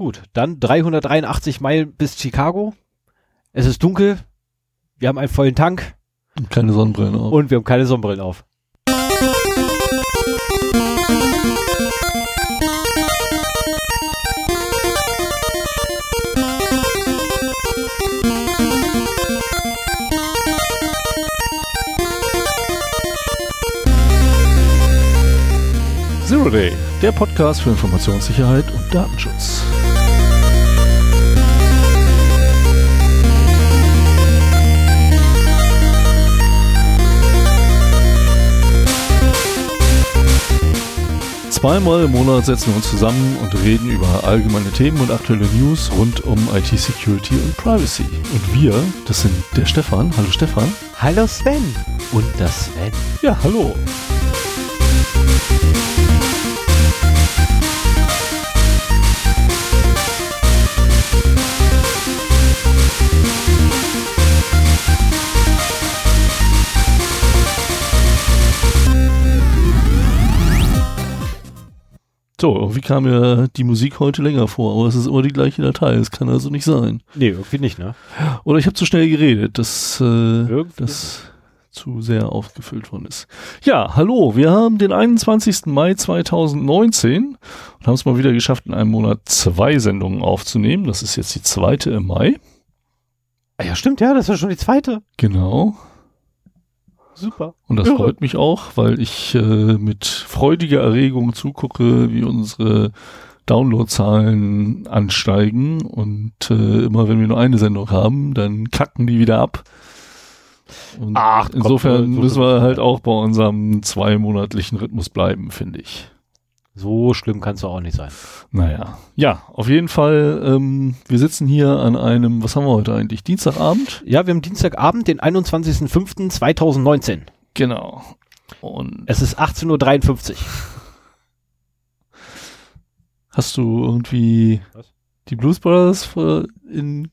Gut, dann 383 Meilen bis Chicago. Es ist dunkel. Wir haben einen vollen Tank. Und keine Sonnenbrillen auf. Und wir haben keine Sonnenbrillen auf. Zero Day, der Podcast für Informationssicherheit und Datenschutz. Zweimal im Monat setzen wir uns zusammen und reden über allgemeine Themen und aktuelle News rund um IT-Security und Privacy. Und wir, das sind der Stefan. Hallo Stefan. Hallo Sven. Und das Sven. Ja, hallo. So, irgendwie kam mir die Musik heute länger vor, aber es ist immer die gleiche Datei. Es kann also nicht sein. Nee, irgendwie nicht, ne? Oder ich habe zu schnell geredet, dass äh, das zu sehr aufgefüllt worden ist. Ja, hallo, wir haben den 21. Mai 2019 und haben es mal wieder geschafft, in einem Monat zwei Sendungen aufzunehmen. Das ist jetzt die zweite im Mai. Ah ja, stimmt, ja, das ist ja schon die zweite. Genau. Super. Und das freut mich auch, weil ich äh, mit freudiger Erregung zugucke, wie unsere Downloadzahlen ansteigen. Und äh, immer wenn wir nur eine Sendung haben, dann kacken die wieder ab. Und Ach, insofern so- müssen wir halt auch bei unserem zweimonatlichen Rhythmus bleiben, finde ich. So schlimm kannst du auch nicht sein. Naja. Ja, auf jeden Fall, ähm, wir sitzen hier an einem, was haben wir heute eigentlich? Dienstagabend? Ja, wir haben Dienstagabend, den 21.05.2019. Genau. Und Es ist 18.53 Uhr. hast du irgendwie Was? die Blues Brothers in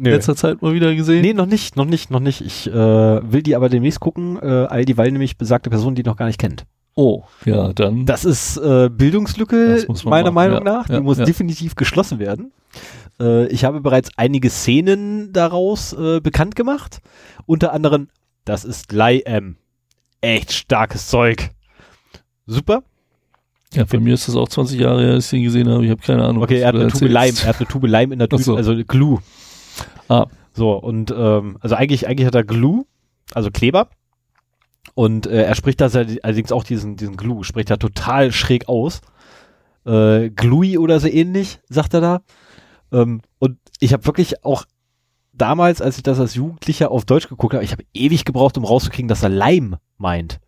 Nee. letzter Zeit mal wieder gesehen? Nee, noch nicht, noch nicht, noch nicht. Ich äh, will die aber demnächst gucken, äh, all dieweil nämlich besagte Person, die noch gar nicht kennt. Oh, ja, dann. Das ist äh, Bildungslücke Das meiner machen, Meinung ja, nach. Die ja, muss ja. definitiv geschlossen werden. Äh, ich habe bereits einige Szenen daraus äh, bekannt gemacht. Unter anderem, das ist Lei M. Echt starkes Zeug. Super. ja, bei mir ist das auch 20 Jahre her, dass ich den gesehen habe. Ich habe keine Ahnung. Okay, was er hat eine da Tube Leim, er hat eine Tube Leim in der Tube, so. also Glue. Ah. So, und ähm, also eigentlich, eigentlich hat er Glue, also Kleber. Und äh, er spricht das allerdings auch diesen, diesen Glue, spricht er total schräg aus. Äh, Glui oder so ähnlich, sagt er da. Ähm, und ich habe wirklich auch damals, als ich das als Jugendlicher auf Deutsch geguckt habe, ich habe ewig gebraucht, um rauszukriegen, dass er Leim meint.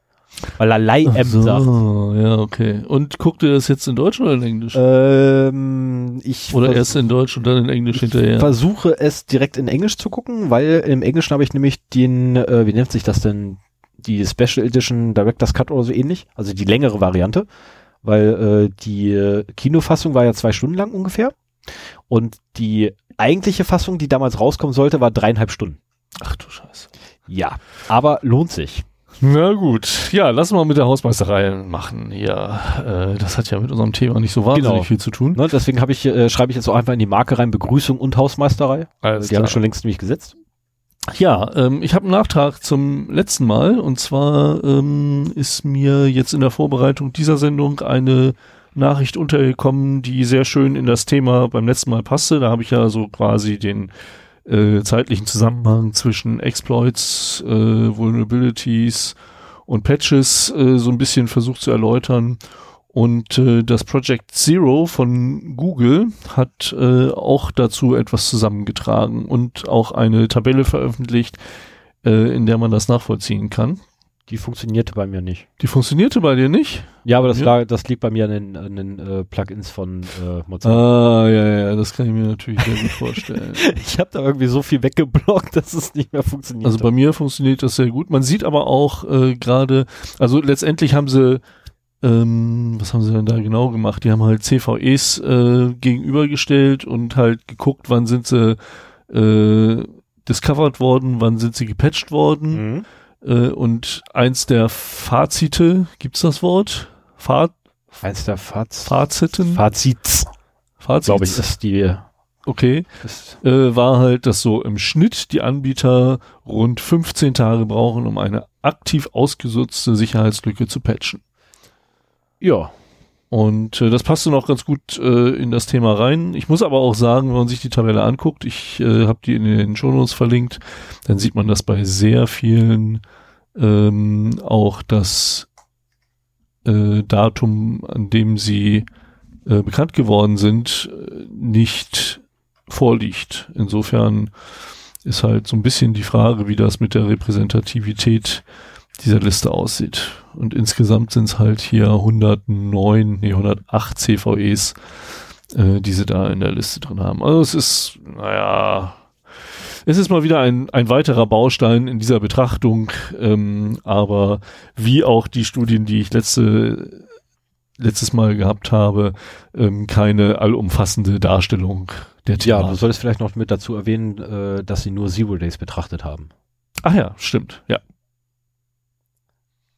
Weil er Lei Ach M so, sagt. ja, okay. Und guckt ihr das jetzt in Deutsch oder in Englisch? Ähm, ich oder erst in Deutsch und dann in Englisch hinterher? versuche es direkt in Englisch zu gucken, weil im Englischen habe ich nämlich den, äh, wie nennt sich das denn, die Special Edition Director's Cut oder so ähnlich, also die längere Variante, weil äh, die Kinofassung war ja zwei Stunden lang ungefähr und die eigentliche Fassung, die damals rauskommen sollte, war dreieinhalb Stunden. Ach du Scheiße. Ja, aber lohnt sich. Na gut, ja, lass mal mit der Hausmeisterei machen. Ja, äh, das hat ja mit unserem Thema nicht so wahnsinnig Genau. viel zu tun. Ne, deswegen habe ich, äh, schreibe ich jetzt auch einfach in die Marke rein, Begrüßung und Hausmeisterei. Alles die habe ich schon längst nämlich gesetzt. Ja, ähm, ich habe einen Nachtrag zum letzten Mal und zwar ähm, ist mir jetzt in der Vorbereitung dieser Sendung eine Nachricht untergekommen, die sehr schön in das Thema beim letzten Mal passte. Da habe ich ja so quasi den äh, zeitlichen Zusammenhang zwischen Exploits, äh, Vulnerabilities und Patches äh, so ein bisschen versucht zu erläutern. Und äh, das Project Zero von Google hat äh, auch dazu etwas zusammengetragen und auch eine Tabelle veröffentlicht, äh, in der man das nachvollziehen kann. Die funktionierte bei mir nicht. Die funktionierte bei dir nicht? Ja, aber das, Ja. lag, das liegt bei mir an den, an den äh, Plugins von äh, Mozilla. Ah, ja, ja, das kann ich mir natürlich sehr gut vorstellen. Ich habe da irgendwie so viel weggeblockt, dass es nicht mehr funktioniert. Also bei mir funktioniert das sehr gut. Man sieht aber auch äh, gerade, also letztendlich haben sie, ähm, was haben sie denn da genau gemacht? Die haben halt CVEs äh, gegenübergestellt und halt geguckt, wann sind sie äh, discovered worden, wann sind sie gepatcht worden. mhm. Äh, und eins der Fazite, gibt's das Wort? Fa Eins der Faz Faziten? Fazits. Fazit. Glaube ich, ist die. Okay. Äh, war halt, dass so im Schnitt die Anbieter rund 15 Tage brauchen, um eine aktiv ausgesutzte Sicherheitslücke zu patchen. Ja. Und äh, das passte noch ganz gut äh, in das Thema rein. Ich muss aber auch sagen, wenn man sich die Tabelle anguckt, ich äh, habe die in den Shownotes verlinkt, dann sieht man, dass bei sehr vielen ähm, auch das äh, Datum, an dem sie äh, bekannt geworden sind, äh, nicht vorliegt. Insofern ist halt so ein bisschen die Frage, wie das mit der Repräsentativität dieser Liste aussieht. Und insgesamt sind es halt hier 109, nee, 108 CVEs, äh, die sie da in der Liste drin haben. Also es ist, naja, es ist mal wieder ein, ein weiterer Baustein in dieser Betrachtung, ähm, aber wie auch die Studien, die ich letzte, letztes Mal gehabt habe, ähm, keine allumfassende Darstellung der Ja, Thematik. du solltest vielleicht noch mit dazu erwähnen, äh, dass sie nur Zero Days betrachtet haben. Ach ja, stimmt, ja.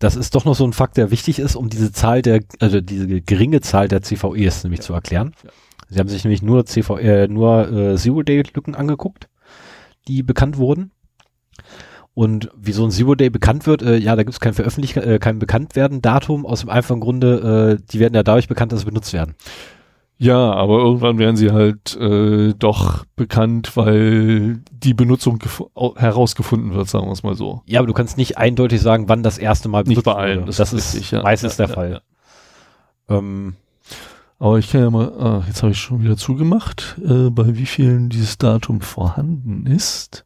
Das ist doch noch so ein Fakt, der wichtig ist, um diese Zahl der, also diese geringe Zahl der CVEs nämlich zu erklären. Ja. Sie haben sich nämlich nur CV, äh, nur äh, Zero-Day-Lücken angeguckt, die bekannt wurden. Und wie so ein Zero-Day bekannt wird, äh, ja, da gibt es kein Veröffentlich äh, kein Bekanntwerden-Datum, aus dem einfachen Grunde, äh, die werden ja dadurch bekannt, dass sie benutzt werden. Ja, aber irgendwann werden sie halt äh, doch bekannt, weil die Benutzung gef- au- herausgefunden wird, sagen wir es mal so. Ja, aber du kannst nicht eindeutig sagen, wann das erste Mal Nicht benutzt bei allen, das Das, ist richtig, ja. meistens Ja, der ja, Fall. Ähm, Aber ich kann ja mal, ah, jetzt habe ich schon wieder zugemacht, äh, bei wie vielen dieses Datum vorhanden ist.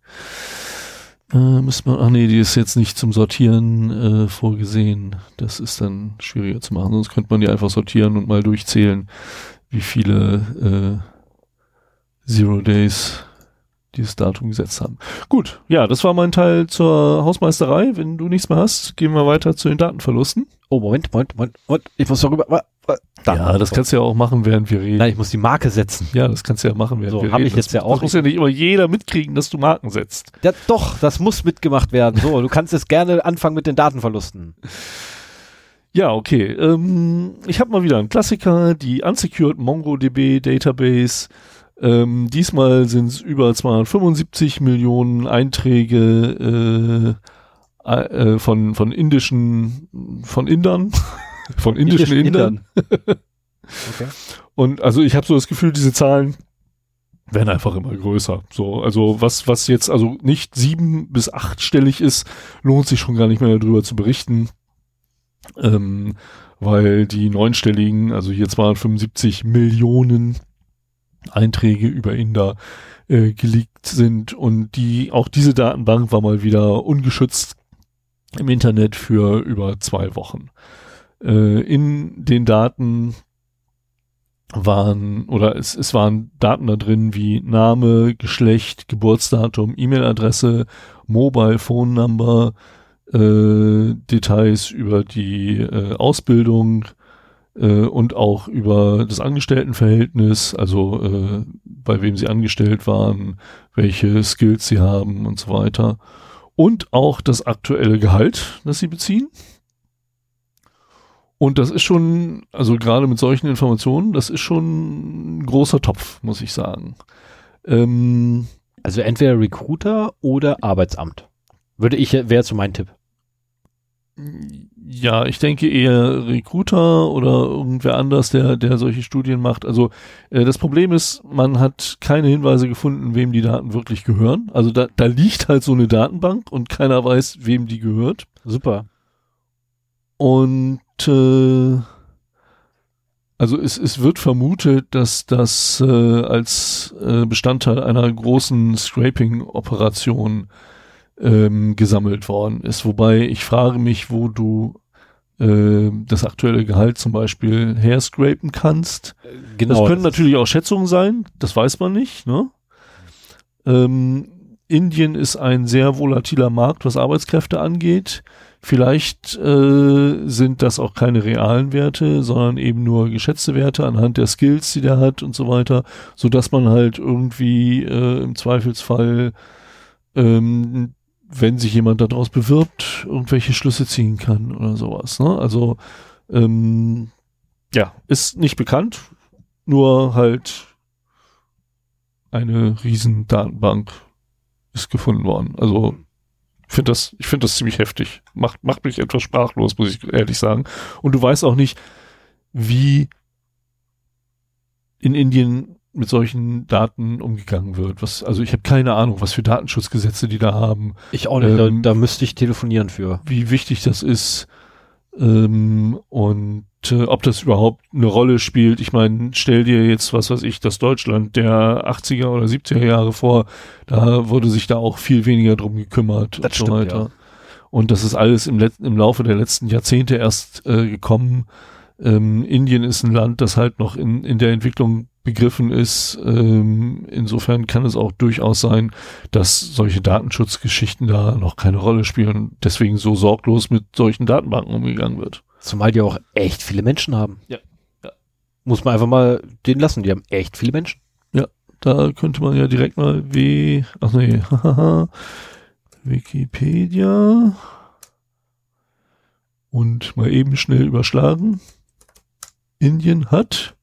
Äh, müsste man, ach nee, die ist jetzt nicht zum Sortieren äh, vorgesehen. Das ist dann schwieriger zu machen. Sonst könnte man die einfach sortieren und mal durchzählen, wie viele äh, Zero Days dieses Datum gesetzt haben. Gut, ja, das war mein Teil zur Hausmeisterei. Wenn du nichts mehr hast, gehen wir weiter zu den Datenverlusten. oh, Moment, Moment, Moment, Moment. Ich muss darüber. da. ja, das kannst du ja auch machen, während wir reden. Nein, ich muss die Marke setzen. Ja, das kannst du ja machen, während So, wir hab reden. ich jetzt das, ja auch. Das muss ja nicht immer jeder mitkriegen, dass du Marken setzt. Ja, doch, das muss mitgemacht werden. So, du kannst jetzt gerne anfangen mit den Datenverlusten. Ja, okay. Ähm, ich habe mal wieder einen Klassiker, die Unsecured MongoDB Database. Ähm, diesmal sind es über 275 Millionen Einträge äh, äh, von, von indischen, von Indern, von indischen Indischen Indern. okay. Und also ich habe so das Gefühl, diese Zahlen werden einfach immer größer. So, also was, was jetzt also nicht sieben bis achtstellig ist, lohnt sich schon gar nicht mehr darüber zu berichten. Ähm, weil die neunstelligen, also hier 275 Millionen Einträge über Inder äh, geleakt sind und die, auch diese Datenbank war mal wieder ungeschützt im Internet für über zwei Wochen. Äh, in den Daten waren oder es, es waren Daten da drin wie Name, Geschlecht, Geburtsdatum, E-Mail-Adresse, Mobile Phone Number, äh, Details über die äh, Ausbildung äh, und auch über das Angestelltenverhältnis, also äh, bei wem sie angestellt waren, welche Skills sie haben und so weiter. Und auch das aktuelle Gehalt, das sie beziehen. Und das ist schon, also gerade mit solchen Informationen, das ist schon ein großer Topf, muss ich sagen. Ähm, Also entweder Recruiter oder Arbeitsamt. Würde ich, wäre so mein Tipp. ja, ich denke eher Recruiter oder irgendwer anders, der, der solche Studien macht. Also äh, das Problem ist, man hat keine Hinweise gefunden, wem die Daten wirklich gehören. Also da, da liegt halt so eine Datenbank und keiner weiß, wem die gehört. Super. Und äh, also es, es wird vermutet, dass das äh, als äh, Bestandteil einer großen Scraping-Operation ähm, gesammelt worden ist. Wobei ich frage mich, wo du äh, das aktuelle Gehalt zum Beispiel herscrapen kannst. Genau. das können natürlich auch Schätzungen sein, das weiß man nicht. Ne? Ähm, Indien ist ein sehr volatiler Markt, was Arbeitskräfte angeht. Vielleicht äh, sind das auch keine realen Werte, sondern eben nur geschätzte Werte anhand der Skills, die der hat und so weiter, so dass man halt irgendwie äh, im Zweifelsfall, ähm, wenn sich jemand daraus bewirbt, irgendwelche Schlüsse ziehen kann oder sowas. Ne? Also ähm, ja, ist nicht bekannt, nur halt eine riesen Datenbank ist gefunden worden. Also ich finde das, ich finde das ziemlich heftig. Macht, macht mich etwas sprachlos, muss ich ehrlich sagen. Und du weißt auch nicht, wie in Indien mit solchen Daten umgegangen wird. Was, also ich habe keine Ahnung, was für Datenschutzgesetze die da haben. Ich auch nicht, Ähm, da, da müsste ich telefonieren für. wie wichtig das ist ähm, und äh, ob das überhaupt eine Rolle spielt. Ich meine, stell dir jetzt, was weiß ich, das Deutschland der 80er oder 70er Jahre vor, da wurde sich da auch viel weniger drum gekümmert Das und so stimmt, weiter. ja. Und das ist alles im, im Laufe der letzten Jahrzehnte erst äh, gekommen. Ähm, Indien ist ein Land, das halt noch in, in der Entwicklung begriffen ist. Ähm, insofern kann es auch durchaus sein, dass solche Datenschutzgeschichten da noch keine Rolle spielen und deswegen so sorglos mit solchen Datenbanken umgegangen wird. Zumal die auch echt viele Menschen haben. Ja, ja. Muss man einfach mal den lassen. Die haben echt viele Menschen. Da könnte man ja direkt mal W, ach nee, Wikipedia und mal eben schnell überschlagen. Indien hat,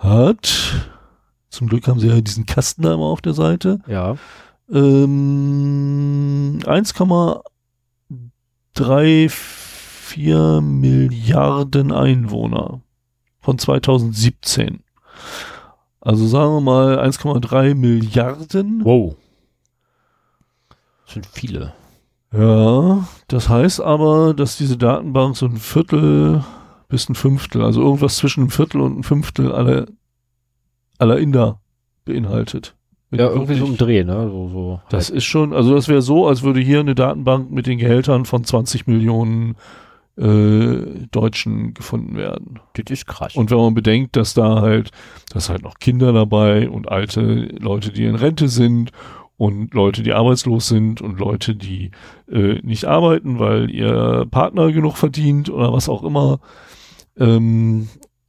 hat, zum Glück haben sie ja diesen Kasten da immer auf der Seite, Ja. ähm, 1,34 Milliarden Einwohner von 2017. Also sagen wir mal 1,3 Milliarden. Wow. Das sind viele. Ja, das heißt aber, dass diese Datenbank so ein Viertel bis ein Fünftel, also irgendwas zwischen einem Viertel und ein Fünftel aller, aller Inder beinhaltet. Ja, irgendwie so im Dreh, ne? So, so Das halt. ist schon, also das wäre so, als würde hier eine Datenbank mit den Gehältern von 20 Millionen äh, Deutschen gefunden werden. das ist krass. Und wenn man bedenkt, dass da halt, dass halt noch Kinder dabei und alte Leute, die in Rente sind und Leute, die arbeitslos sind und Leute, die äh, nicht arbeiten, weil ihr Partner genug verdient oder was auch immer, ähm,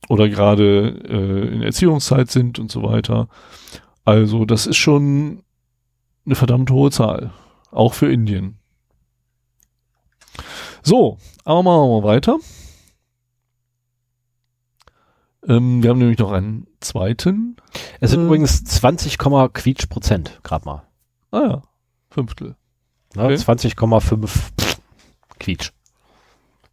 oder gerade äh, in Erziehungszeit sind und so weiter. Also das ist schon eine verdammt hohe Zahl, auch für Indien. So, aber machen wir mal weiter. Ähm, wir haben nämlich noch einen zweiten. es sind äh, übrigens 20, Quietsch Prozent, gerade mal. Ah ja, Fünftel. Ne? Okay. 20,5 Quietsch.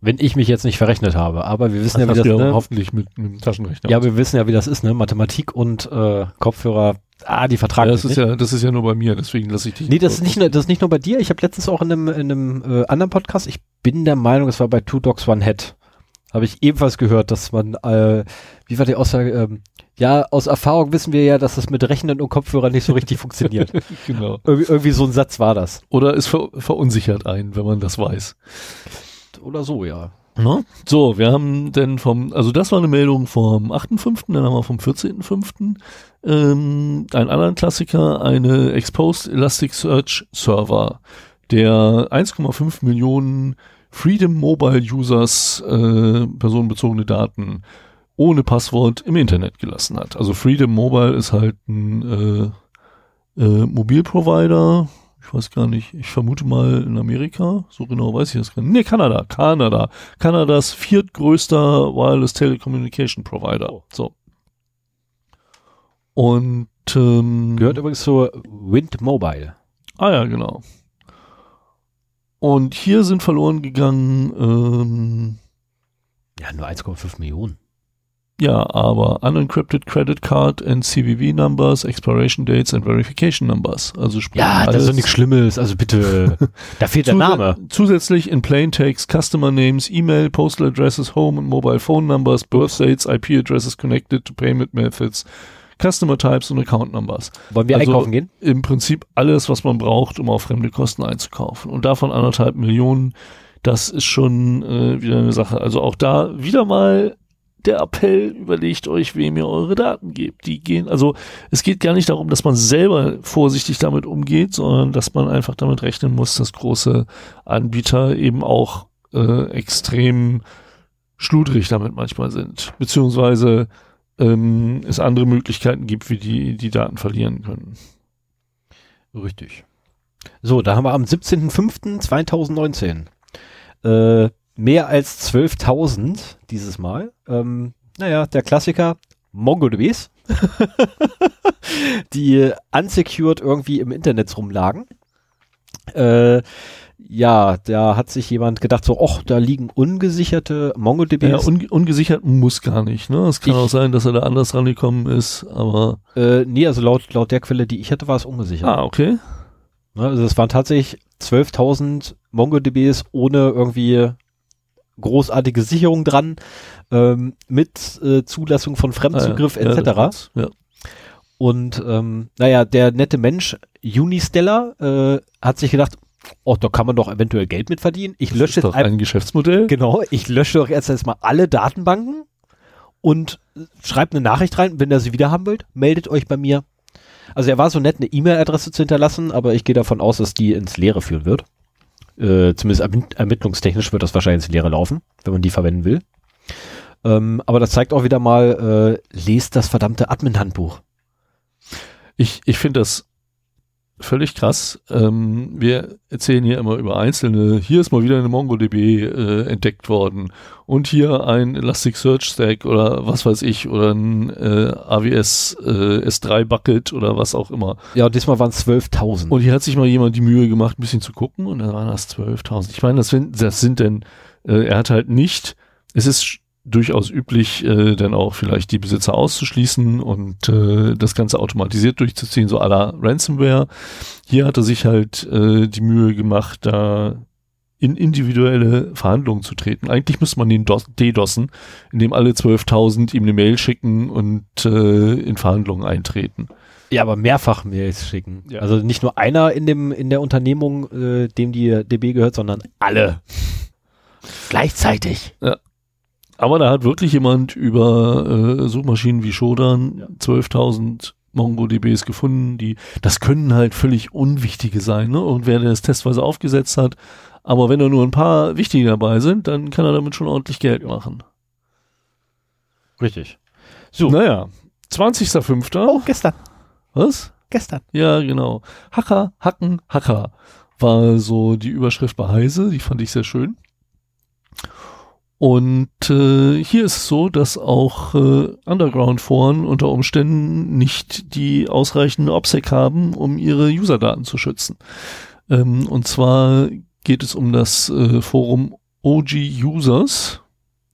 Wenn ich mich jetzt nicht verrechnet habe. Aber wir wissen ja, wie das ja ne? hoffentlich mit, mit dem Taschenrechner. Ja, wir wissen ja, wie das ist, ne? Mathematik und äh, Kopfhörer, ah, die vertragen Ja, das ist nicht. ja, das ist ja nur bei mir, deswegen lasse ich dich. Nee, das ist nicht nur, das ist nicht nur bei dir. Ich habe letztens auch in einem, in einem äh, anderen Podcast, ich bin der Meinung, es war bei Two Dogs One Head, habe ich ebenfalls gehört, dass man, äh, wie war die Aussage, ähm, ja, aus Erfahrung wissen wir ja, dass das mit Rechnen und Kopfhörer nicht so richtig funktioniert. Genau. Irgendwie, irgendwie so ein Satz war das. Oder es ver verunsichert einen, wenn man das weiß. Oder so, ja. Ne? So, wir haben denn vom, also das war eine Meldung vom 8.5., dann haben wir vom 14.5. Ähm, einen anderen Klassiker, eine Exposed Elasticsearch Server, der 1,5 Millionen Freedom Mobile Users äh, personenbezogene Daten ohne Passwort im Internet gelassen hat. Also Freedom Mobile ist halt ein äh, äh, Mobilprovider, ich weiß gar nicht, ich vermute mal in Amerika, so genau weiß ich das gar nicht. Nee, Kanada, Kanada. Kanadas viertgrößter Wireless Telecommunication Provider. So. Und ähm, Gehört übrigens zu Wind Mobile. Ah ja, genau. Und hier sind verloren gegangen, ähm, Ja, nur 1,5 Millionen. Ja, aber unencrypted credit card and CVV numbers, expiration dates and verification numbers. Also sprich Ja, das ist alles- doch nichts Schlimmes. Also bitte, da fehlt der Name. Zusätzlich in Plain Text Customer Names, Email, Postal Addresses, Home und Mobile Phone Numbers, Birth Dates, IP Addresses connected to Payment Methods, Customer Types und Account Numbers. Wollen wir Also- einkaufen gehen? Im Prinzip alles, was man braucht, um auf fremde Kosten einzukaufen. Und davon anderthalb Millionen, das ist schon äh, wieder eine Sache. Also auch da wieder mal der Appell, überlegt euch, wem ihr eure Daten gebt. Die gehen, also es geht gar nicht darum, dass man selber vorsichtig damit umgeht, sondern dass man einfach damit rechnen muss, dass große Anbieter eben auch äh, extrem schludrig damit manchmal sind. Beziehungsweise ähm, es andere Möglichkeiten gibt, wie die die Daten verlieren können. Richtig. So, da haben wir am 17.05.2019 äh, mehr als 12.000 dieses Mal. Ähm, naja, der Klassiker MongoDBs die unsecured irgendwie im Internet rumlagen. Äh, ja, da hat sich jemand gedacht, so, ach, da liegen ungesicherte MongoDBs. Ja, un ungesichert muss gar nicht. Ne? Es kann Ich- auch sein, dass er da anders rangekommen ist, aber. äh, nee, also laut, laut der Quelle, die ich hatte, war es ungesichert. Ah, okay. Ne, Also es waren tatsächlich 12.000 MongoDBs ohne irgendwie großartige Sicherung dran, ähm, mit äh, Zulassung von Fremdzugriff Ah, ja. etc. Ja, ja. Und ähm, naja, der nette Mensch Unistellar äh, hat sich gedacht, oh, da kann man doch eventuell Geld mit verdienen. Ich Das lösche ist jetzt ein, ein Geschäftsmodell. genau, ich lösche doch erst erstmal alle Datenbanken und äh, schreibt eine Nachricht rein, wenn ihr sie wieder haben wollt, meldet euch bei mir. Also er war so nett, eine E-Mail-Adresse zu hinterlassen, aber ich gehe davon aus, dass die ins Leere führen wird. Äh, zumindest ermitt ermittlungstechnisch wird das wahrscheinlich ins Leere laufen, wenn man die verwenden will. Ähm, aber das zeigt auch wieder mal, äh, lest das verdammte Admin-Handbuch. Ich, ich finde das völlig krass. Ähm, wir erzählen hier immer über einzelne. Hier ist mal wieder eine MongoDB äh, entdeckt worden und hier ein Elasticsearch Stack oder was weiß ich oder ein äh, AWS äh, S3 Bucket oder was auch immer. Ja, diesmal waren es 12.000. Und hier hat sich mal jemand die Mühe gemacht, ein bisschen zu gucken und dann waren das 12.000. Ich meine, das, sind- das sind denn, äh, er hat halt nicht, es ist durchaus üblich, äh, dann auch vielleicht die Besitzer auszuschließen und äh, das Ganze automatisiert durchzuziehen, so la Ransomware. Hier hat er sich halt äh, die Mühe gemacht, da in individuelle Verhandlungen zu treten. Eigentlich müsste man den dos DDoSen, indem alle 12.000 ihm eine Mail schicken und äh, in Verhandlungen eintreten. Ja, aber mehrfach Mails schicken. Ja. Also nicht nur einer in dem in der Unternehmung, äh, dem die DB gehört, sondern alle. Gleichzeitig. Aber da hat wirklich jemand über äh, Suchmaschinen wie Shodan 12.000 MongoDBs gefunden, die, das können halt völlig unwichtige sein, ne? Und wer das testweise aufgesetzt hat, aber wenn da nur ein paar wichtige dabei sind, dann kann er damit schon ordentlich Geld machen. Richtig. So. Naja, 20.05. Oh, gestern. Was? Gestern. Ja, genau. Hacker, Hacken, Hacker war so die Überschrift bei Heise, die fand ich sehr schön. Und äh, hier ist es so, dass auch äh, Underground-Foren unter Umständen nicht die ausreichende OPSEC haben, um ihre Userdaten zu schützen. Ähm, und zwar geht es um das äh, Forum OG Users.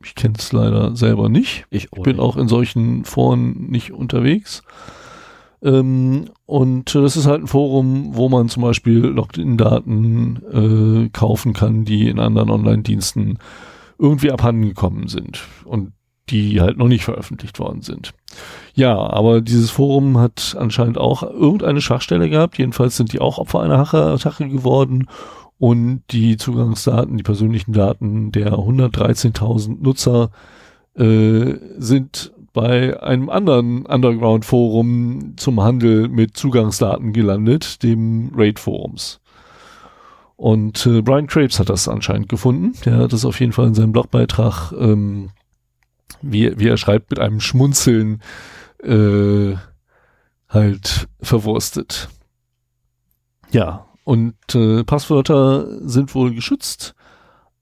Ich kenne es leider selber nicht. Ich, Ich bin auch in solchen Foren nicht unterwegs. Ähm, und äh, das ist halt ein Forum, wo man zum Beispiel Login-Daten äh, kaufen kann, die in anderen Online-Diensten irgendwie abhanden gekommen sind und die halt noch nicht veröffentlicht worden sind. Ja, aber dieses Forum hat anscheinend auch irgendeine Schwachstelle gehabt. Jedenfalls sind die auch Opfer einer Hacker-Attacke geworden und die Zugangsdaten, die persönlichen Daten der 113.000 Nutzer äh, sind bei einem anderen Underground-Forum zum Handel mit Zugangsdaten gelandet, dem Raid-Forums. Und äh, Brian Crapes hat das anscheinend gefunden. Der hat das auf jeden Fall in seinem Blogbeitrag, ähm, wie, wie er schreibt, mit einem Schmunzeln äh, halt verwurstet. Ja, und äh, Passwörter sind wohl geschützt,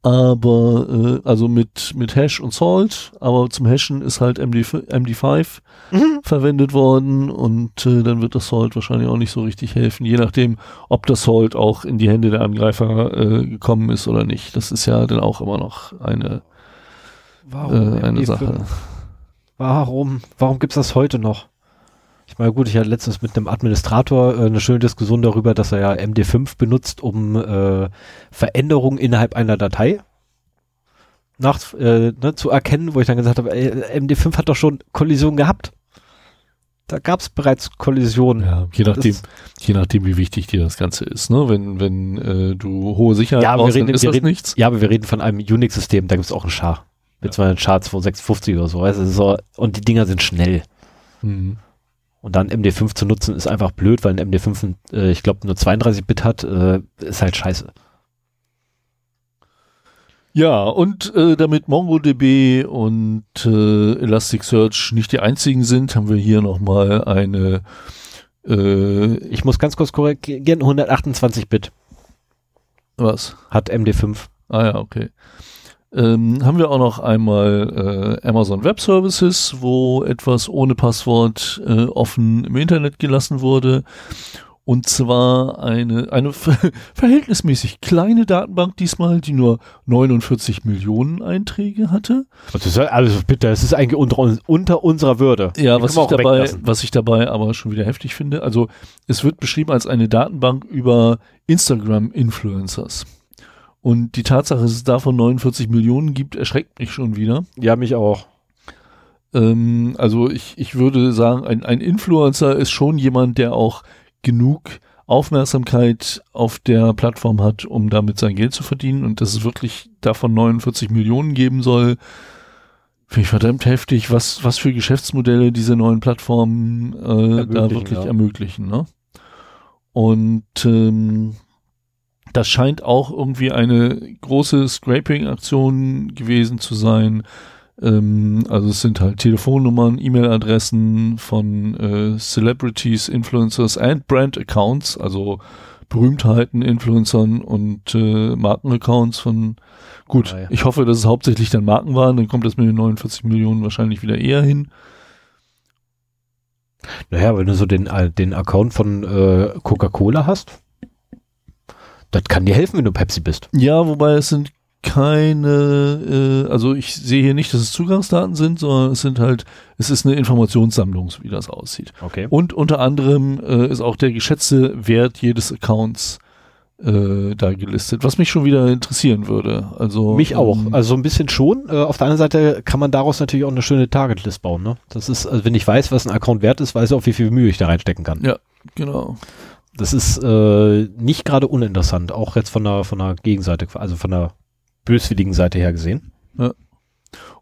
aber äh, also mit mit Hash und Salt, aber zum Hashen ist halt MD, MD5 Mhm. verwendet worden und äh, dann wird das Salt wahrscheinlich auch nicht so richtig helfen, je nachdem, ob das Salt auch in die Hände der Angreifer äh, gekommen ist oder nicht. Das ist ja dann auch immer noch eine Warum, äh, eine MD5? Sache. Warum? Warum gibt's das heute noch? Ich meine, gut, ich hatte letztens mit einem Administrator äh, eine schöne Diskussion darüber, dass er ja MD5 benutzt, um äh, Veränderungen innerhalb einer Datei nach, äh, ne, zu erkennen, wo ich dann gesagt habe, ey, MD5 hat doch schon Kollision gehabt. Da gab's bereits Kollisionen. Ja, je nachdem, Das- je nachdem, wie wichtig dir das Ganze ist. Ne? Wenn, wenn äh, du hohe Sicherheit Ja, brauchst, reden- ist das reden- nichts. Ja, aber wir reden von einem Unix-System, da gibt's auch einen Char. Mit zwar einen Char 256 oder so, weißt du, so, und die Dinger sind schnell. Mhm. Und dann MD5 zu nutzen ist einfach blöd, weil ein MD5, äh, ich glaube, nur 32-Bit hat, äh, ist halt scheiße. Ja, und äh, damit MongoDB und äh, Elasticsearch nicht die einzigen sind, haben wir hier nochmal eine äh, Ich muss ganz kurz korrigieren, 128-Bit was? hat MD5. Ah ja, okay. Ähm, haben wir auch noch einmal äh, Amazon Web Services, wo etwas ohne Passwort äh, offen im Internet gelassen wurde. Und zwar eine, eine verhältnismäßig kleine Datenbank diesmal, die nur 49 Millionen Einträge hatte. Das ist, also bitte, das ist eigentlich unter, unter unserer Würde. Ja, was ich, dabei, was ich dabei aber schon wieder heftig finde. Also es wird beschrieben als eine Datenbank über Instagram-Influencers. Und die Tatsache, dass es davon 49 Millionen gibt, erschreckt mich schon wieder. Ja, mich auch. Ähm, also ich, ich würde sagen, ein, ein Influencer ist schon jemand, der auch genug Aufmerksamkeit auf der Plattform hat, um damit sein Geld zu verdienen und dass es wirklich davon 49 Millionen geben soll, finde ich verdammt heftig, was, was für Geschäftsmodelle diese neuen Plattformen äh, da wirklich ja. ermöglichen. Ne? Und ähm, das scheint auch irgendwie eine große Scraping-Aktion gewesen zu sein. Ähm, also es sind halt Telefonnummern, E-Mail-Adressen von äh, Celebrities, Influencers and Brand-Accounts, also Berühmtheiten, Influencern und äh, Markenaccounts von gut, ah, ja. ich hoffe, dass es hauptsächlich dann Marken waren, dann kommt das mit den 49 Millionen wahrscheinlich wieder eher hin. Naja, wenn du so den, äh, den Account von äh, Coca-Cola hast, das kann dir helfen, wenn du Pepsi bist. Ja, wobei es sind keine, äh, also ich sehe hier nicht, dass es Zugangsdaten sind, sondern es sind halt, es ist eine Informationssammlung, so wie das aussieht. Okay. Und unter anderem äh, ist auch der geschätzte Wert jedes Accounts äh, da gelistet, was mich schon wieder interessieren würde. Also mich auch. Ähm, also ein bisschen schon. Äh, auf der anderen Seite kann man daraus natürlich auch eine schöne Targetlist bauen. Ne? Das ist, also wenn ich weiß, was ein Account wert ist, weiß ich auch, wie viel Mühe ich da reinstecken kann. Ja, genau das ist äh, nicht gerade uninteressant, auch jetzt von der, von der Gegenseite, also von der böswilligen Seite her gesehen. Ja.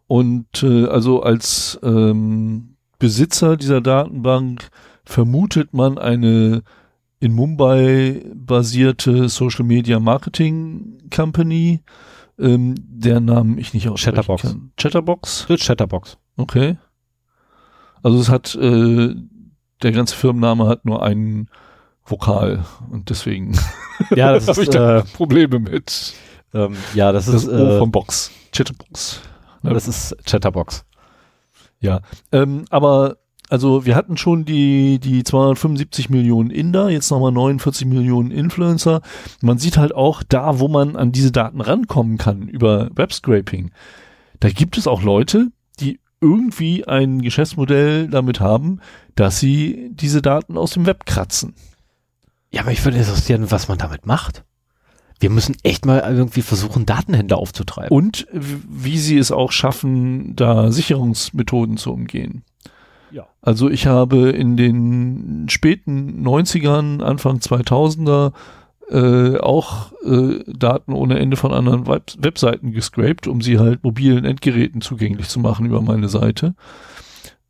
Und äh, also als ähm, Besitzer dieser Datenbank vermutet man eine in Mumbai basierte Social Media Marketing Company, ähm, deren Namen ich nicht aussprechen Chatterbox. kann. Chatterbox? Das Chatterbox. Okay. Also es hat, äh, der ganze Firmenname hat nur einen Vokal und deswegen ja, das habe ich da äh, Probleme mit. Ähm, ja, das, das ist O äh, von Box, Chatterbox. Ja. Das ist Chatterbox. Ja, ähm, aber also wir hatten schon die die 275 Millionen Inder, jetzt nochmal 49 Millionen Influencer. Man sieht halt auch da, wo man an diese Daten rankommen kann über Webscraping. Da gibt es auch Leute, die irgendwie ein Geschäftsmodell damit haben, dass sie diese Daten aus dem Web kratzen. Ja, aber ich würde interessieren, was man damit macht. Wir müssen echt mal irgendwie versuchen, Datenhändler aufzutreiben. Und wie sie es auch schaffen, da Sicherungsmethoden zu umgehen. Ja. Also ich habe in den späten 90ern, Anfang 2000er äh, auch äh, Daten ohne Ende von anderen Web Webseiten gescraped, um sie halt mobilen Endgeräten zugänglich zu machen über meine Seite.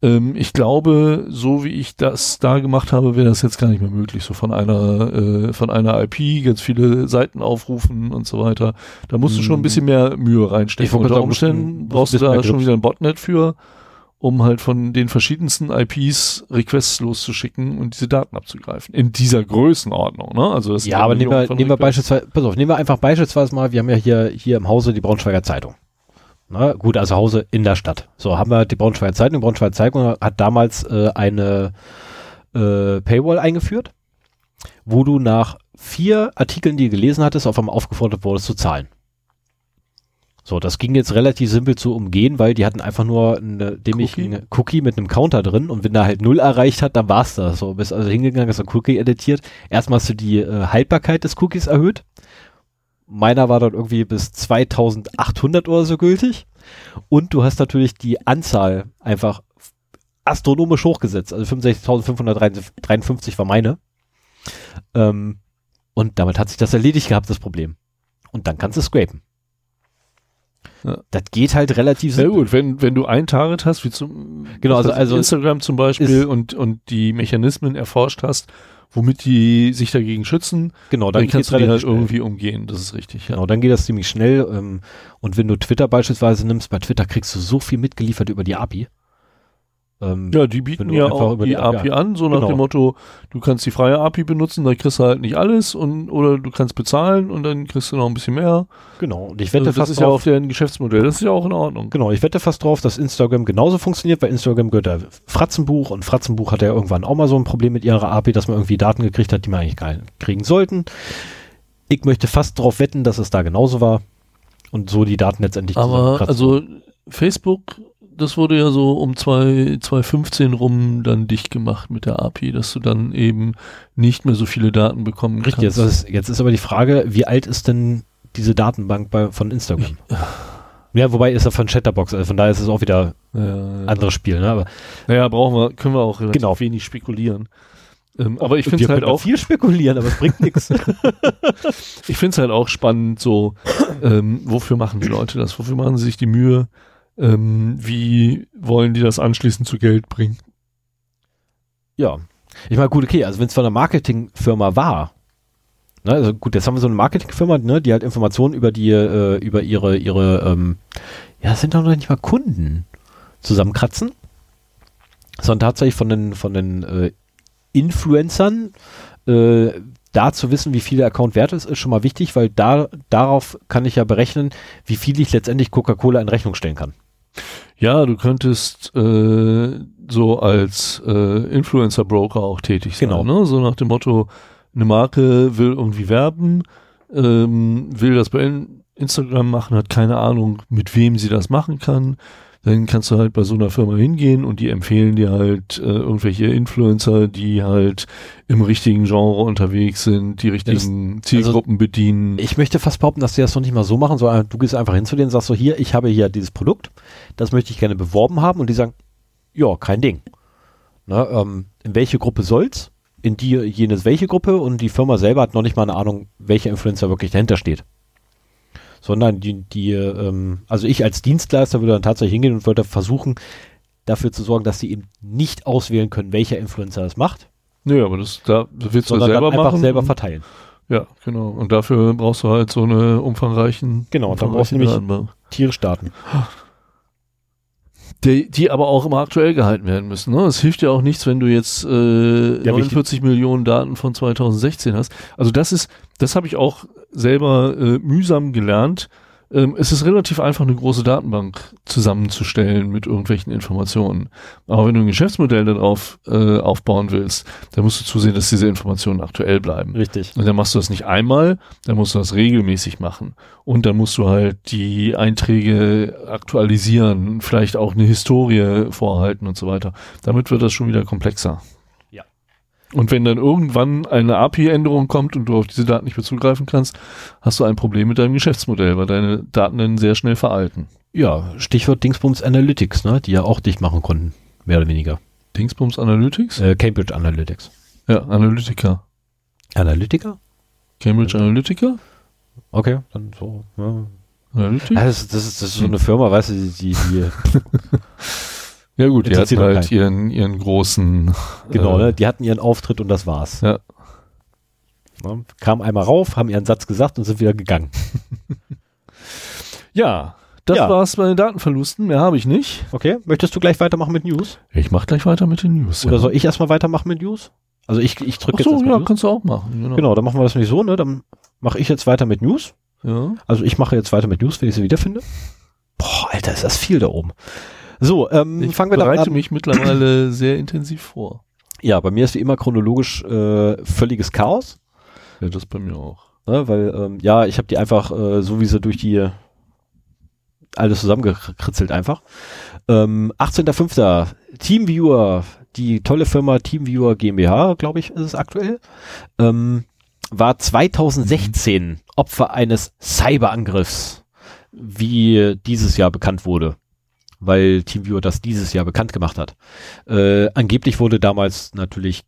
Ähm, ich glaube, so wie ich das da gemacht habe, wäre das jetzt gar nicht mehr möglich. So von einer, äh, von einer IP ganz viele Seiten aufrufen und so weiter. Da musst du schon ein mhm. bisschen mehr Mühe reinstecken. Unter sagen, Umständen brauchst du da schon wieder ein Botnet für, um halt von den verschiedensten IPs Requests loszuschicken und diese Daten abzugreifen. In dieser Größenordnung, ne? Also das ja, aber nehmen wir, nehmen wir beispielsweise, pass auf, nehmen wir einfach beispielsweise mal, wir haben ja hier, hier im Hause die Braunschweiger Zeitung. Na, gut, also Hause in der Stadt. So haben wir die Braunschweiger Zeitung. Die Braunschweiger Zeitung hat damals äh, eine äh, Paywall eingeführt, wo du nach vier Artikeln, die du gelesen hattest, auf einmal aufgefordert wurdest zu zahlen. So, das ging jetzt relativ simpel zu umgehen, weil die hatten einfach nur eine dämlichen Cookie? Cookie mit einem Counter drin und wenn der halt null erreicht hat, dann war's das. So, bist also hingegangen, hast ein Cookie editiert. Erstmal hast du die äh, Haltbarkeit des Cookies erhöht Meiner war dann irgendwie bis 2800 oder so gültig. Und du hast natürlich die Anzahl einfach astronomisch hochgesetzt. Also 65.553 war meine. Ähm, und damit hat sich das erledigt gehabt, das Problem. Und dann kannst du scrapen. Ja. Das geht halt relativ Sehr gut, wenn, wenn du ein Target hast, wie zum genau, also, also Instagram zum Beispiel und, und die Mechanismen erforscht hast, womit die sich dagegen schützen. Genau, dann, dann kannst du die halt schnell. irgendwie umgehen, das ist richtig. Ja. Genau, dann geht das ziemlich schnell. Ähm, und wenn du Twitter beispielsweise nimmst, bei Twitter kriegst du so viel mitgeliefert über die API. Ähm, Ja, die bieten ja auch über die die API API an, so nach Genau. dem Motto, du kannst die freie API benutzen, dann kriegst du halt nicht alles und oder du kannst bezahlen und dann kriegst du noch ein bisschen mehr. genau. Und ich wette Also das fast ist ja drauf, auch deren Geschäftsmodell, das ist ja auch in Ordnung. genau, ich wette fast drauf, dass Instagram genauso funktioniert, weil Instagram gehört der Fratzenbuch und Fratzenbuch hatte ja irgendwann auch mal so ein Problem mit ihrer API, dass man irgendwie Daten gekriegt hat, die man eigentlich gar nicht kriegen sollten. Ich möchte fast drauf wetten, dass es da genauso war und so die Daten letztendlich Aber also Facebook, das wurde ja so um 2 2015 rum dann dicht gemacht mit der API, dass du dann eben nicht mehr so viele Daten bekommen Richtig, jetzt kannst. ist, jetzt ist aber die Frage, wie alt ist denn diese Datenbank bei, von Instagram? Ja, wobei ist er von Chatterbox, also von daher ist es auch wieder Ja, anderes Spiel, ne? Aber Naja, brauchen wir, können wir auch relativ Genau. wenig spekulieren. Ähm, aber ich finde es halt auch, viel spekulieren, aber es bringt nichts. ich finde es halt auch spannend, so, ähm, wofür machen die Leute das? Wofür machen sie sich die Mühe? Ähm, wie wollen die das anschließend zu Geld bringen? Ja. Ich meine, gut, okay, also wenn es von einer Marketingfirma war, ne, also gut, jetzt haben wir so eine Marketingfirma, ne, die halt Informationen über die, äh, über ihre, ihre, ähm, ja, sind doch noch nicht mal Kunden zusammenkratzen, sondern tatsächlich von den, von den äh, Influencern, äh, da zu wissen, wie viel der Account wert ist, ist schon mal wichtig, weil da, darauf kann ich ja berechnen, wie viel ich letztendlich Coca-Cola in Rechnung stellen kann. Ja, du könntest äh, so als äh, Influencer-Broker auch tätig sein. Genau. Ne? So nach dem Motto, eine Marke will irgendwie werben, ähm, will das bei In Instagram machen, hat keine Ahnung, mit wem sie das machen kann. Dann kannst du halt bei so einer Firma hingehen und die empfehlen dir halt äh, irgendwelche Influencer, die halt im richtigen Genre unterwegs sind, die richtigen Zielgruppen bedienen. Ich möchte fast behaupten, dass die das noch nicht mal so machen, sondern du gehst einfach hin zu denen und sagst so, hier, ich habe hier dieses Produkt, das möchte ich gerne beworben haben und die sagen, ja, kein Ding. Ne, ähm, in welche Gruppe soll's? In die, jenes welche Gruppe und die Firma selber hat noch nicht mal eine Ahnung, welcher Influencer wirklich dahinter steht. Sondern die, die, ähm, also ich als Dienstleister würde dann tatsächlich hingehen und würde versuchen, dafür zu sorgen, dass sie eben nicht auswählen können, welcher Influencer das macht, Nö, aber das, da willst du sondern selber dann einfach machen. selber verteilen. Ja, genau. Und dafür brauchst du halt so eine umfangreichen. Genau, und dann brauchst du nämlich- Datenbank. Tierisch Daten. Die, die aber auch immer aktuell gehalten werden müssen. Ne? Es hilft ja auch nichts, wenn du jetzt äh, Ja, 49 Millionen Daten von 2016 hast. Also das ist, das habe ich auch selber äh, mühsam gelernt. Ähm, es ist relativ einfach, eine große Datenbank zusammenzustellen mit irgendwelchen Informationen. Aber wenn du ein Geschäftsmodell darauf äh, aufbauen willst, dann musst du zusehen, dass diese Informationen aktuell bleiben. Richtig. Und dann machst du das nicht einmal, dann musst du das regelmäßig machen. Und dann musst du halt die Einträge aktualisieren, vielleicht auch eine Historie vorhalten und so weiter. Damit wird das schon wieder komplexer. Und wenn dann irgendwann eine API-Änderung kommt und du auf diese Daten nicht mehr zugreifen kannst, hast du ein Problem mit deinem Geschäftsmodell, weil deine Daten dann sehr schnell veralten. Ja, Stichwort Dingsbums Analytics, ne, die ja auch dicht machen konnten, mehr oder weniger. Dingsbums Analytics? Äh, Cambridge Analytics. Ja, Analytica. Analytiker? Cambridge Analytica? Okay, dann so. Ja. Analytics? Ja, das, das, ist, das ist so eine Firma, weißt du, die, die, die Ja gut, die hatten halt ihren, ihren großen genau, äh, ne, die hatten ihren Auftritt und das war's. Ja. Ne, Kamen einmal rauf, haben ihren Satz gesagt und sind wieder gegangen. Ja, das Ja. war's bei den Datenverlusten. Mehr habe ich nicht. Okay, möchtest du gleich weitermachen mit News? Ich mache gleich weiter mit den News. Oder ja. soll ich erstmal weitermachen mit News? Also ich, ich drücke jetzt so, erstmal ja, News. kannst du auch machen. Genau. Genau, dann machen wir das nicht so, ne? Dann mache ich jetzt weiter mit News. Ja. Also ich mache jetzt weiter mit News, wenn ich sie wiederfinde. Boah, Alter, ist das viel da oben. So, ähm, Ich fangen wir bereite an. mich mittlerweile sehr intensiv vor. Ja, bei mir ist wie immer chronologisch äh, völliges Chaos, Ja, das bei mir auch. ne, weil ähm, ja, ich habe die einfach äh, so wie sie durch die alles zusammengekritzelt einfach. Ähm, 18.05. Teamviewer, die tolle Firma Teamviewer GmbH, glaube ich, ist es aktuell, ähm, war 2016 Opfer eines Cyberangriffs, wie dieses Jahr bekannt wurde, weil Teamviewer das dieses Jahr bekannt gemacht hat. Äh, angeblich wurde damals natürlich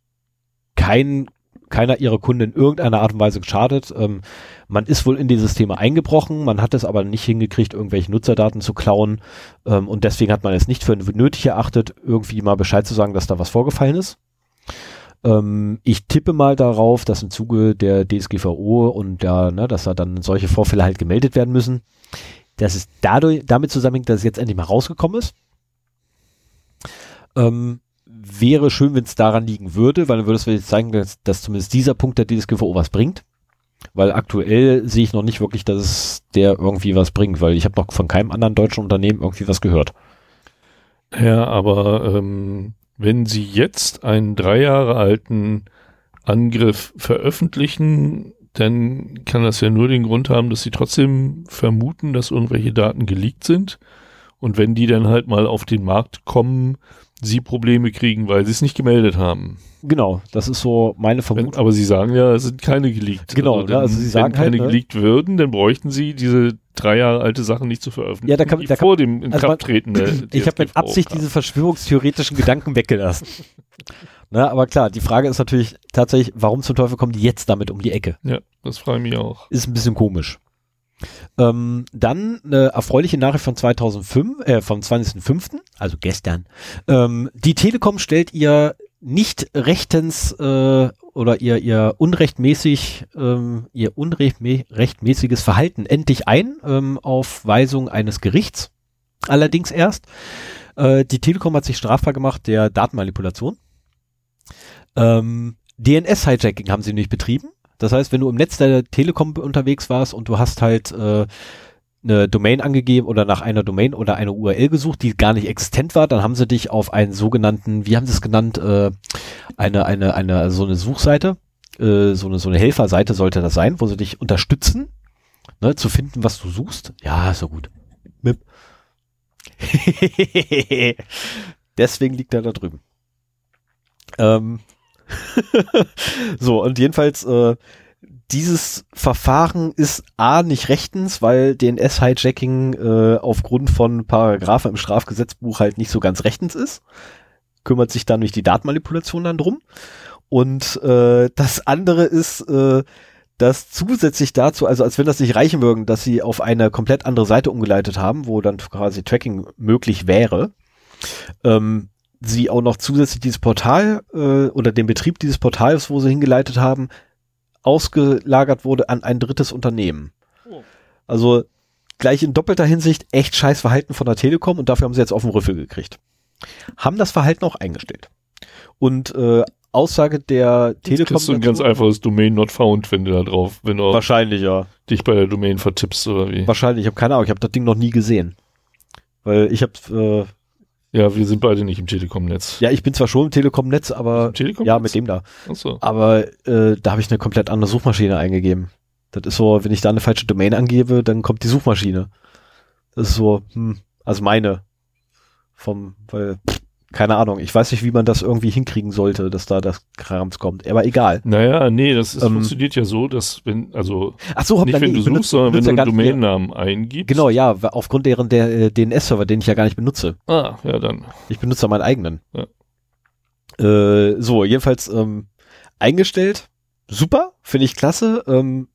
kein, keiner ihrer Kunden in irgendeiner Art und Weise geschadet. Ähm, man ist wohl in die Systeme eingebrochen, man hat es aber nicht hingekriegt, irgendwelche Nutzerdaten zu klauen ähm, und deswegen hat man es nicht für nötig erachtet, irgendwie mal Bescheid zu sagen, dass da was vorgefallen ist. Ähm, ich tippe mal darauf, dass im Zuge der DSGVO und der, ne, dass da dann solche Vorfälle halt gemeldet werden müssen, dass es dadurch, damit zusammenhängt, dass es jetzt endlich mal rausgekommen ist. Ähm, wäre schön, wenn es daran liegen würde, weil dann würde es jetzt zeigen, dass, dass zumindest dieser Punkt der DSGVO was bringt. Weil aktuell sehe ich noch nicht wirklich, dass es der irgendwie was bringt, weil ich habe noch von keinem anderen deutschen Unternehmen irgendwie was gehört. Ja, aber ähm, wenn Sie jetzt einen drei Jahre alten Angriff veröffentlichen, dann kann das ja nur den Grund haben, dass Sie trotzdem vermuten, dass irgendwelche Daten geleakt sind. Und wenn die dann halt mal auf den Markt kommen, Sie Probleme kriegen, weil Sie es nicht gemeldet haben. Genau, das ist so meine Vermutung. Aber Sie sagen ja, es sind keine geleakt. Genau, also, dann, also Sie sagen wenn keine halt, ne? geleakt würden, dann bräuchten Sie diese drei Jahre alte Sachen nicht zu veröffentlichen, Ja, da kann- da kann- vor dem also man- Inkrafttreten der Ich habe mit Absicht kam. diese verschwörungstheoretischen Gedanken weggelassen. Na, aber klar, die Frage ist natürlich tatsächlich, warum zum Teufel kommen die jetzt damit um die Ecke? Ja, das frage ich mich auch. Ist ein bisschen komisch. Ähm, dann eine erfreuliche Nachricht von 2005, äh, vom 20.05., also gestern. Ähm, die Telekom stellt ihr nicht rechtens äh, oder ihr, ihr unrechtmäßig, ähm, ihr unrechtmäßiges Verhalten endlich ein, ähm, auf Weisung eines Gerichts. Allerdings erst. Äh, die Telekom hat sich strafbar gemacht der Datenmanipulation. Ähm, DNS-Hijacking haben sie nicht betrieben. Das heißt, wenn du im Netz der Telekom unterwegs warst und du hast halt äh, eine Domain angegeben oder nach einer Domain oder einer URL gesucht, die gar nicht existent war, dann haben sie dich auf einen sogenannten, wie haben sie es genannt, äh, eine, eine, eine, so eine Suchseite, äh, so eine, so eine Helferseite sollte das sein, wo sie dich unterstützen, ne, zu finden, was du suchst. Ja, so gut. Mip. Deswegen liegt er da drüben. Ähm, so, und jedenfalls, äh, dieses Verfahren ist A nicht rechtens, weil DNS-Hijacking äh, aufgrund von Paragraphen im Strafgesetzbuch halt nicht so ganz rechtens ist. Kümmert sich dann durch die Datenmanipulation dann drum. Und äh, das andere ist, äh, dass zusätzlich dazu, also als wenn das nicht reichen würden, dass sie auf eine komplett andere Seite umgeleitet haben, wo dann quasi Tracking möglich wäre, ähm, sie auch noch zusätzlich dieses Portal äh, oder den Betrieb dieses Portals, wo sie hingeleitet haben, ausgelagert wurde an ein drittes Unternehmen. Oh. Also gleich in doppelter Hinsicht echt scheiß Verhalten von der Telekom und dafür haben sie jetzt auf den Rüffel gekriegt. Haben das Verhalten auch eingestellt. Und äh, Aussage der Telekom. Kriegst du ein ganz einfaches Domain not found, wenn du da drauf, wenn du Wahrscheinlich, ja. dich bei der Domain vertippst oder wie. Wahrscheinlich, ich habe keine Ahnung, ich habe das Ding noch nie gesehen. Weil ich habe, äh, Ja, wir sind beide nicht im Telekom-Netz. ja, ich bin zwar schon im Telekom-Netz, aber Im Telekom-Netz? ja, mit dem da. Achso. Aber äh, da habe ich eine komplett andere Suchmaschine eingegeben. Das ist so, wenn ich da eine falsche Domain angebe, dann kommt die Suchmaschine. Das ist so, hm, also meine. Vom, weil, pff, keine Ahnung, ich weiß nicht, wie man das irgendwie hinkriegen sollte, dass da das Krams kommt. Aber egal. Naja, nee, das ist, Ähm, funktioniert ja so, dass wenn, also Ach so, nicht wenn nee, du benutze- suchst, sondern wenn du ja einen nicht- Domainnamen eingibst. Genau, ja, aufgrund deren der äh, DNS-Server, den ich ja gar nicht benutze. Ah, ja, dann. Ich benutze ja meinen eigenen. Ja. Äh, so, jedenfalls ähm, eingestellt. Super, finde ich klasse. Ähm,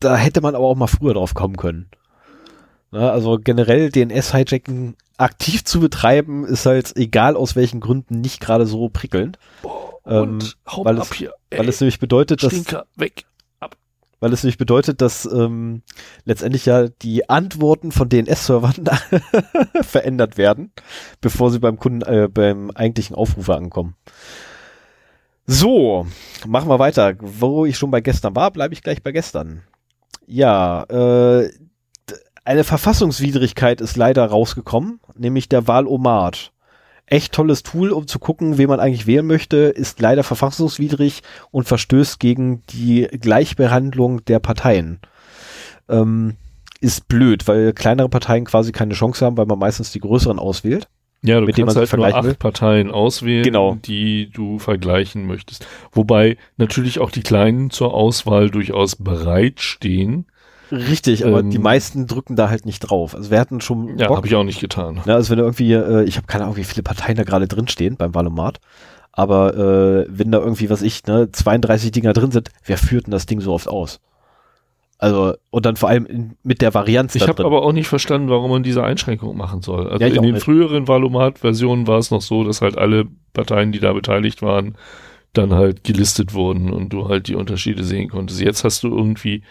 da hätte man aber auch mal früher drauf kommen können. Na, also generell DNS-Hijacking aktiv zu betreiben, ist halt, egal aus welchen Gründen, nicht gerade so prickelnd. Ähm, Und hau weil ab es- hier. Weil es nämlich bedeutet, dass Stinker, weg. weil es nämlich bedeutet, dass ähm, letztendlich ja die Antworten von DNS-Servern verändert werden, bevor sie beim Kunden, äh, beim eigentlichen Aufrufer ankommen. So, machen wir weiter. Wo ich schon bei gestern war, bleibe ich gleich bei gestern. Ja, äh, eine Verfassungswidrigkeit ist leider rausgekommen, nämlich der Wahlomat. Echt tolles Tool, um zu gucken, wen man eigentlich wählen möchte, ist leider verfassungswidrig und verstößt gegen die Gleichbehandlung der Parteien. Ähm, ist blöd, weil kleinere Parteien quasi keine Chance haben, weil man meistens die größeren auswählt. Ja, du mit kannst man halt nur acht Parteien auswählen, Genau. die du vergleichen möchtest. Wobei natürlich auch die kleinen zur Auswahl durchaus bereitstehen. Richtig, aber Ähm, die meisten drücken da halt nicht drauf. Also wir hatten schon Ja, habe ich auch nicht getan. Ne, also wenn irgendwie, äh, ich habe keine Ahnung, wie viele Parteien da gerade drin stehen beim Valomat, aber äh, wenn da irgendwie, was ich, ne, 32 Dinger drin sind, wer führt denn das Ding so oft aus? Also, und dann vor allem in, mit der Varianz Ich habe aber auch nicht verstanden, warum man diese Einschränkung machen soll. Also Ja, in den nicht. früheren Valomat-Versionen war es noch so, dass halt alle Parteien, die da beteiligt waren, dann halt gelistet wurden und du halt die Unterschiede sehen konntest. Jetzt hast du irgendwie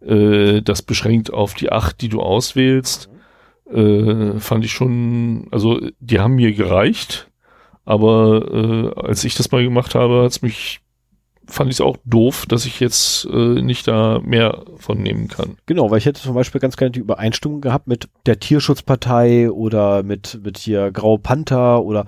äh, das beschränkt auf die acht, die du auswählst. Äh, fand ich schon, also die haben mir gereicht. Aber äh, als ich das mal gemacht habe, hat's mich fand ich es auch doof, dass ich jetzt äh, nicht da mehr von nehmen kann. Genau, weil ich hätte zum Beispiel ganz gerne die Übereinstimmung gehabt mit der Tierschutzpartei oder mit, mit hier Grau Panther oder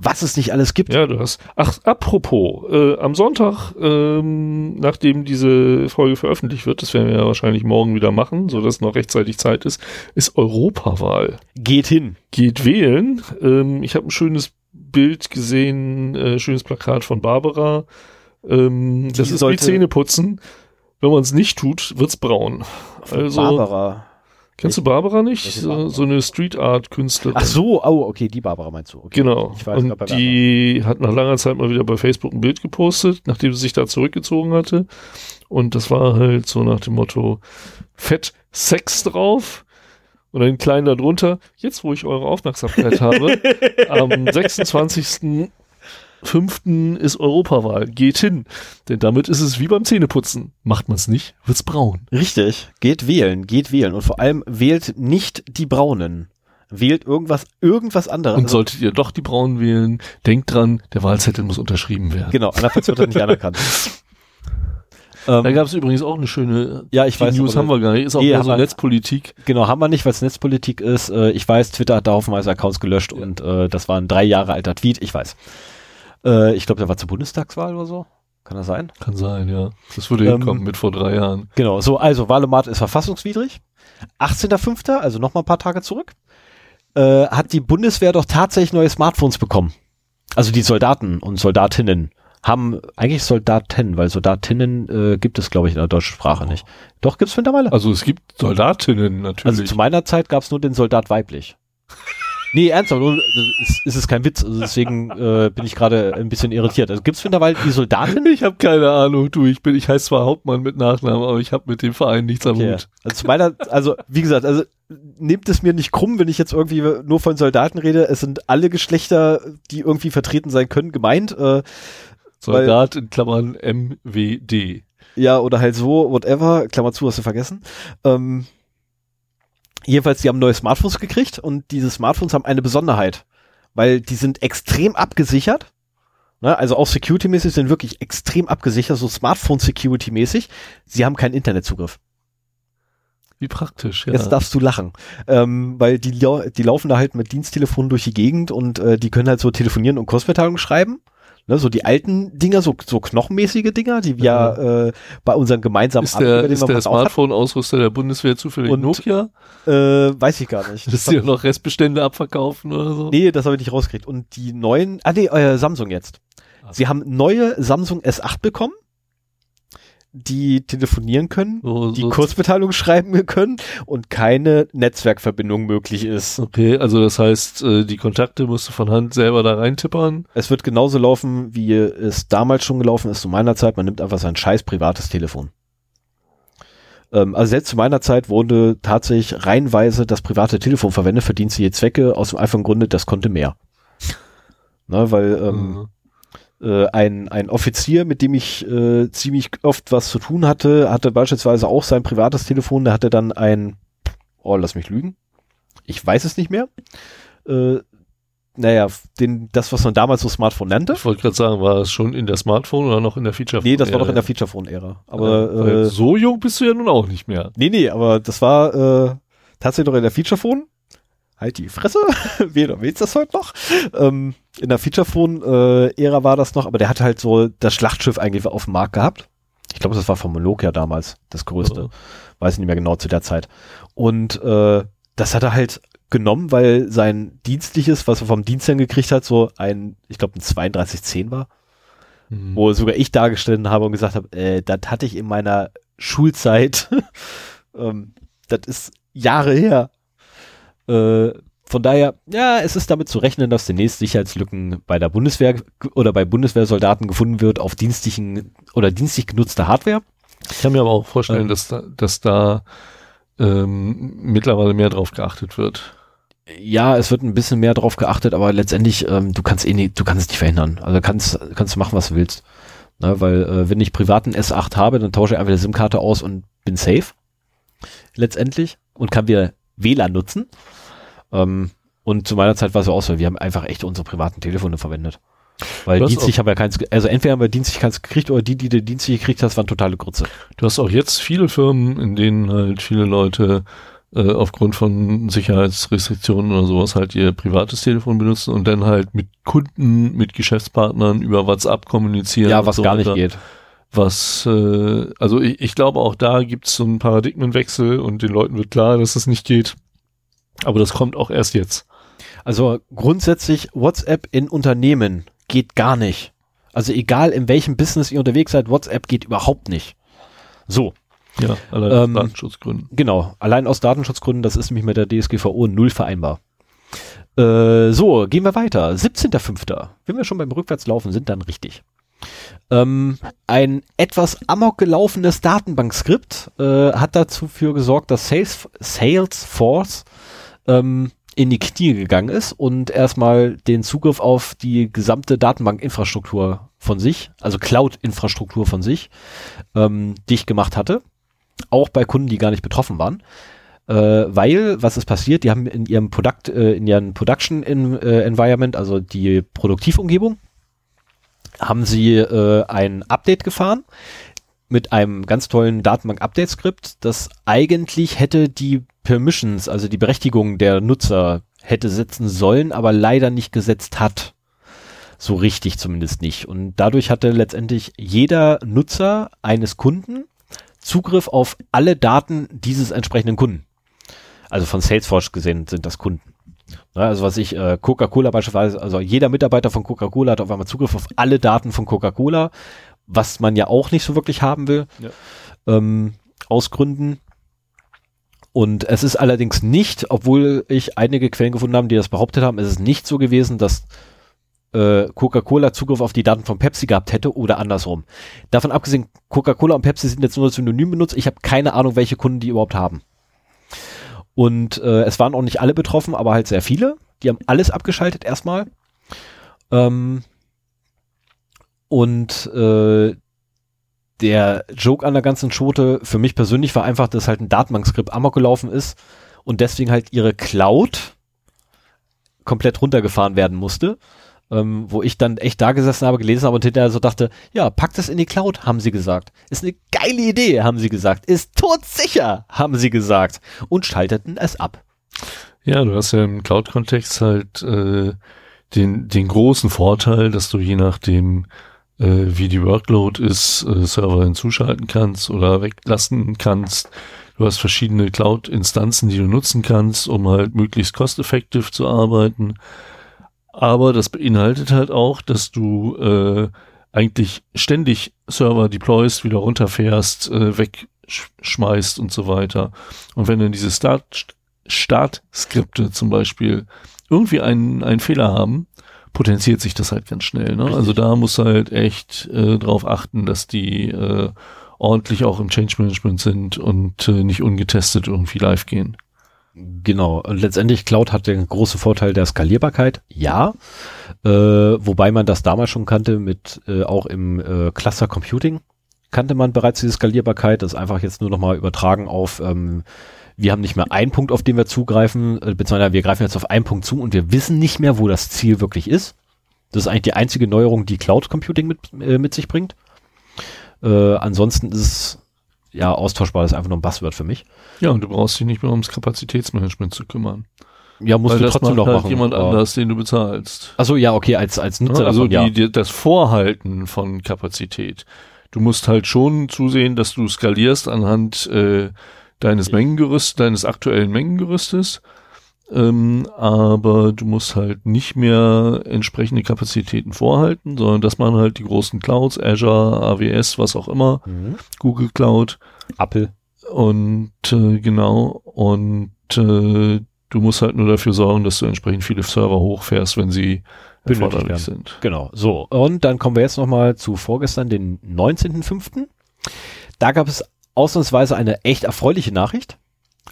was es nicht alles gibt. Ja, du hast. Ach, apropos, äh, am Sonntag, ähm, nachdem diese Folge veröffentlicht wird, das werden wir ja wahrscheinlich morgen wieder machen, so dass noch rechtzeitig Zeit ist, ist Europawahl. Geht hin. Geht wählen. Ähm, ich habe ein schönes Bild gesehen, äh, schönes Plakat von Barbara. Ähm, das ist wie Zähne putzen. Wenn man es nicht tut, wird's braun. Also, Barbara. Kennst du Barbara nicht? Barbara? so eine Street Art Künstlerin. Ach so, oh, okay, die Barbara meinst du. Okay. Genau. Ich weiß, und bei die hat nach langer Zeit mal wieder bei Facebook ein Bild gepostet, nachdem sie sich da zurückgezogen hatte. Und das war halt so nach dem Motto Fett Sex drauf. Und ein klein darunter, jetzt wo ich eure Aufmerksamkeit habe, am 26.05. ist Europawahl. Geht hin. Denn damit ist es wie beim Zähneputzen. Macht man es nicht, wird's braun. Richtig. Geht wählen, geht wählen. Und vor allem wählt nicht die Braunen. Wählt irgendwas, irgendwas anderes. Und Also, solltet ihr doch die Braunen wählen, denkt dran, der Wahlzettel muss unterschrieben werden. genau, andernfalls wird er nicht anerkannt. Da ähm, gab es übrigens auch eine schöne ja, ich Die weiß. News haben wir gar nicht. Ist auch Nee, so Netzpolitik. Genau, haben wir nicht, weil es Netzpolitik ist. Äh, ich weiß, Twitter hat da haufenweise Accounts gelöscht Ja. und äh, das war ein drei Jahre alter Tweet, ich weiß. Äh, ich glaube, der war zur Bundestagswahl oder so. Kann das sein? Kann sein, ja. Das würde Ähm, hinkommen mit vor drei Jahren. Genau, so, also Wahlomat ist verfassungswidrig. 18.05., also noch mal ein paar Tage zurück, äh, hat die Bundeswehr doch tatsächlich neue Smartphones bekommen. Also die Soldaten und Soldatinnen haben, eigentlich Soldaten, weil Soldatinnen äh, gibt es, glaube ich, in der deutschen Sprache nicht. Doch, gibt's mittlerweile. Also es gibt Soldatinnen natürlich. Also zu meiner Zeit gab's nur den Soldat weiblich. Nee, ernsthaft, nur- ist, ist es kein Witz, also deswegen äh, bin ich gerade ein bisschen irritiert. Also gibt's mittlerweile die Soldatin? ich habe keine Ahnung, du, ich bin, ich heiße zwar Hauptmann mit Nachnamen, aber ich habe mit dem Verein nichts am Okay. Hut. Also zu meiner, also wie gesagt, also nehmt es mir nicht krumm, wenn ich jetzt irgendwie nur von Soldaten rede. Es sind alle Geschlechter, die irgendwie vertreten sein können, gemeint. Äh, Soldat in Klammern MWD. ja, oder halt so, whatever. Klammer zu, hast du vergessen. Ähm, jedenfalls, die haben neue Smartphones gekriegt und diese Smartphones haben eine Besonderheit, weil die sind extrem abgesichert. Ne, also auch Security-mäßig sind wirklich extrem abgesichert, so Smartphone-Security-mäßig. Sie haben keinen Internetzugriff. Wie praktisch, ja. Jetzt darfst du lachen. Ähm, weil die, die laufen da halt mit Diensttelefonen durch die Gegend und äh, die können halt so telefonieren und Kurzmitteilungen schreiben. Ne, so die alten Dinger, so, so knochenmäßige Dinger, die wir äh, bei unseren gemeinsamen ist der, den ist der. Smartphone-Ausrüster der Bundeswehr zufällig Und- Nokia? Äh, weiß ich gar nicht. Dass die ja noch Restbestände abverkaufen oder so? nee, das habe ich nicht rausgekriegt. Und die neuen, ah nee, äh, Samsung jetzt. Sie haben neue Samsung S8 bekommen, die telefonieren können, So, die so Kurzmitteilungen schreiben können und keine Netzwerkverbindung möglich ist. Okay, also das heißt, äh, die Kontakte musst du von Hand selber da reintippern. Es wird genauso laufen, wie es damals schon gelaufen ist zu meiner Zeit. Man nimmt einfach sein scheiß privates Telefon. Ähm, also selbst zu meiner Zeit wurde tatsächlich reihenweise das private Telefon verwendet für dienstliche Zwecke aus dem einfachen Grunde, das konnte mehr. Ne, weil ähm, äh, ein, ein Offizier, mit dem ich äh, ziemlich oft was zu tun hatte, hatte beispielsweise auch sein privates Telefon, der hatte dann ein, oh, lass mich lügen, ich weiß es nicht mehr, äh, naja, den, das, was man damals so Smartphone nannte. Ich wollte gerade sagen, war es schon in der Smartphone oder noch in der Feature? Nee, das war doch in der Feature-Phone-Ära. Aber, äh, so jung bist du ja nun auch nicht mehr. nee, nee, aber das war äh, tatsächlich noch in der Feature-Phone. Halt die Fresse, wer willst das heute noch? Ähm, in der Feature-Phone-Ära war das noch, aber der hat halt so das Schlachtschiff eigentlich auf dem Markt gehabt. Ich glaube, das war von Nokia damals, das größte. Ja. Weiß ich nicht mehr genau zu der Zeit. Und äh, das hat er halt genommen, weil sein dienstliches, was er vom Dienstherrn gekriegt hat, so ein, ich glaube, ein 3210 war. Mhm. wo sogar ich dargestellt habe und gesagt habe, äh, das hatte ich in meiner Schulzeit. ähm, das ist Jahre her. Äh, von daher, ja, es ist damit zu rechnen, dass demnächst Sicherheitslücken bei der Bundeswehr oder bei Bundeswehrsoldaten gefunden wird auf dienstlichen oder dienstlich genutzte Hardware. Ich kann mir aber auch vorstellen, Ähm. dass da, dass da ähm, mittlerweile mehr drauf geachtet wird. Ja, es wird ein bisschen mehr drauf geachtet, aber letztendlich, ähm, du kannst eh nicht, du kannst es nicht verhindern. Also kannst, kannst du machen, was du willst. Ne, weil äh, wenn ich privaten S8 habe, dann tausche ich einfach die SIM-Karte aus und bin safe. Letztendlich. Und kann wieder WLAN nutzen. Ähm, Und zu meiner Zeit war es ja auch so, wir haben einfach echt unsere privaten Telefone verwendet. Weil dienstlich haben wir keins, also entweder haben wir dienstlich keins gekriegt oder die, die du dienstlich gekriegt hast, waren totale Grütze. Du hast auch jetzt viele Firmen, in denen halt viele Leute äh, aufgrund von Sicherheitsrestriktionen oder sowas halt ihr privates Telefon benutzen und dann halt mit Kunden, mit Geschäftspartnern über WhatsApp kommunizieren. Ja, was so gar nicht geht. Was, äh, also ich, ich glaube auch da gibt es so einen Paradigmenwechsel und den Leuten wird klar, dass es nicht geht. Aber das kommt auch erst jetzt. Also grundsätzlich WhatsApp in Unternehmen geht gar nicht. Also egal in welchem Business ihr unterwegs seid, WhatsApp geht überhaupt nicht. So, Ja, allein Ähm, aus Datenschutzgründen. genau. Allein aus Datenschutzgründen, das ist nämlich mit der DSGVO null vereinbar. Äh, so, gehen wir weiter. 17.05. Wenn wir schon beim Rückwärtslaufen sind, dann richtig. Ähm, ein etwas amok gelaufenes Datenbankskript äh, hat dazu für gesorgt, dass Sales, Salesforce ähm, in die Knie gegangen ist und erstmal den Zugriff auf die gesamte Datenbankinfrastruktur von sich, also Cloud-Infrastruktur von sich, ähm, dicht gemacht hatte. Auch bei Kunden, die gar nicht betroffen waren. Äh, weil, was ist passiert? Die haben in ihrem Produkt, äh, in ihrem Production in, äh, Environment, also die Produktivumgebung, haben sie äh, ein Update gefahren mit einem ganz tollen Datenbank-Update-Skript, das eigentlich hätte die Permissions, also die Berechtigung der Nutzer hätte setzen sollen, aber leider nicht gesetzt hat. So richtig zumindest nicht. Und dadurch hatte letztendlich jeder Nutzer eines Kunden Zugriff auf alle Daten dieses entsprechenden Kunden. Also von Salesforce gesehen sind das Kunden. Ja, also was ich, äh, Coca-Cola beispielsweise, also jeder Mitarbeiter von Coca-Cola hat auf einmal Zugriff auf alle Daten von Coca-Cola, was man ja auch nicht so wirklich haben will, Ja. ähm, aus Gründen. Und es ist allerdings nicht, obwohl ich einige Quellen gefunden habe, die das behauptet haben, es ist nicht so gewesen, dass äh, Coca-Cola Zugriff auf die Daten von Pepsi gehabt hätte oder andersrum. Davon abgesehen, Coca-Cola und Pepsi sind jetzt nur Synonym benutzt. Ich habe keine Ahnung, welche Kunden die überhaupt haben. Und äh, es waren auch nicht alle betroffen, aber halt sehr viele. Die haben alles abgeschaltet erstmal. Ähm, und äh, der Joke an der ganzen Schote für mich persönlich war einfach, dass halt ein Datenbankskript amok gelaufen ist und deswegen halt ihre Cloud komplett runtergefahren werden musste. Ähm, wo ich dann echt da gesessen habe, gelesen habe und hinterher so dachte, ja, packt es in die Cloud, haben sie gesagt. Ist eine geile Idee, haben sie gesagt. Ist todsicher, haben sie gesagt. Und schalteten es ab. Ja, du hast ja im Cloud-Kontext halt äh, den, den großen Vorteil, dass du je nachdem, wie die Workload ist, äh, Server hinzuschalten kannst oder weglassen kannst. Du hast verschiedene Cloud-Instanzen, die du nutzen kannst, um halt möglichst cost-effective zu arbeiten. Aber das beinhaltet halt auch, dass du äh, eigentlich ständig Server deployst, wieder runterfährst, äh, wegschmeißt und so weiter. Und wenn dann diese Start Startskripte zum Beispiel irgendwie einen, einen Fehler haben, potenziert sich das halt ganz schnell. Ne? Also da muss halt echt äh, drauf achten, dass die äh, ordentlich auch im Change Management sind und äh, nicht ungetestet irgendwie live gehen. Genau. Und letztendlich Cloud hat den großen Vorteil der Skalierbarkeit. Ja. Äh, wobei man das damals schon kannte mit äh, auch im äh, Cluster Computing kannte man bereits diese Skalierbarkeit. Das ist einfach jetzt nur nochmal übertragen auf, ähm, wir haben nicht mehr einen Punkt, auf den wir zugreifen, äh, beziehungsweise wir greifen jetzt auf einen Punkt zu und wir wissen nicht mehr, wo das Ziel wirklich ist. Das ist eigentlich die einzige Neuerung, die Cloud Computing mit, äh, mit sich bringt. Äh, ansonsten ist es ja austauschbar, das ist einfach nur ein Buzzword für mich. Ja, und du brauchst dich nicht mehr ums Kapazitätsmanagement zu kümmern. Ja, musst weil du das trotzdem macht noch halt machen. jemand anders, den du bezahlst. Achso, ja, okay, als, als Nutzer Ja, also davon, ja. die, die, das Vorhalten von Kapazität. Du musst halt schon zusehen, dass du skalierst anhand äh, deines Mengengerüst, deines aktuellen Mengengerüstes. Ähm, aber du musst halt nicht mehr entsprechende Kapazitäten vorhalten, sondern das machen halt die großen Clouds, Azure, AWS, was auch immer, Mhm. Google Cloud Apple. und äh, genau und äh, du musst halt nur dafür sorgen, dass du entsprechend viele Server hochfährst, wenn sie erforderlich werden. sind. Genau, so. Und dann kommen wir jetzt nochmal zu vorgestern, den 19.05. Da gab es ausnahmsweise eine echt erfreuliche Nachricht.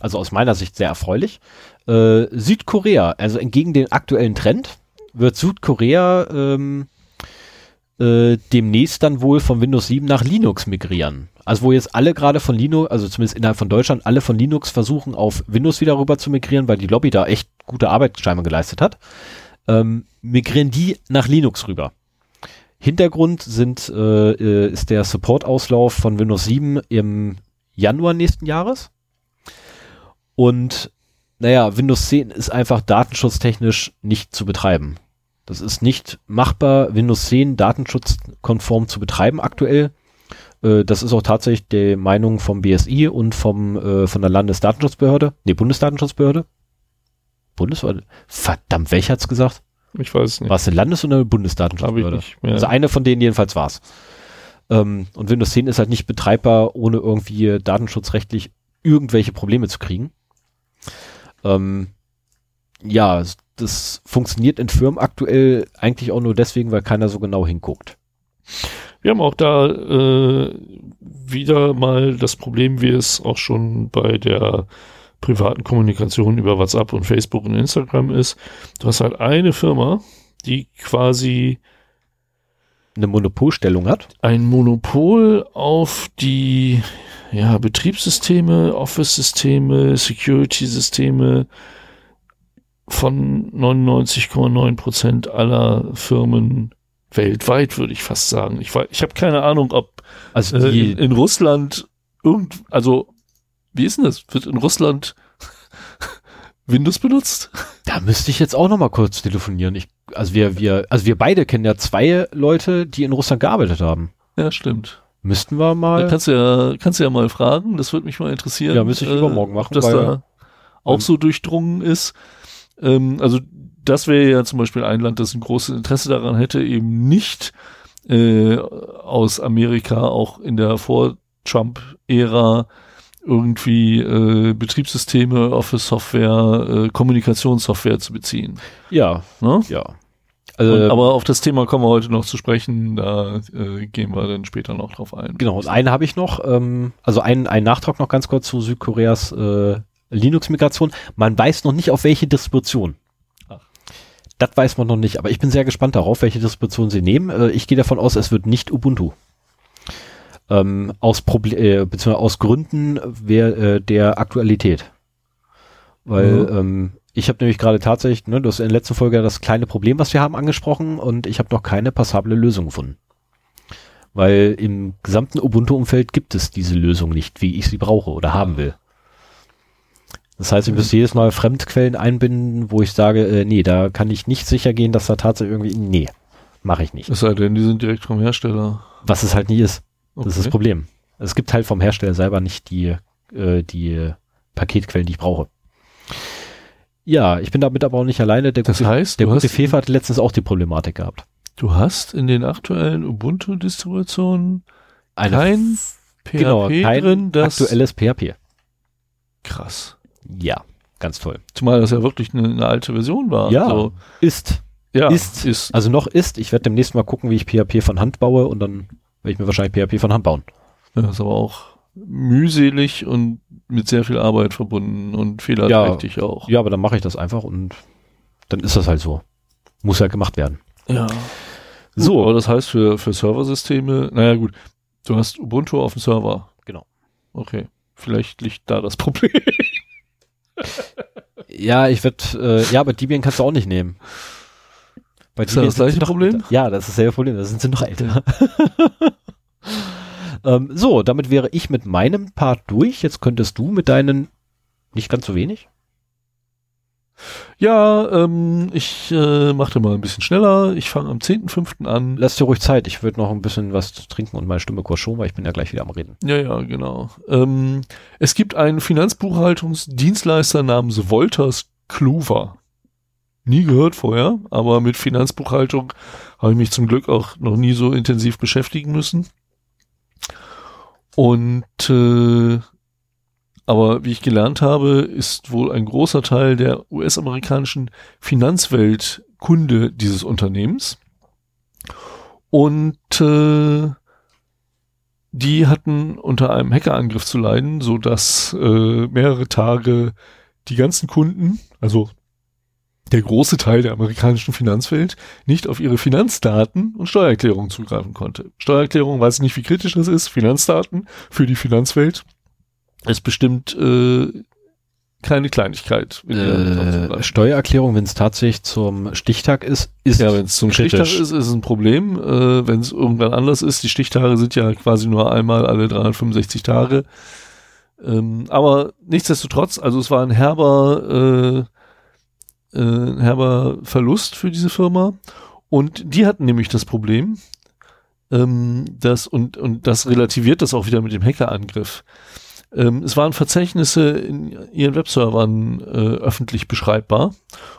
Also aus meiner Sicht sehr erfreulich. Äh, Südkorea, also entgegen dem aktuellen Trend, wird Südkorea ähm, äh, demnächst dann wohl von Windows 7 nach Linux migrieren. Also wo jetzt alle gerade von Linux, also zumindest innerhalb von Deutschland, alle von Linux versuchen auf Windows wieder rüber zu migrieren, weil die Lobby da echt gute Arbeit scheinbar geleistet hat, ähm, migrieren die nach Linux rüber. Hintergrund sind, äh, äh ist der Support-Auslauf von Windows 7 im Januar nächsten Jahres. Und naja, Windows 10 ist einfach datenschutztechnisch nicht zu betreiben. Das ist nicht machbar, Windows 10 datenschutzkonform zu betreiben aktuell. Äh, das ist auch tatsächlich die Meinung vom BSI und vom, äh, von der Landesdatenschutzbehörde, nee, Bundesdatenschutzbehörde. Bundes, verdammt, welcher hat's gesagt? Ich weiß es nicht. War es eine Landes- oder eine Bundesdatenschutzbehörde? Also eine von denen jedenfalls war's. Ähm, und Windows 10 ist halt nicht betreibbar, ohne irgendwie datenschutzrechtlich irgendwelche Probleme zu kriegen. Ähm, ja, das funktioniert in Firmen aktuell eigentlich auch nur deswegen, weil keiner so genau hinguckt. Wir haben auch da äh, wieder mal das Problem, wie es auch schon bei der privaten Kommunikation über WhatsApp und Facebook und Instagram ist. Du hast halt eine Firma, die quasi eine Monopolstellung hat. Ein Monopol auf die ja, Betriebssysteme, Office-Systeme, Security-Systeme von 99,9 Prozent aller Firmen weltweit, würde ich fast sagen. Ich, ich habe keine Ahnung, ob also äh, in, in, Russland irgend, also wie ist denn das? Wird in Russland Windows benutzt? Da müsste ich jetzt auch noch mal kurz telefonieren. Ich, also wir, wir, also wir beide kennen ja zwei Leute, die in Russland gearbeitet haben. Ja, stimmt. Müssten wir mal. Da kannst du ja, kannst du ja mal fragen. Das würde mich mal interessieren. Ja, müsste ich äh, übermorgen machen. Ob das da auch so durchdrungen ist. Ähm, also das wäre ja zum Beispiel ein Land, das ein großes Interesse daran hätte, eben nicht äh, aus Amerika auch in der Vor-Trump-Ära irgendwie äh, Betriebssysteme, Office-Software, äh, Kommunikationssoftware zu beziehen. Ja, ne? ja. Also, und, aber auf das Thema kommen wir heute noch zu sprechen, da äh, gehen wir dann später noch drauf ein. Genau, und einen habe ich noch, ähm, also einen, einen Nachtrag noch ganz kurz zu Südkoreas äh, Linux-Migration. Man weiß noch nicht, auf welche Distribution. Ach. Das weiß man noch nicht, aber ich bin sehr gespannt darauf, welche Distribution sie nehmen. Äh, ich gehe davon aus, es wird nicht Ubuntu. Ähm, aus Proble äh, beziehungsweise aus Gründen wer, äh, der Aktualität. Weil mhm. ähm, ich habe nämlich gerade tatsächlich, ne, du hast in der letzten Folge das kleine Problem, was wir haben, angesprochen und ich habe noch keine passable Lösung gefunden. Weil im gesamten Ubuntu-Umfeld gibt es diese Lösung nicht, wie ich sie brauche oder haben will. Das heißt, ich mhm. müsste jedes Mal Fremdquellen einbinden, wo ich sage, äh, nee, da kann ich nicht sicher gehen, dass da tatsächlich irgendwie, nee, mache ich nicht. Es sei denn, die sind direkt vom Hersteller. Was es halt nie ist. Das ist das Problem. Es gibt halt vom Hersteller selber nicht die, äh, die Paketquellen, die ich brauche. Ja, ich bin damit aber auch nicht alleine. Der das heißt, der gute Fefe hat letztens auch die Problematik gehabt. Du hast in den aktuellen Ubuntu-Distributionen kein PHP genau, kein drin, das aktuelles PHP. Krass. Ja, ganz toll. Zumal das ja wirklich eine, eine alte Version war. Ja, so. ist. Ja, ist, ist. Also noch ist. Ich werde demnächst mal gucken, wie ich PHP von Hand baue und dann werde ich mir wahrscheinlich PHP von Hand bauen. Ja, ist aber auch mühselig und mit sehr viel Arbeit verbunden und fehlerträchtig ja, auch. Ja, aber dann mache ich das einfach und dann ist das halt so. Muss ja gemacht werden. Ja. So. aber das heißt für, für Serversysteme, naja gut, du hast Ubuntu auf dem Server. Genau. Okay. Vielleicht liegt da das Problem. ja, ich werde, äh, ja, aber Debian kannst du auch nicht nehmen. Bei ist das das gleiche Problem? Ja, das ist dasselbe Problem, da sind sie noch älter. ähm, so, damit wäre ich mit meinem Part durch. Jetzt könntest du mit deinen nicht ganz so wenig. Ja, ähm, ich äh, machte mal ein bisschen schneller. Ich fange am 10.05. an. Lass dir ruhig Zeit. Ich würde noch ein bisschen was trinken und meine Stimme kurz schon, weil ich bin ja gleich wieder am Reden. Ja, ja, genau. Ähm, es gibt einen Finanzbuchhaltungsdienstleister namens Wolters Kluwer. Nie gehört vorher, aber mit Finanzbuchhaltung habe ich mich zum Glück auch noch nie so intensiv beschäftigen müssen. Und äh, aber wie ich gelernt habe, ist wohl ein großer Teil der US-amerikanischen Finanzwelt Kunde dieses Unternehmens. Und äh, die hatten unter einem Hackerangriff zu leiden, so dass äh, mehrere Tage die ganzen Kunden, also der große Teil der amerikanischen Finanzwelt nicht auf ihre Finanzdaten und Steuererklärungen zugreifen konnte. Steuererklärung weiß ich nicht, wie kritisch das ist. Finanzdaten für die Finanzwelt ist bestimmt äh, keine Kleinigkeit. Äh, Steuererklärung, wenn es tatsächlich zum Stichtag ist, ist ja, wenn es zum kritisch. Stichtag ist, ist es ein Problem. Äh, wenn es irgendwann anders ist, die Stichtage sind ja quasi nur einmal alle 365 Tage. Ähm, aber nichtsdestotrotz, also es war ein herber, äh, äh, ein herber Verlust für diese Firma. Und die hatten nämlich das Problem, ähm, das und, und das relativiert das auch wieder mit dem Hackerangriff. Ähm, es waren Verzeichnisse in ihren Webservern äh, öffentlich beschreibbar.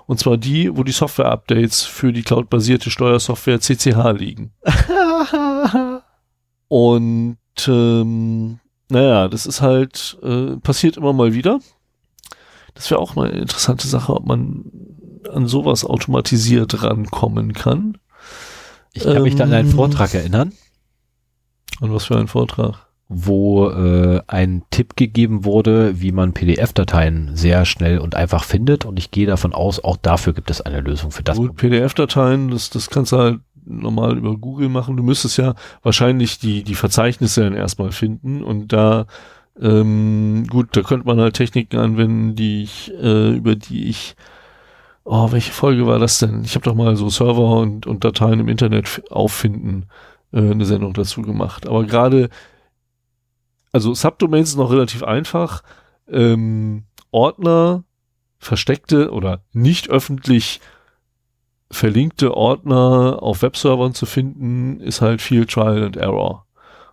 Und zwar die, wo die Software-Updates für die cloud-basierte Steuersoftware CCH liegen. und ähm, naja, das ist halt, äh, passiert immer mal wieder. Das wäre auch mal eine interessante Sache, ob man an sowas automatisiert rankommen kann. Ich kann ähm, mich da an einen ähm, Vortrag erinnern. An was für einen Vortrag? Wo äh, ein Tipp gegeben wurde, wie man PDF-Dateien sehr schnell und einfach findet. Und ich gehe davon aus, auch dafür gibt es eine Lösung für das. Gut, PDF-Dateien, das, das kannst du halt normal über Google machen. Du müsstest ja wahrscheinlich die, die Verzeichnisse dann erstmal finden und da ähm, gut, da könnte man halt Techniken anwenden, die ich, äh, über die ich, oh, welche Folge war das denn? Ich habe doch mal so Server und, und Dateien im Internet auffinden, äh, eine Sendung dazu gemacht. Aber gerade, also Subdomains ist noch relativ einfach. Ähm, Ordner, versteckte oder nicht öffentlich verlinkte Ordner auf Webservern zu finden, ist halt viel Trial and Error.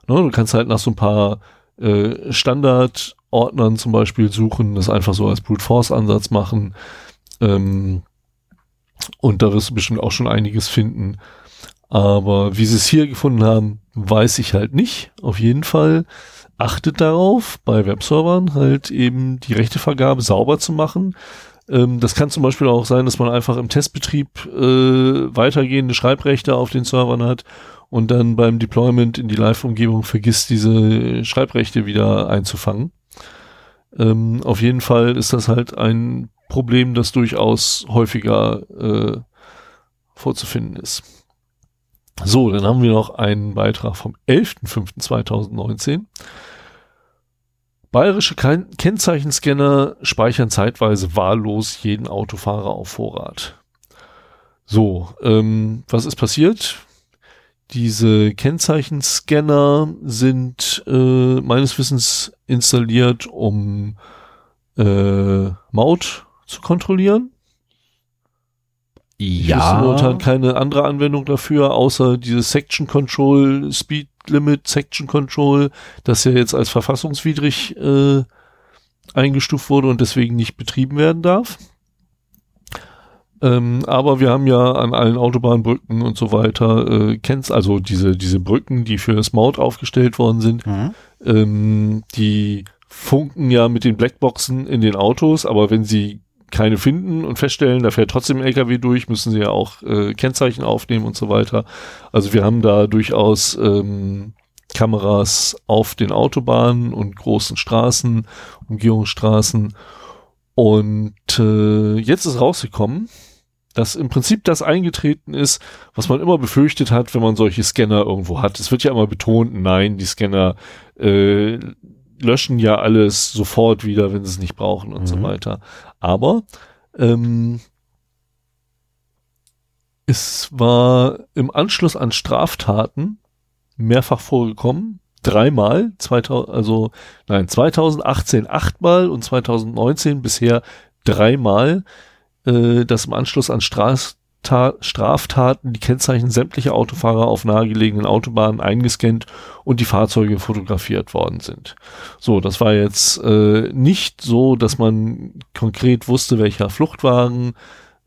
Ne, du kannst halt nach so ein paar äh, Standardordnern zum Beispiel suchen, das einfach so als Brute Force Ansatz machen. Ähm, und da wirst du bestimmt auch schon einiges finden. Aber wie sie es hier gefunden haben, weiß ich halt nicht. Auf jeden Fall achtet darauf, bei Webservern halt eben die Rechtevergabe sauber zu machen ähm, das kann zum Beispiel auch sein, dass man einfach im Testbetrieb äh, weitergehende Schreibrechte auf den Servern hat und dann beim Deployment in die Live-Umgebung vergisst, diese Schreibrechte wieder einzufangen. Ähm, auf jeden Fall ist das halt ein Problem, das durchaus häufiger äh, vorzufinden ist. So, dann haben wir noch einen Beitrag vom 11.05.2019. Bayerische Kennzeichenscanner speichern zeitweise wahllos jeden Autofahrer auf Vorrat. So, ähm, was ist passiert? Diese Kennzeichenscanner sind äh, meines Wissens installiert, um äh, Maut zu kontrollieren. Ja. Ich momentan keine andere Anwendung dafür, außer dieses Section Control Speed Limit Section Control, das ja jetzt als verfassungswidrig äh, eingestuft wurde und deswegen nicht betrieben werden darf. Ähm, aber wir haben ja an allen Autobahnbrücken und so weiter, äh, kennst also diese, diese Brücken, die für das Maut aufgestellt worden sind, mhm. ähm, die funken ja mit den Blackboxen in den Autos, aber wenn sie keine finden und feststellen, da fährt trotzdem ein LKW durch, müssen sie ja auch äh, Kennzeichen aufnehmen und so weiter. Also wir haben da durchaus ähm, Kameras auf den Autobahnen und großen Straßen, Umgehungsstraßen. Und äh, jetzt ist rausgekommen, dass im Prinzip das eingetreten ist, was man immer befürchtet hat, wenn man solche Scanner irgendwo hat. Es wird ja immer betont, nein, die Scanner äh, löschen ja alles sofort wieder, wenn sie es nicht brauchen und mhm. so weiter. Aber ähm, es war im Anschluss an Straftaten mehrfach vorgekommen. Dreimal, 2000, also nein, 2018 achtmal und 2019 bisher dreimal, äh, dass im Anschluss an Straf Straftaten die Kennzeichen sämtlicher Autofahrer auf nahegelegenen Autobahnen eingescannt und die Fahrzeuge fotografiert worden sind. So, das war jetzt äh, nicht so, dass man konkret wusste, welcher Fluchtwagen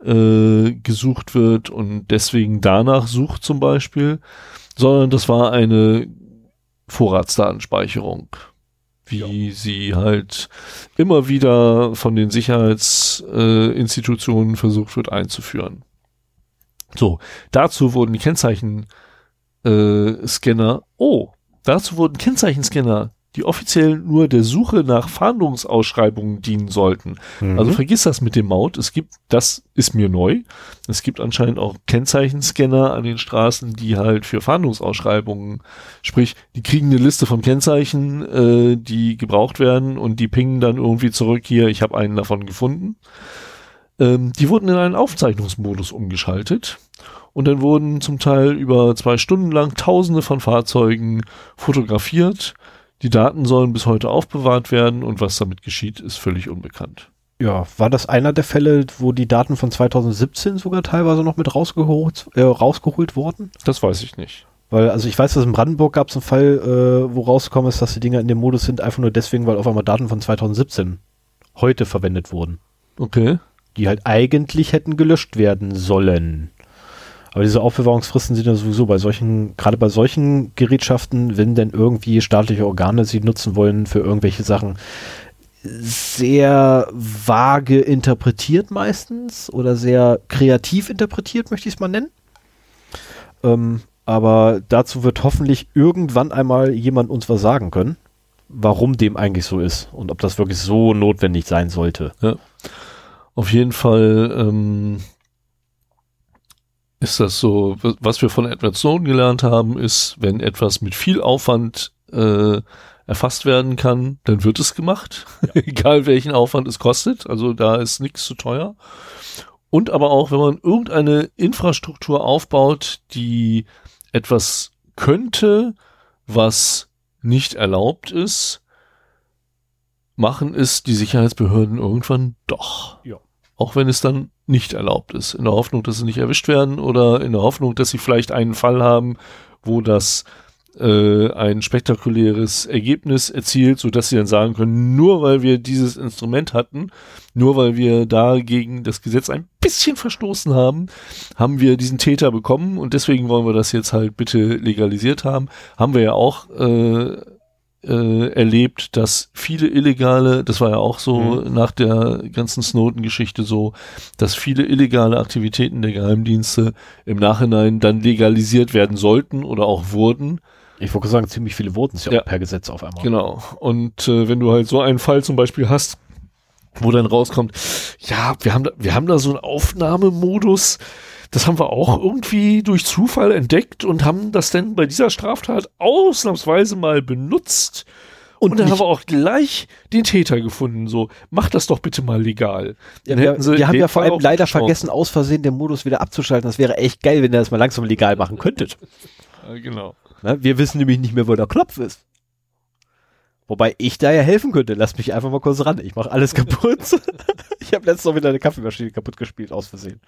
äh, gesucht wird und deswegen danach sucht zum Beispiel, sondern das war eine Vorratsdatenspeicherung wie ja. sie halt immer wieder von den Sicherheitsinstitutionen äh, versucht wird einzuführen. So, dazu wurden die Kennzeichenscanner, äh, oh, dazu wurden Kennzeichenscanner, die offiziell nur der Suche nach Fahndungsausschreibungen dienen sollten. Mhm. Also vergiss das mit dem Maut. Es gibt, das ist mir neu. Es gibt anscheinend auch Kennzeichenscanner an den Straßen, die halt für Fahndungsausschreibungen, sprich, die kriegen eine Liste von Kennzeichen, äh, die gebraucht werden und die pingen dann irgendwie zurück hier, ich habe einen davon gefunden. Ähm, die wurden in einen Aufzeichnungsmodus umgeschaltet. Und dann wurden zum Teil über zwei Stunden lang Tausende von Fahrzeugen fotografiert. Die Daten sollen bis heute aufbewahrt werden und was damit geschieht, ist völlig unbekannt. Ja, war das einer der Fälle, wo die Daten von 2017 sogar teilweise noch mit rausgeholt, äh, rausgeholt wurden? Das weiß ich nicht. Weil, also ich weiß, dass in Brandenburg gab es einen Fall, äh, wo rausgekommen ist, dass die Dinger in dem Modus sind, einfach nur deswegen, weil auf einmal Daten von 2017 heute verwendet wurden. Okay. Die halt eigentlich hätten gelöscht werden sollen. Aber diese Aufbewahrungsfristen sind ja sowieso bei solchen, gerade bei solchen Gerätschaften, wenn denn irgendwie staatliche Organe sie nutzen wollen für irgendwelche Sachen, sehr vage interpretiert meistens oder sehr kreativ interpretiert, möchte ich es mal nennen. Ähm, aber dazu wird hoffentlich irgendwann einmal jemand uns was sagen können, warum dem eigentlich so ist und ob das wirklich so notwendig sein sollte. Auf jeden Fall ähm, ist das so, was wir von Edward Snowden gelernt haben, ist, wenn etwas mit viel Aufwand äh, erfasst werden kann, dann wird es gemacht, egal welchen Aufwand es kostet. Also da ist nichts zu teuer. Und aber auch, wenn man irgendeine Infrastruktur aufbaut, die etwas könnte, was nicht erlaubt ist, machen es die Sicherheitsbehörden irgendwann doch. Ja. Auch wenn es dann nicht erlaubt ist. In der Hoffnung, dass sie nicht erwischt werden oder in der Hoffnung, dass sie vielleicht einen Fall haben, wo das äh, ein spektakuläres Ergebnis erzielt, so dass sie dann sagen können, nur weil wir dieses Instrument hatten, nur weil wir da gegen das Gesetz ein bisschen verstoßen haben, haben wir diesen Täter bekommen und deswegen wollen wir das jetzt halt bitte legalisiert haben. Haben wir ja auch äh, äh, erlebt, dass viele illegale, das war ja auch so Mhm. nach der ganzen Snowden-Geschichte so, dass viele illegale Aktivitäten der Geheimdienste im Nachhinein dann legalisiert werden sollten oder auch wurden. Ich wollte sagen, ziemlich viele wurden es ja, Ja. per Gesetz auf einmal. Genau. Und äh, wenn du halt so einen Fall zum Beispiel hast, wo dann rauskommt, ja, wir haben da, wir haben da so einen Aufnahmemodus, das haben wir auch irgendwie durch Zufall entdeckt und haben das dann bei dieser Straftat ausnahmsweise mal benutzt. Und, Und dann haben wir auch gleich den Täter gefunden. So, mach das doch bitte mal legal. Ja, wir, wir haben ja vor allem leider vergessen, aus Versehen den Modus wieder abzuschalten. Das wäre echt geil, wenn ihr das mal langsam legal machen könntet. Ja, genau. Ne? Wir wissen nämlich nicht mehr, wo der Knopf ist. Wobei ich da ja helfen könnte. Lasst mich einfach mal kurz ran. Ich mache alles kaputt. ich habe letztens noch wieder eine Kaffeemaschine kaputt gespielt, aus Versehen.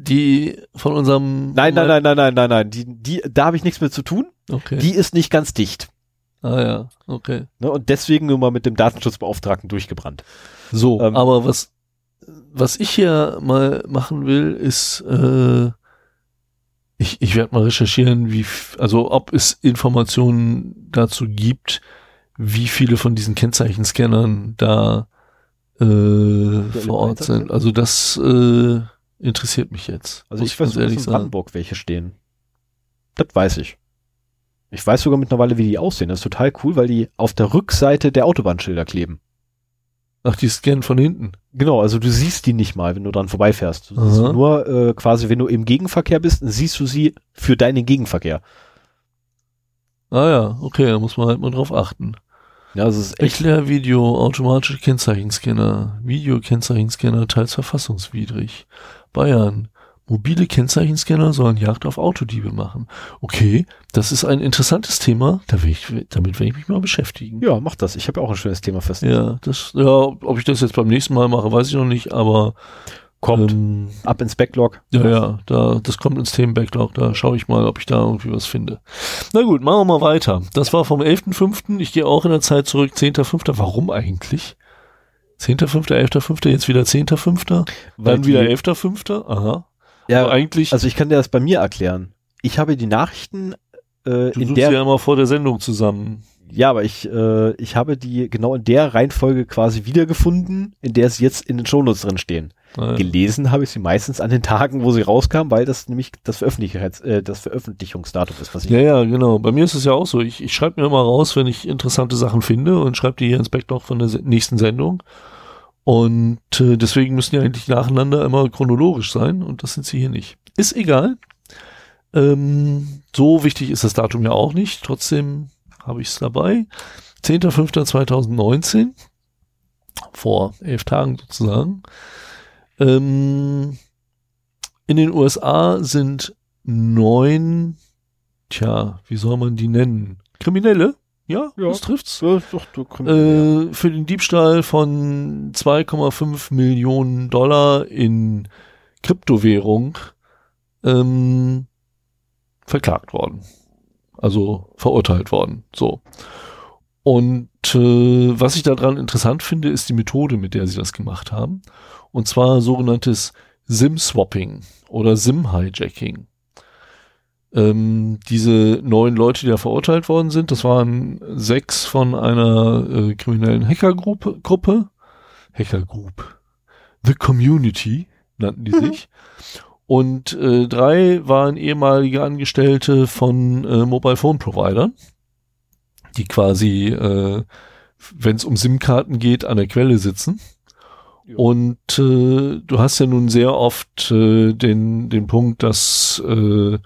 Die von unserem. Nein, nein, nein, nein, nein, nein, nein. Die, die, da habe ich nichts mit zu tun. Okay. Die ist nicht ganz dicht. ah ja, okay. Ne? Und deswegen nur mal mit dem Datenschutzbeauftragten durchgebrannt. So, Ähm, aber was, was ich hier mal machen will, ist, äh, ich, ich werde mal recherchieren, wie, also ob es Informationen dazu gibt, wie viele von diesen Kennzeichenscannern da äh, vor Ort sind? Also das äh, interessiert mich jetzt. Also muss ich weiß, dass in. Brandenburg welche stehen. Das weiß ich. Ich weiß sogar mittlerweile, wie die aussehen. Das ist total cool, weil die auf der Rückseite der Autobahnschilder kleben. Ach, die scannen von hinten. Genau, also du siehst die nicht mal, wenn du dran vorbeifährst. Du siehst Aha. nur äh, quasi, wenn du im Gegenverkehr bist, siehst du sie für deinen Gegenverkehr. Ah ja, okay, da muss man halt mal drauf achten. Ja, also es ist echt. Erklärvideo, automatische Kennzeichenscanner, Videokennzeichenscanner teils verfassungswidrig. Bayern. Mobile Kennzeichenscanner sollen Jagd auf Autodiebe machen. Okay, das ist ein interessantes Thema. Da will ich, damit werde ich mich mal beschäftigen. Ja, mach das. Ich habe ja auch ein schönes Thema fest. Ja, das, ja, ob ich das jetzt beim nächsten Mal mache, weiß ich noch nicht, aber Kommt ähm, ab ins Backlog. ja, ja, da, das kommt ins Themenbacklog, da schaue ich mal, ob ich da irgendwie was finde. Na gut, machen wir mal weiter. Das war vom 11.05. Ich gehe auch in der Zeit zurück, 10.05. Warum eigentlich? 10.05., 11.05., jetzt wieder 10.05., Weil dann wieder die- 11.05., aha. Ja, Aber eigentlich, also ich kann dir das bei mir erklären. Ich habe die Nachrichten äh, du in der ja immer vor der Sendung zusammen. Ja, aber ich, äh, ich habe die genau in der Reihenfolge quasi wiedergefunden, in der sie jetzt in den Shownotes drin stehen. Äh, Gelesen habe ich sie meistens an den Tagen, wo sie rauskam, weil das nämlich das, Veröffentlichungs äh, das Veröffentlichungsdatum ist, was ich. ja, ja, genau. Bei mir ist es ja auch so. Ich, ich schreibe mir immer raus, wenn ich interessante Sachen finde und schreibe die hier ins Backlog von der se- nächsten Sendung. Und äh, deswegen müssen die eigentlich nacheinander immer chronologisch sein und das sind sie hier nicht. Ist egal. Ähm, so wichtig ist das Datum ja auch nicht. Trotzdem habe ich es dabei. 10.05.2019. Vor elf Tagen sozusagen. Ähm, in den USA sind neun, tja, wie soll man die nennen? Kriminelle? Ja, Ja. das trifft's. Ja, doch, Äh, für den Diebstahl von 2,5 Millionen Dollar in Kryptowährung ähm, verklagt worden. Also verurteilt worden. So. Und äh, was ich daran interessant finde, ist die Methode, mit der sie das gemacht haben. Und zwar sogenanntes SIM-Swapping oder SIM-Hijacking. Ähm, diese neun Leute, die da verurteilt worden sind, das waren sechs von einer äh, kriminellen Hackergruppe, Gruppe, Hackergroup, The Community nannten die sich. Und äh, drei waren ehemalige Angestellte von äh, Mobile Phone Providern, die quasi, äh, wenn es um SIM-Karten geht, an der Quelle sitzen. Und äh, du hast ja nun sehr oft äh, den, den Punkt, dass äh,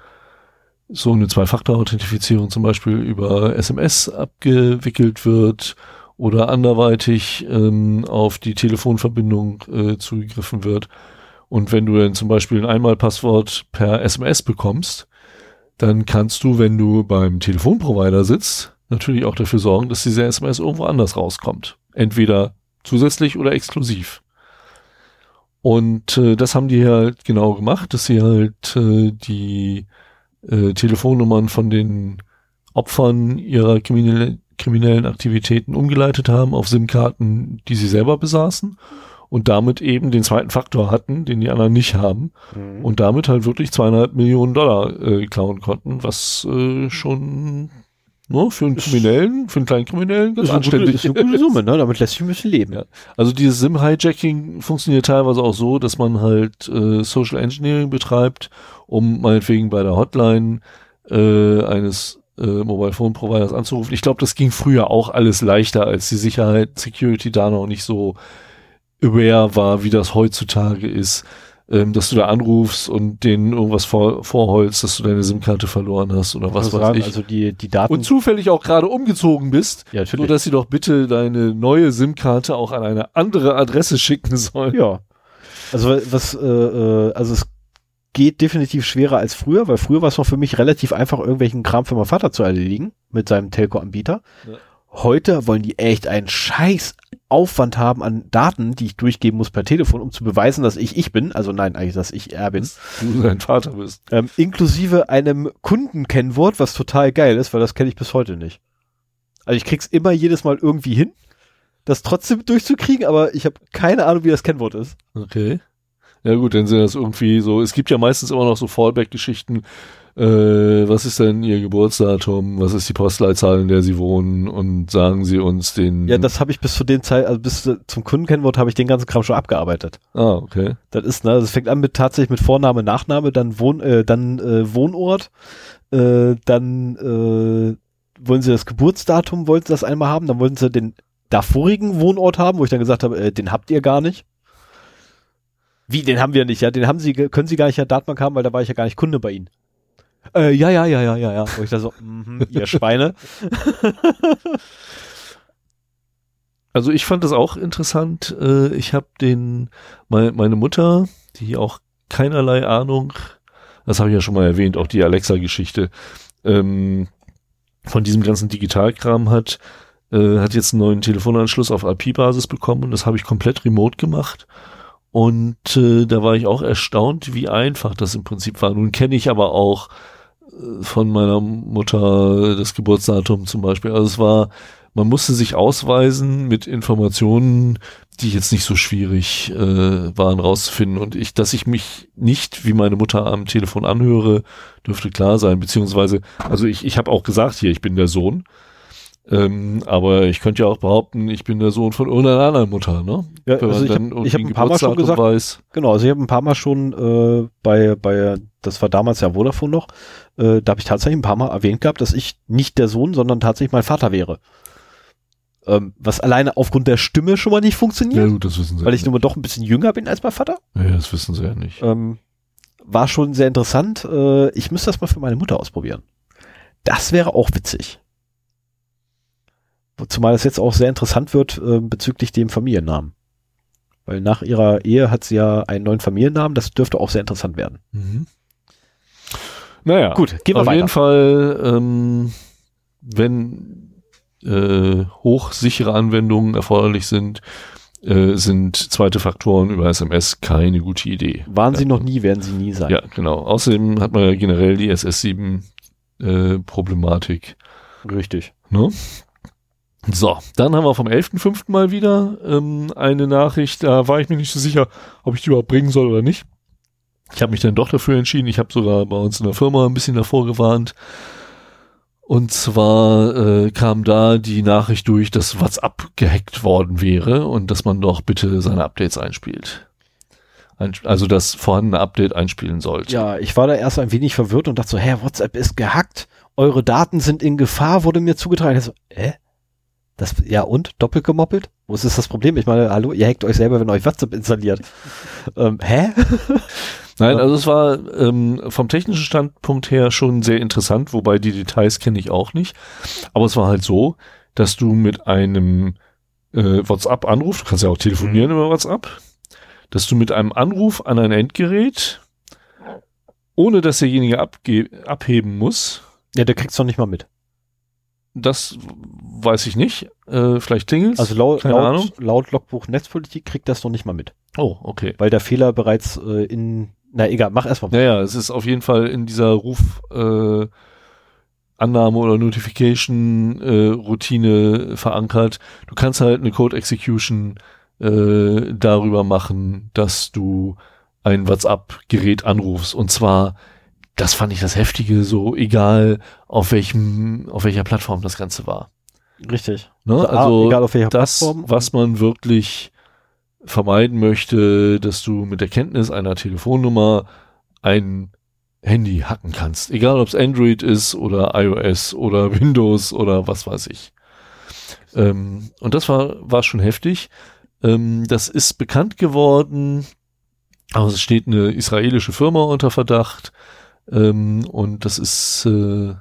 so eine Zwei-Faktor-Authentifizierung zum Beispiel über SMS abgewickelt wird oder anderweitig ähm, auf die Telefonverbindung äh, zugegriffen wird. Und wenn du dann zum Beispiel ein Einmalpasswort per SMS bekommst, dann kannst du, wenn du beim Telefonprovider sitzt, natürlich auch dafür sorgen, dass diese SMS irgendwo anders rauskommt. Entweder zusätzlich oder exklusiv. Und äh, das haben die halt genau gemacht, dass sie halt äh, die äh, Telefonnummern von den Opfern ihrer kriminelle, kriminellen Aktivitäten umgeleitet haben auf SIM-Karten, die sie selber besaßen und damit eben den zweiten Faktor hatten, den die anderen nicht haben Mhm. und damit halt wirklich zweieinhalb Millionen Dollar äh, klauen konnten, was äh, schon ne, für einen Kriminellen, für einen kleinen Kriminellen ganz ist, eine gute, anständig ist eine gute Summe, ne? Damit lässt sich ein bisschen leben. Ja. Also dieses SIM-Hijacking funktioniert teilweise auch so, dass man halt äh, Social Engineering betreibt, um meinetwegen bei der Hotline äh, eines äh, Mobile Phone Providers anzurufen. Ich glaube, das ging früher auch alles leichter, als die Sicherheit, Security da noch nicht so aware war, wie das heutzutage ist. Ähm, dass du da anrufst und denen irgendwas vor, vorholst, dass du deine SIM-Karte verloren hast oder was Muss weiß sagen, ich. Also die, die Daten. und zufällig auch gerade umgezogen bist, ja, natürlich. dass sie doch bitte deine neue SIM-Karte auch an eine andere Adresse schicken sollen. Ja. Also was, äh, äh, also es geht definitiv schwerer als früher, weil früher war es noch für mich relativ einfach, irgendwelchen Kram für meinen Vater zu erledigen mit seinem Telco-Anbieter. Ja. Heute wollen die echt einen scheiß Aufwand haben an Daten, die ich durchgeben muss per Telefon, um zu beweisen, dass ich ich bin. Also nein, eigentlich, dass ich er bin. Du dein Vater bist. Ähm, inklusive einem Kundenkennwort, was total geil ist, weil das kenne ich bis heute nicht. Also ich krieg's immer jedes Mal irgendwie hin, das trotzdem durchzukriegen, aber ich habe keine Ahnung, wie das Kennwort ist. Okay. Ja gut, dann sind das irgendwie so, es gibt ja meistens immer noch so Fallback-Geschichten, äh, was ist denn Ihr Geburtsdatum, was ist die Postleitzahl, in der Sie wohnen und sagen Sie uns den... Ja, das habe ich bis zu dem Zeit, also bis zu- zum Kundenkennwort habe ich den ganzen Kram schon abgearbeitet. Ah, okay. Das ist, ne, das fängt an mit tatsächlich mit Vorname, Nachname, dann Wohn, äh, dann äh, Wohnort, äh, dann äh, wollen sie das Geburtsdatum, wollten sie das einmal haben, dann wollten sie den davorigen Wohnort haben, wo ich dann gesagt habe, äh, den habt ihr gar nicht. Wie, den haben wir nicht, ja, den haben sie, können sie gar nicht in der Datenbank haben, weil da war ich ja gar nicht Kunde bei ihnen. Äh, ja, ja, ja, ja, ja, ja. Wo ich da so, mhm, ihr Schweine. Also ich fand das auch interessant. Äh, ich habe den, meine, meine Mutter, die auch keinerlei Ahnung, das habe ich ja schon mal erwähnt, auch die Alexa-Geschichte, ähm, von diesem ganzen Digitalkram hat, äh, hat jetzt einen neuen Telefonanschluss auf IP-Basis bekommen und das habe ich komplett remote gemacht. Und äh, da war ich auch erstaunt, wie einfach das im Prinzip war. Nun kenne ich aber auch äh, von meiner Mutter das Geburtsdatum zum Beispiel. Also es war, man musste sich ausweisen mit Informationen, die jetzt nicht so schwierig äh, waren rauszufinden. Und ich, dass ich mich nicht wie meine Mutter am Telefon anhöre, dürfte klar sein. Beziehungsweise, also ich, ich habe auch gesagt hier, ich bin der Sohn. Ähm, aber ich könnte ja auch behaupten, ich bin der Sohn von irgendeiner anderen Mutter, ne? Ja, Wenn also ich habe hab ein paar Mal schon gesagt, weiß. genau, also ich habe ein paar Mal schon äh, bei, bei, das war damals ja Vodafone noch, äh, da habe ich tatsächlich ein paar Mal erwähnt gehabt, dass ich nicht der Sohn, sondern tatsächlich mein Vater wäre. Ähm, was alleine aufgrund der Stimme schon mal nicht Ja funktioniert, gut, das wissen sie weil ja ich nun mal doch ein bisschen jünger bin als mein Vater. Ja, das wissen sie ja nicht. Ähm, war schon sehr interessant. Äh, ich müsste das mal für meine Mutter ausprobieren. Das wäre auch witzig. Zumal es jetzt auch sehr interessant wird äh, bezüglich dem Familiennamen. Weil nach ihrer Ehe hat sie ja einen neuen Familiennamen. Das dürfte auch sehr interessant werden. Mhm. Naja, Gut, gehen wir auf weiter. jeden Fall, ähm, wenn äh, hochsichere Anwendungen erforderlich sind, äh, sind zweite Faktoren über SMS keine gute Idee. Waren sie Ja. noch nie, werden sie nie sein. Ja, genau. Außerdem hat man ja generell die SS7-Problematik. Richtig. ne? So, dann haben wir vom 11.05. mal wieder ähm, eine Nachricht. Da war ich mir nicht so sicher, ob ich die überhaupt bringen soll oder nicht. Ich habe mich dann doch dafür entschieden. Ich habe sogar bei uns in der Firma ein bisschen davor gewarnt. Und zwar äh, kam da die Nachricht durch, dass WhatsApp gehackt worden wäre und dass man doch bitte seine Updates einspielt. Ein, also das vorhandene Update einspielen sollte. Ja, ich war da erst ein wenig verwirrt und dachte so, hä, WhatsApp ist gehackt. Eure Daten sind in Gefahr, wurde mir zugetragen. Ich so, hä? Das, ja und? Doppelt gemoppelt? Wo ist das, Problem? Ich meine, hallo, ihr hackt euch selber, wenn euch WhatsApp installiert. ähm, hä? Nein, also es war ähm, vom technischen Standpunkt her schon sehr interessant, wobei die Details kenne ich auch nicht. Aber es war halt so, dass du mit einem äh, WhatsApp-Anruf, du kannst ja auch telefonieren über WhatsApp, dass du mit einem Anruf an ein Endgerät, ohne dass derjenige abge abheben muss, Ja, der kriegt's doch nicht mal mit. das weiß ich nicht. Äh, vielleicht klingelt's. Also laut, laut, laut Logbuch Netzpolitik kriegt das noch nicht mal mit. Oh, okay. Weil der Fehler bereits äh, in, na egal, mach erstmal. Naja, es ist auf jeden Fall in dieser Ruf äh, Annahme oder Notification äh, Routine verankert. Du kannst halt eine Code Execution äh, darüber machen, dass du ein WhatsApp-Gerät anrufst. Und zwar, das fand ich das Heftige, so egal auf welchem, auf welcher Plattform das Ganze war. Richtig. Ne? Also, Also egal auf welcher das, Plattform. was man wirklich vermeiden möchte, dass du mit der Kenntnis einer Telefonnummer ein Handy hacken kannst. Egal ob es Android ist oder iOS oder Windows oder was weiß ich. Ähm, und das war, war schon heftig. Ähm, das ist bekannt geworden. Also es steht eine israelische Firma unter Verdacht. Ähm, und das ist äh,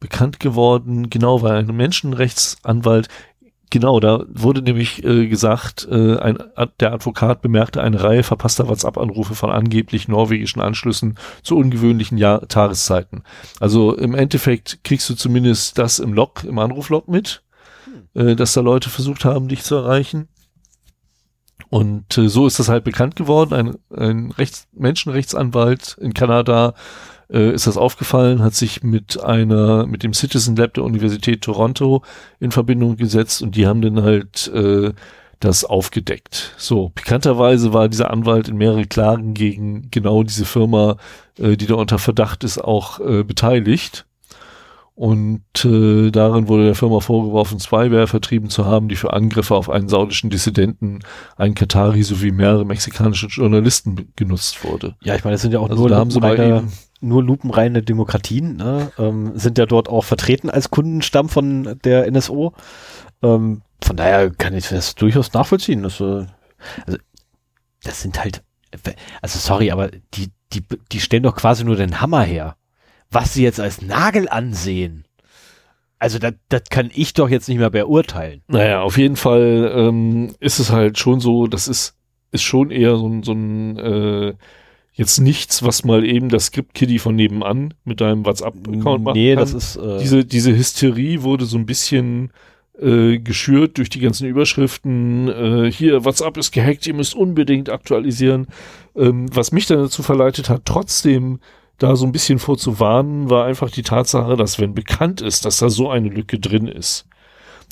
bekannt geworden, genau, weil ein Menschenrechtsanwalt Genau, da wurde nämlich äh, gesagt, äh, ein, der Advokat bemerkte eine Reihe verpasster WhatsApp-Anrufe von angeblich norwegischen Anschlüssen zu ungewöhnlichen Jahr Tageszeiten. Also im Endeffekt kriegst du zumindest das im Log, im Anruflog mit, äh, dass da Leute versucht haben, dich zu erreichen. Und äh, so ist das halt bekannt geworden. Ein, ein Rechts Menschenrechtsanwalt in Kanada äh, ist das aufgefallen, hat sich mit einer, mit dem Citizen Lab der Universität Toronto in Verbindung gesetzt und die haben dann halt äh, das aufgedeckt. So, pikanterweise war dieser Anwalt in mehrere Klagen gegen genau diese Firma, äh, die da unter Verdacht ist, auch äh, beteiligt. Und äh, darin wurde der Firma vorgeworfen, Spyware vertrieben zu haben, die für Angriffe auf einen saudischen Dissidenten, einen Katari sowie mehrere mexikanische Journalisten genutzt wurde. Ja, ich meine, das sind ja auch Also nur, lupenreine, nur lupenreine Demokratien, ne? ähm, sind ja dort auch vertreten als Kundenstamm von der NSO. Ähm, von daher kann ich das durchaus nachvollziehen. Das, äh, also, das sind halt, also sorry, aber die, die, die stellen doch quasi nur den Hammer her. Was sie jetzt als Nagel ansehen. Also das, das kann ich doch jetzt nicht mehr beurteilen. Naja, auf jeden Fall ähm, ist es halt schon so, das ist, ist schon eher so ein, so ein äh, jetzt nichts, was mal eben das Script-Kiddie von nebenan mit deinem WhatsApp-Account macht. Nee, das ist äh, diese, diese Hysterie wurde so ein bisschen äh, geschürt durch die ganzen Überschriften. Äh, hier, WhatsApp ist gehackt, ihr müsst unbedingt aktualisieren. Ähm, was mich dann dazu verleitet hat, trotzdem da so ein bisschen vorzuwarnen, war einfach die Tatsache, dass wenn bekannt ist, dass da so eine Lücke drin ist,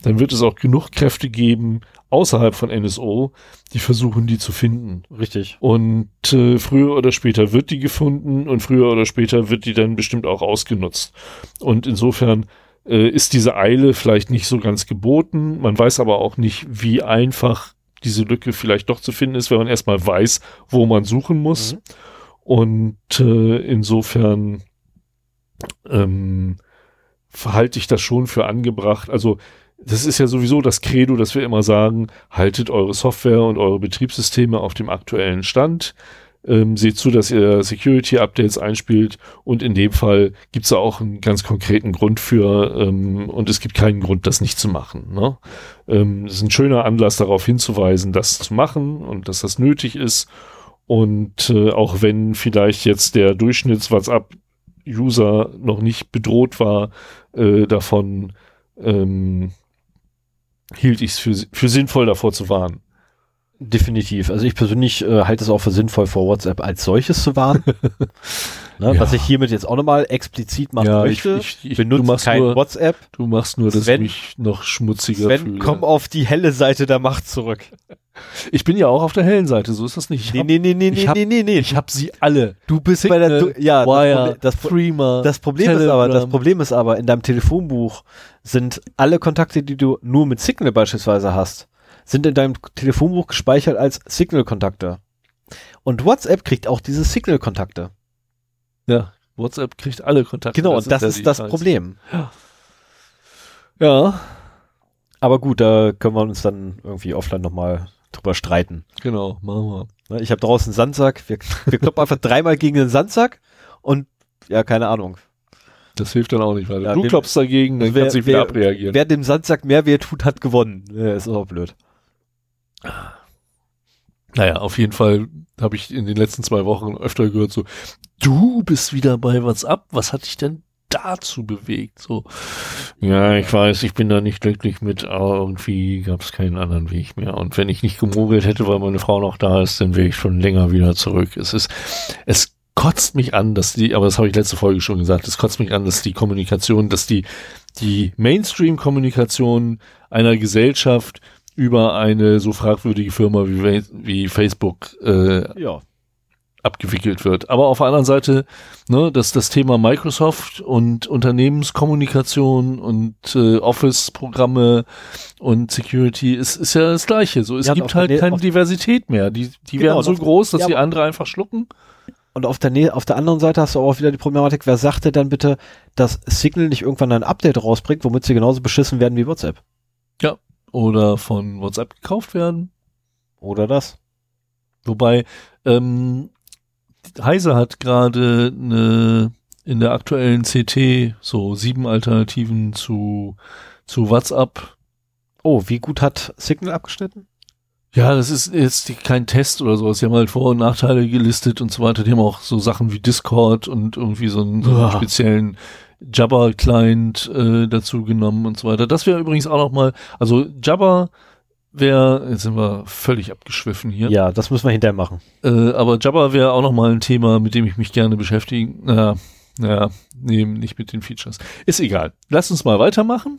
dann wird es auch genug Kräfte geben außerhalb von NSO, die versuchen, die zu finden. richtig. Und äh, früher oder später wird die gefunden und früher oder später wird die dann bestimmt auch ausgenutzt. Und insofern äh, ist diese Eile vielleicht nicht so ganz geboten. Man weiß aber auch nicht, wie einfach diese Lücke vielleicht doch zu finden ist, wenn man erstmal weiß, wo man suchen muss. Mhm. Und äh, insofern ähm, verhalte ich das schon für angebracht. Also das ist ja sowieso das Credo, dass wir immer sagen, haltet eure Software und eure Betriebssysteme auf dem aktuellen Stand. Ähm, seht zu, dass ihr Security-Updates einspielt und in dem Fall gibt es auch einen ganz konkreten Grund für ähm, und es gibt keinen Grund, das nicht zu machen. Ne? Ähm, ist ein schöner Anlass darauf hinzuweisen, das zu machen und dass das nötig ist und äh, auch wenn vielleicht jetzt der Durchschnitts-WhatsApp-User noch nicht bedroht war äh, davon, ähm, hielt ich es für, für sinnvoll davor zu warnen. Definitiv. Also ich persönlich äh, halte es auch für sinnvoll, vor WhatsApp als solches zu warnen. ne, ja. Was ich hiermit jetzt auch nochmal explizit machen ja, möchte. Ich, ich, ich benutze kein nur, WhatsApp. Du machst nur, dass Sven, ich mich noch schmutziger Sven, fühle. komm auf die helle Seite der Macht zurück. Ich bin ja auch auf der hellen Seite, so ist das nicht. Ich nee, hab, nee, nee, nee, ich hab, nee, nee, nee. Ich habe sie alle. Du bist Signal, bei der, du, ja, Wire, das, Problem, das, das Problem Telegram. ist aber, das Problem ist aber, in deinem Telefonbuch sind alle Kontakte, die du nur mit Signal beispielsweise hast, sind in deinem Telefonbuch gespeichert als Signal-Kontakte. Und WhatsApp kriegt auch diese Signal-Kontakte. Ja, WhatsApp kriegt alle Kontakte. Genau, das, das ist, ist das Problem. Ja. ja. Aber gut, da können wir uns dann irgendwie offline nochmal drüber streiten. Genau, machen wir. Ne, ich habe draußen einen Sandsack. Wir, wir kloppen einfach dreimal gegen den Sandsack und ja, keine Ahnung. Das hilft dann auch nicht weiter. Ja, du klopfst dagegen, dann wer, kannst du wieder abreagieren. Wer dem Sandsack mehr weh tut, hat gewonnen. Ja, ist auch blöd. Naja, auf jeden Fall habe ich in den letzten zwei Wochen öfter gehört, so, du bist wieder bei WhatsApp, was hat dich denn dazu bewegt? So, ja, ich weiß, ich bin da nicht glücklich mit, aber irgendwie gab es keinen anderen Weg mehr. Und wenn ich nicht gemogelt hätte, weil meine Frau noch da ist, dann wäre ich schon länger wieder zurück. Es ist, es kotzt mich an, dass die, aber das habe ich letzte Folge schon gesagt, es kotzt mich an, dass die Kommunikation, dass die, die Mainstream-Kommunikation einer Gesellschaft über eine so fragwürdige Firma wie, wie Facebook äh, ja. Abgewickelt wird. Aber auf der anderen Seite, ne, dass das Thema Microsoft und Unternehmenskommunikation und äh, Office-Programme und Security ist, ist ja das Gleiche. So, es ja, gibt halt keine Diversität mehr. Die, die genau, werden so groß, dass ja, die andere einfach schlucken. Und auf der, auf der anderen Seite hast du auch wieder die Problematik, wer sagte dann bitte, dass Signal nicht irgendwann ein Update rausbringt, womit sie genauso beschissen werden wie WhatsApp? Ja, oder von WhatsApp gekauft werden. Oder das. Wobei, ähm, Heise hat gerade eine in der aktuellen CT so sieben Alternativen zu, zu WhatsApp. Oh, wie gut hat Signal abgeschnitten? Ja, das ist jetzt kein Test oder sowas. Sie haben halt Vor- und Nachteile gelistet und so weiter. Die haben auch so Sachen wie Discord und irgendwie so einen, so einen speziellen Jabber-Client äh, dazu genommen und so weiter. Das wäre übrigens auch noch mal, also Jabber wäre, jetzt sind wir völlig abgeschwiffen hier. Ja, das müssen wir hinterher machen. Äh, aber Jabber wäre auch noch mal ein Thema, mit dem ich mich gerne beschäftigen. Naja, naja, nee, nicht mit den Features. Ist egal. Lass uns mal weitermachen.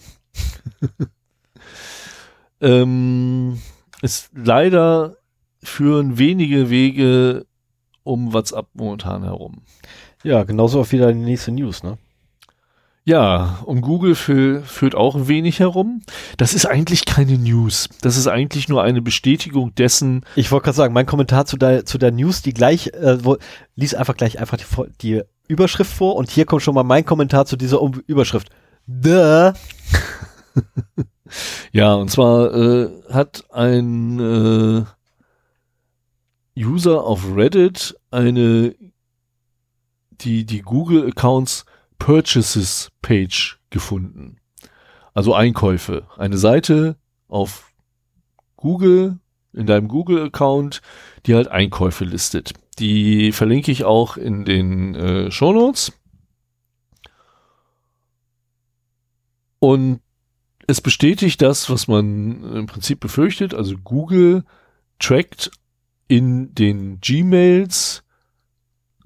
ähm, ist leider führen wenige Wege um WhatsApp momentan herum. Ja, genauso auch wieder die nächste News, ne? Ja, um Google für, führt auch ein wenig herum. Das ist eigentlich keine News. Das ist eigentlich nur eine Bestätigung dessen. Ich wollte gerade sagen, mein Kommentar zu der, zu der News, die gleich, äh, wo, lies einfach gleich einfach die, die Überschrift vor und hier kommt schon mal mein Kommentar zu dieser um Überschrift. Duh. ja, und zwar äh, hat ein äh, User auf Reddit eine die die Google Accounts Purchases Page gefunden. Also Einkäufe. Eine Seite auf Google, in deinem Google-Account, die halt Einkäufe listet. Die verlinke ich auch in den äh, Show Notes. Und es bestätigt das, was man im Prinzip befürchtet. Also Google trackt in den Gmails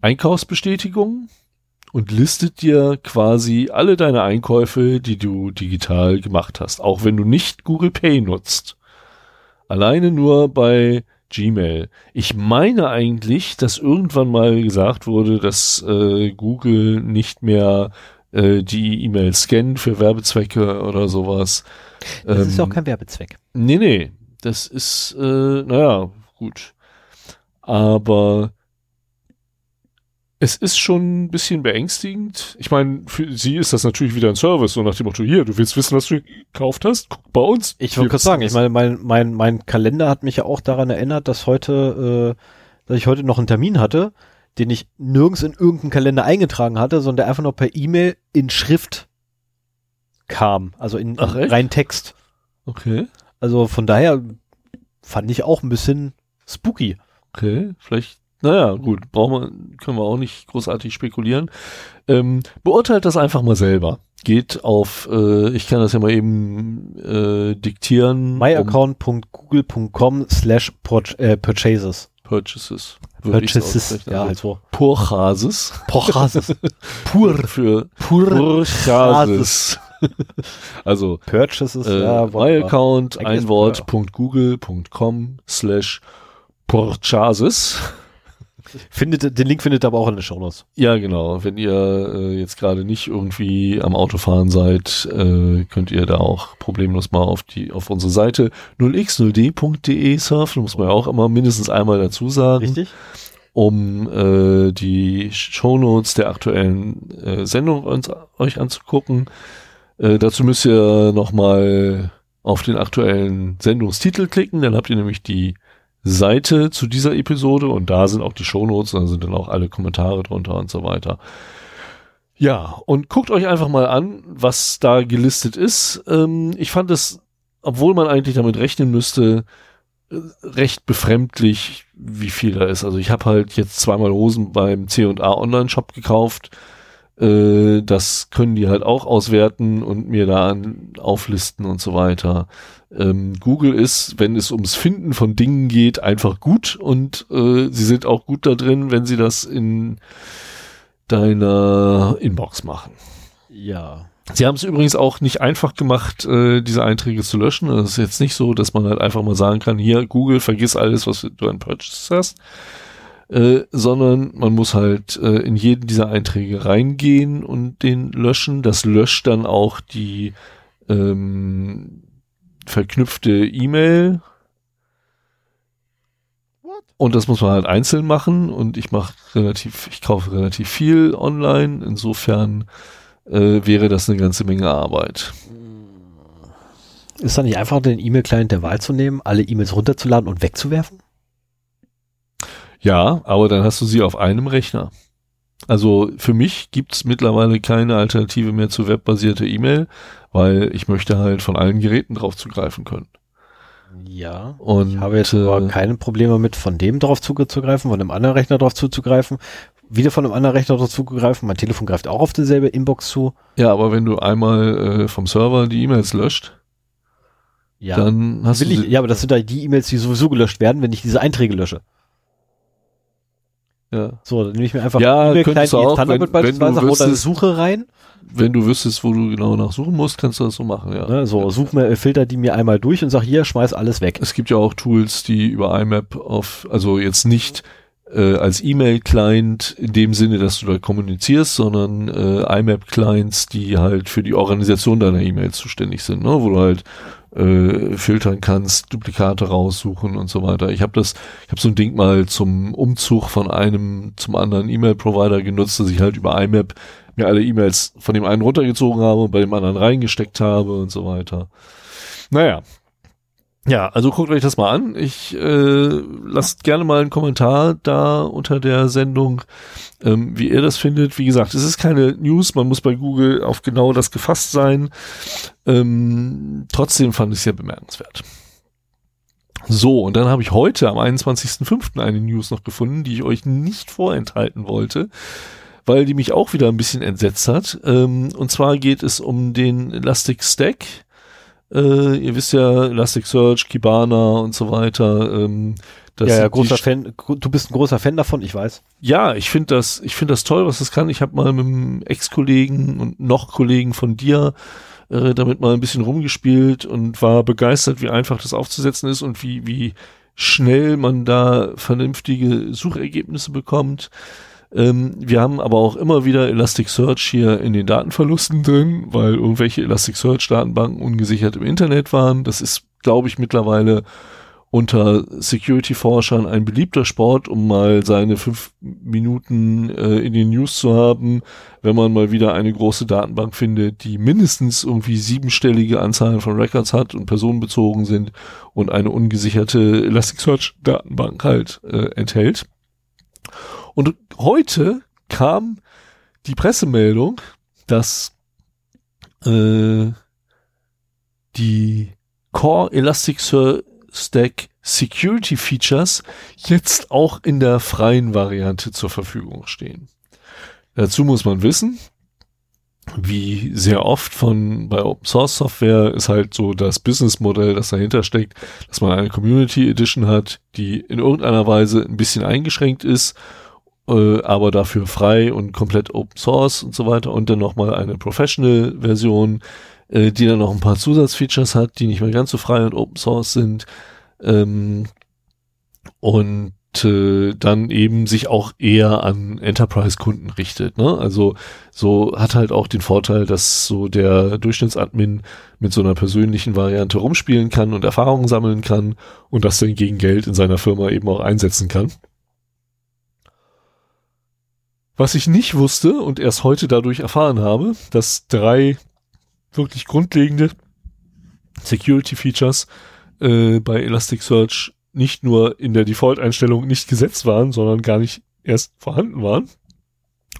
Einkaufsbestätigungen und listet dir quasi alle deine Einkäufe, die du digital gemacht hast, auch wenn du nicht Google Pay nutzt. Alleine nur bei Gmail. Ich meine eigentlich, dass irgendwann mal gesagt wurde, dass äh, Google nicht mehr äh, die E-Mail scannen für Werbezwecke oder sowas. Das ist ja auch Ähm, kein Werbezweck. Nee, nee. Das ist, äh, naja, gut. Aber es ist schon ein bisschen beängstigend. Ich meine, für sie ist das natürlich wieder ein Service, so nach dem Motto, hier, du willst wissen, was du gekauft hast? Guck bei uns. Ich wollte gerade sagen, ich meine, mein, mein, mein Kalender hat mich ja auch daran erinnert, dass heute, äh, dass ich heute noch einen Termin hatte, den ich nirgends in irgendeinen Kalender eingetragen hatte, sondern der einfach nur per E-Mail in Schrift kam, also in, Ach, rein Text. Okay, Also von daher fand ich auch ein bisschen spooky. okay, vielleicht, naja, gut, brauchen wir, können wir auch nicht großartig spekulieren. Ähm, beurteilt das einfach mal selber. Geht auf, äh, ich kann das ja mal eben äh, diktieren. myaccount.google.com slash äh, purchases. Purchases. Purchases, ja, Also halt so. Purchases. Purchases. Pur für Purchases. also Purchases, äh, ja, myaccount, ein Wort, Punkt .google.com slash Purchases. Findet, den Link findet ihr aber auch in den Shownotes. Ja, genau. Wenn ihr äh, jetzt gerade nicht irgendwie am Autofahren seid, äh, könnt ihr da auch problemlos mal auf die auf unsere Seite 0x0d.de surfen, muss man ja auch immer mindestens einmal dazu sagen. Richtig? um äh, die Shownotes der aktuellen äh, Sendung uns, euch anzugucken. Äh, dazu müsst ihr nochmal auf den aktuellen Sendungstitel klicken, dann habt ihr nämlich die Seite zu dieser Episode und da sind auch die Shownotes, da sind dann auch alle Kommentare drunter und so weiter. Ja, und guckt euch einfach mal an, was da gelistet ist. Ähm, ich fand es, obwohl man eigentlich damit rechnen müsste, äh, recht befremdlich, wie viel da ist. Also ich habe halt jetzt zweimal Hosen beim C&A Online-Shop gekauft. Äh, das können die halt auch auswerten und mir da auflisten und so weiter. Ähm, Google ist, wenn es ums Finden von Dingen geht, einfach gut und äh, sie sind auch gut da drin, wenn sie das in deiner Inbox machen. Ja. Sie haben es übrigens auch nicht einfach gemacht, äh, diese Einträge zu löschen. Es ist jetzt nicht so, dass man halt einfach mal sagen kann, hier, Google, vergiss alles, was du an Purchases hast. Äh, sondern man muss halt äh, in jeden dieser Einträge reingehen und den löschen. Das löscht dann auch die ähm, verknüpfte E-Mail. Und das muss man halt einzeln machen und ich mache relativ, ich kaufe relativ viel online. Insofern äh, wäre das eine ganze Menge Arbeit. Ist da nicht einfach den E-Mail-Client der Wahl zu nehmen, alle E-Mails runterzuladen und wegzuwerfen? Ja, aber dann hast du sie auf einem Rechner. Also für mich gibt's mittlerweile keine Alternative mehr zu webbasierte E-Mail, weil ich möchte halt von allen Geräten drauf zugreifen können. Ja. Und Ich habe jetzt äh, aber keine Probleme mit, von dem drauf zuzugreifen, von einem anderen Rechner drauf zuzugreifen, wieder von einem anderen Rechner drauf zugreifen. Mein Telefon greift auch auf dieselbe Inbox zu. ja, aber wenn du einmal äh, vom Server die E-Mails löscht, Ja. dann hast will du ich, ja, aber das sind da die E-Mails, die sowieso gelöscht werden, wenn ich diese Einträge lösche. Ja. So, dann nehme ich mir einfach Ja, du wie auch, Thunderbird wenn- wenn du beispielsweise, da eine wüsstest- Suche rein. wenn du wüsstest, wo du genau nachsuchen musst, kannst du das so machen, ja. Ne, so, ja. such mir, filter die mir einmal durch und sag hier, schmeiß alles weg. Es gibt ja auch Tools, die über IMAP auf, also jetzt nicht äh, als E-Mail-Client in dem Sinne, dass du da kommunizierst, sondern äh, IMAP-Clients, die halt für die Organisation deiner E-Mails zuständig sind, ne? wo du halt äh, filtern kannst, Duplikate raussuchen und so weiter. Ich habe das, ich habe so ein Ding mal zum Umzug von einem zum anderen E-Mail-Provider genutzt, dass ich halt über IMAP mir alle E-Mails von dem einen runtergezogen habe und bei dem anderen reingesteckt habe und so weiter. Naja. Ja, also guckt euch das mal an. Ich äh, lasst gerne mal einen Kommentar da unter der Sendung, ähm, wie ihr das findet. Wie gesagt, es ist keine News, man muss bei Google auf genau das gefasst sein. Ähm, trotzdem fand ich es sehr bemerkenswert. So, und dann habe ich heute am 21.05. eine News noch gefunden, die ich euch nicht vorenthalten wollte, weil die mich auch wieder ein bisschen entsetzt hat. Ähm, und zwar geht es um den Elastic Stack. Äh, ihr wisst ja, Elasticsearch, Kibana und so weiter. Ähm, ja, ja, großer Fan, du bist ein großer Fan davon, ich weiß. ja, ich finde das, ich finde das toll, was das kann. Ich habe mal mit einem Ex-Kollegen und noch Kollegen von dir äh, damit mal ein bisschen rumgespielt und war begeistert, wie einfach das aufzusetzen ist und wie, wie schnell man da vernünftige Suchergebnisse bekommt. Ähm, wir haben aber auch immer wieder Elasticsearch hier in den Datenverlusten drin, weil irgendwelche Elasticsearch-Datenbanken ungesichert im Internet waren. Das ist, glaube ich, mittlerweile unter Security-Forschern ein beliebter Sport, um mal seine fünf Minuten äh, in den News zu haben, wenn man mal wieder eine große Datenbank findet, die mindestens irgendwie siebenstellige Anzahlen von Records hat und personenbezogen sind und eine ungesicherte Elasticsearch-Datenbank halt äh, enthält. Und heute kam die Pressemeldung, dass äh, die Core Elasticsearch Stack Security Features jetzt auch in der freien Variante zur Verfügung stehen. Dazu muss man wissen, wie sehr oft von bei Open Source Software ist halt so das Businessmodell, das dahinter steckt, dass man eine Community Edition hat, die in irgendeiner Weise ein bisschen eingeschränkt ist, äh, aber dafür frei und komplett Open Source und so weiter und dann nochmal eine Professional Version, äh, die dann noch ein paar Zusatzfeatures hat, die nicht mehr ganz so frei und Open Source sind. Ähm, und äh, dann eben sich auch eher an Enterprise-Kunden richtet. Ne? Also so hat halt auch den Vorteil, dass so der Durchschnittsadmin mit so einer persönlichen Variante rumspielen kann und Erfahrungen sammeln kann und das dann gegen Geld in seiner Firma eben auch einsetzen kann. Was ich nicht wusste und erst heute dadurch erfahren habe, dass drei wirklich grundlegende Security Features äh, bei Elasticsearch nicht nur in der Default-Einstellung nicht gesetzt waren, sondern gar nicht erst vorhanden waren.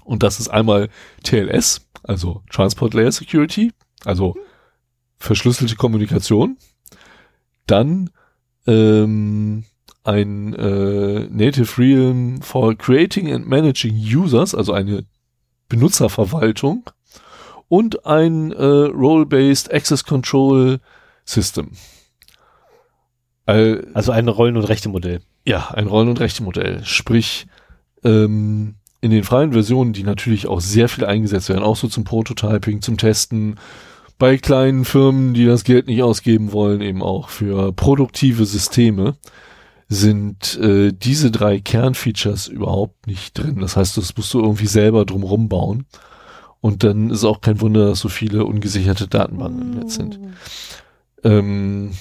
Und das ist einmal TLS, also Transport Layer Security, also verschlüsselte Kommunikation. Dann ähm, ein äh, Native Realm for Creating and Managing Users, also eine Benutzerverwaltung und ein äh, Role-Based Access Control System. All, also ein Rollen- und Rechte-Modell. Ja, ein Rollen- und Rechte-Modell. Sprich, ähm, in den freien Versionen, die natürlich auch sehr viel eingesetzt werden, auch so zum Prototyping, zum Testen, bei kleinen Firmen, die das Geld nicht ausgeben wollen, eben auch für produktive Systeme, sind äh, diese drei Kernfeatures überhaupt nicht drin. Das heißt, das musst du irgendwie selber drumrum bauen. Und dann ist auch kein Wunder, dass so viele ungesicherte Datenbanken im Netz sind. Ähm,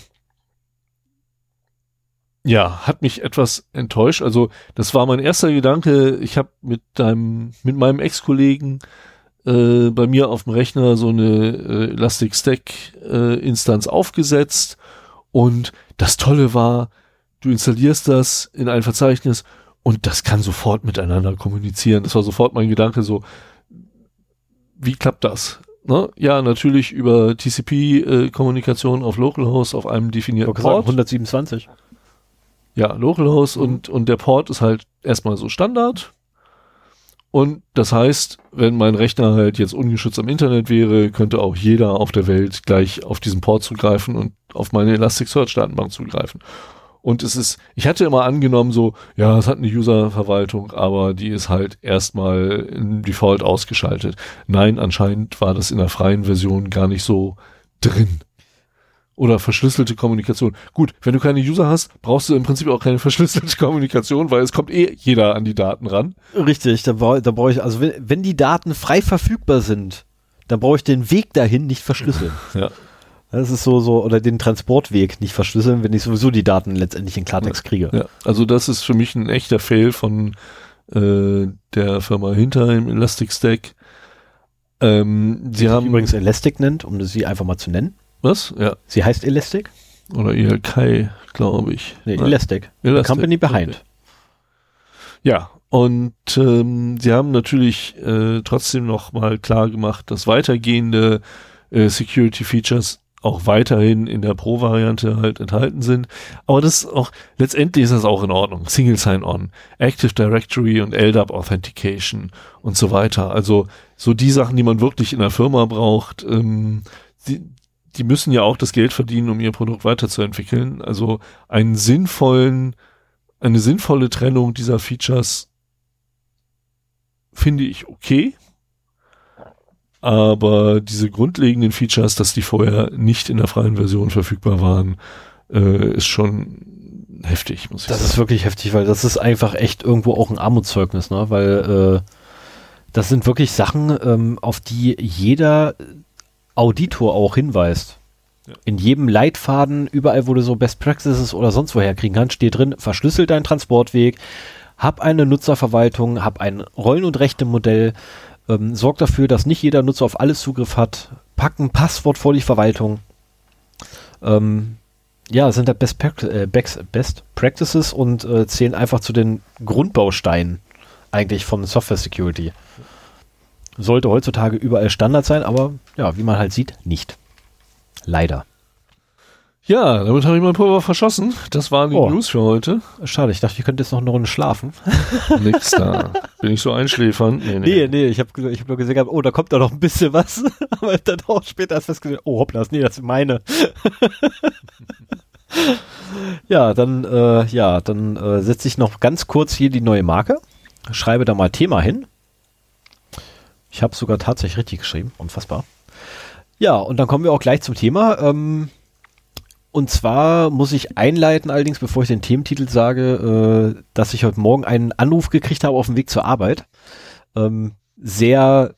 ja, hat mich etwas enttäuscht. Also das war mein erster Gedanke. Ich habe mit deinem, mit meinem Ex-Kollegen äh, bei mir auf dem Rechner so eine äh, Elastic Stack äh, Instanz aufgesetzt und das Tolle war, du installierst das in ein Verzeichnis und das kann sofort miteinander kommunizieren. Das war sofort mein Gedanke so, wie klappt das? Ne? Ja, natürlich über TCP-Kommunikation äh, auf Localhost auf einem definierten Port. 127. Ja, Localhost mhm. und, und der Port ist halt erstmal so Standard. Und das heißt, wenn mein Rechner halt jetzt ungeschützt am Internet wäre, könnte auch jeder auf der Welt gleich auf diesen Port zugreifen und auf meine Elasticsearch-Datenbank zugreifen. Und es ist, ich hatte immer angenommen so, ja, es hat eine User-Verwaltung, aber die ist halt erstmal im Default ausgeschaltet. Nein, anscheinend war das in der freien Version gar nicht so drin. Oder verschlüsselte Kommunikation. Gut, wenn du keine User hast, brauchst du im Prinzip auch keine verschlüsselte Kommunikation, weil es kommt eh jeder an die Daten ran. Richtig, da brauche da brauch ich, also wenn, wenn die Daten frei verfügbar sind, dann brauche ich den Weg dahin nicht verschlüsseln. ja. Das ist so, so, oder den Transportweg nicht verschlüsseln, wenn ich sowieso die Daten letztendlich in Klartext kriege. Ja, also das ist für mich ein echter Fail von äh, der Firma hinter im Elastic Stack. Ähm, sie haben übrigens Elastic nennt, um sie einfach mal zu nennen. Was? Ja. Sie heißt Elastic? Oder ELK, glaube ich. Nee, Elastic. Elastic. The Company behind. Okay. Ja, und ähm, sie haben natürlich äh, trotzdem noch mal klar gemacht, dass weitergehende äh, Security Features auch weiterhin in der Pro-Variante halt enthalten sind. Aber das ist auch, letztendlich ist das auch in Ordnung. Single Sign-On, Active Directory und LDAP Authentication und so weiter. Also so die Sachen, die man wirklich in der Firma braucht, ähm, die, die müssen ja auch das Geld verdienen, um ihr Produkt weiterzuentwickeln. Also einen sinnvollen, eine sinnvolle Trennung dieser Features finde ich okay. Aber diese grundlegenden Features, dass die vorher nicht in der freien Version verfügbar waren, äh, ist schon heftig, muss ich Das sagen. ist wirklich heftig, weil das ist einfach echt irgendwo auch ein Armutszeugnis, ne? Weil äh, das sind wirklich Sachen, ähm, auf die jeder Auditor auch hinweist. Ja. In jedem Leitfaden, überall, wo du so Best Practices oder sonst woher kriegen kannst, steht drin, verschlüssel deinen Transportweg, hab eine Nutzerverwaltung, hab ein Rollen- und Rechte-Modell, ähm, sorg dafür, dass nicht jeder Nutzer auf alles Zugriff hat, pack ein Passwort vor die Verwaltung. Ähm, ja, sind da Best, äh, Best Practices und äh, zählen einfach zu den Grundbausteinen eigentlich von Software Security. Sollte heutzutage überall Standard sein, aber ja, wie man halt sieht, nicht. Leider. Ja, damit habe ich mein Pulver verschossen. Das waren die Oh. News für heute. Schade, ich dachte, ich könnte jetzt noch eine Runde schlafen. Nix da. Bin ich so einschläfernd? Nee, Nee, nee, ich habe ich hab nur gesehen, oh, da kommt da noch ein bisschen was. aber dann auch später erst festgestellt, oh, hoppla, nee, das ist meine. ja, dann, äh, ja, dann äh, setze ich noch ganz kurz hier die neue Marke, schreibe da mal Thema hin. Ich habe sogar tatsächlich richtig geschrieben, unfassbar. Ja, und dann kommen wir auch gleich zum Thema. Ähm, und zwar muss ich einleiten, allerdings, bevor ich den Thementitel sage, äh, dass ich heute Morgen einen Anruf gekriegt habe auf dem Weg zur Arbeit. Ähm, sehr,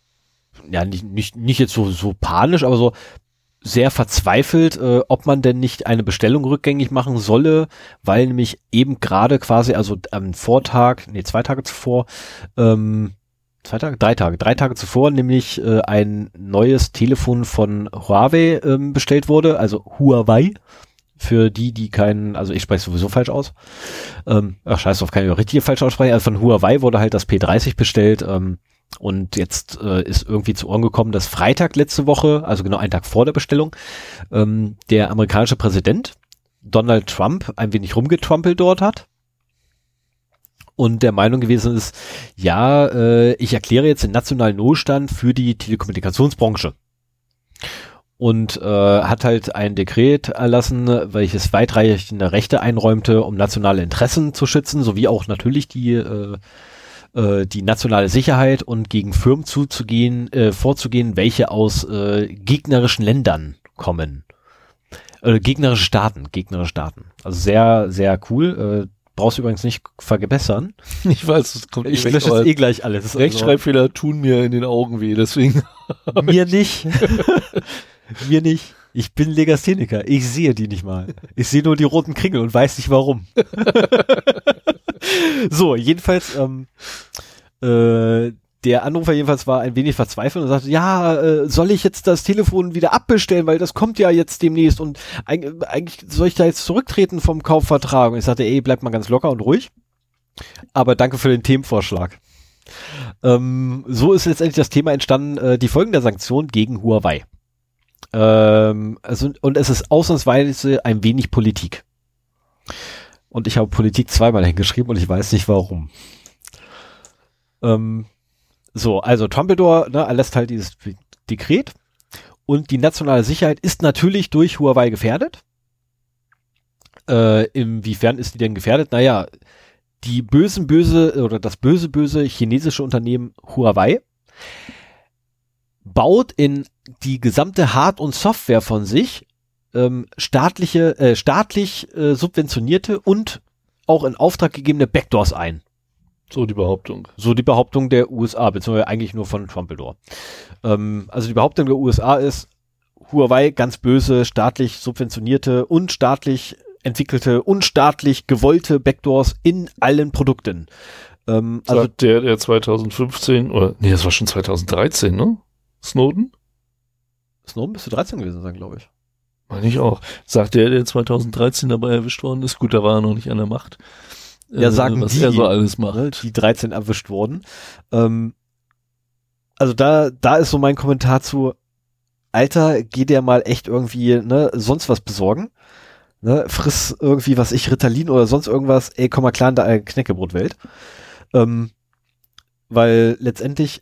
ja, nicht, nicht, nicht jetzt so, so panisch, aber so sehr verzweifelt, äh, ob man denn nicht eine Bestellung rückgängig machen solle, weil nämlich eben gerade quasi, also am Vortag, nee, zwei Tage zuvor, ähm, zwei Tage, drei Tage, drei Tage zuvor nämlich äh, ein neues Telefon von Huawei ähm, bestellt wurde, also Huawei. Für die, die keinen, also ich spreche sowieso falsch aus. Ähm, ach scheiß drauf, kann ich auch richtig falsch aussprechen. Also von Huawei wurde halt das P30 bestellt. Ähm, und jetzt äh, ist irgendwie zu Ohren gekommen, dass Freitag letzte Woche, also genau einen Tag vor der Bestellung, ähm, der amerikanische Präsident Donald Trump ein wenig rumgetrumpelt dort hat und der Meinung gewesen ist, ja, äh, ich erkläre jetzt den nationalen Notstand für die Telekommunikationsbranche. Und äh, hat halt ein Dekret erlassen, welches weitreichende Rechte einräumte, um nationale Interessen zu schützen, sowie auch natürlich die äh, äh, die nationale Sicherheit und gegen Firmen zuzugehen, äh, vorzugehen, welche aus äh, gegnerischen Ländern kommen. Äh, gegnerische Staaten, gegnerische Staaten. Also sehr, sehr cool. Äh, brauchst du übrigens nicht verbessern. Ich weiß, es kommt Ich lösche jetzt eh gleich alles. Rechtschreibfehler tun mir in den Augen weh, deswegen. Also, mir nicht. mir nicht. Ich bin Legastheniker. Ich sehe die nicht mal. Ich sehe nur die roten Kringel und weiß nicht warum. so, jedenfalls, ähm, äh, der Anrufer jedenfalls war ein wenig verzweifelt und sagte, ja, äh, soll ich jetzt das Telefon wieder abbestellen, weil das kommt ja jetzt demnächst und eig eigentlich soll ich da jetzt zurücktreten vom Kaufvertrag? Und ich sagte, ey, bleib mal ganz locker und ruhig. Aber danke für den Themenvorschlag. Ähm, so ist letztendlich das Thema entstanden, äh, die Folgen der Sanktionen gegen Huawei. Ähm, also, und es ist ausnahmsweise ein wenig Politik. Und ich habe Politik zweimal hingeschrieben und ich weiß nicht warum. Ähm, so, also Trumpeldor ne, erlässt halt dieses Dekret und die nationale Sicherheit ist natürlich durch Huawei gefährdet. Äh, inwiefern ist die denn gefährdet? Naja, die bösen böse oder das böse böse chinesische Unternehmen Huawei baut in die gesamte Hard- und Software von sich ähm, staatliche, äh, staatlich äh, subventionierte und auch in Auftrag gegebene Backdoors ein. So die Behauptung. So die Behauptung der USA, beziehungsweise eigentlich nur von Trumpeldor. Ähm, also die Behauptung der USA ist, Huawei ganz böse, staatlich subventionierte und staatlich entwickelte und staatlich gewollte Backdoors in allen Produkten. Ähm, also Also der, der 2015, oder, nee, das war schon 2013, ne? Snowden? Snowden müsste 13 gewesen sein, glaube ich. Meine ich auch. Sagt der, der 2013 dabei erwischt worden ist. Gut, da war er noch nicht an der Macht. Ja, sagen was die, er so alles ne, macht. die 13 erwischt wurden. Ähm, also da, da ist so mein Kommentar zu, Alter, geh dir mal echt irgendwie, ne, sonst was besorgen. Ne, friss irgendwie, was ich, Ritalin oder sonst irgendwas, ey, komm mal klar in der Knäckebrotwelt. Ähm, weil letztendlich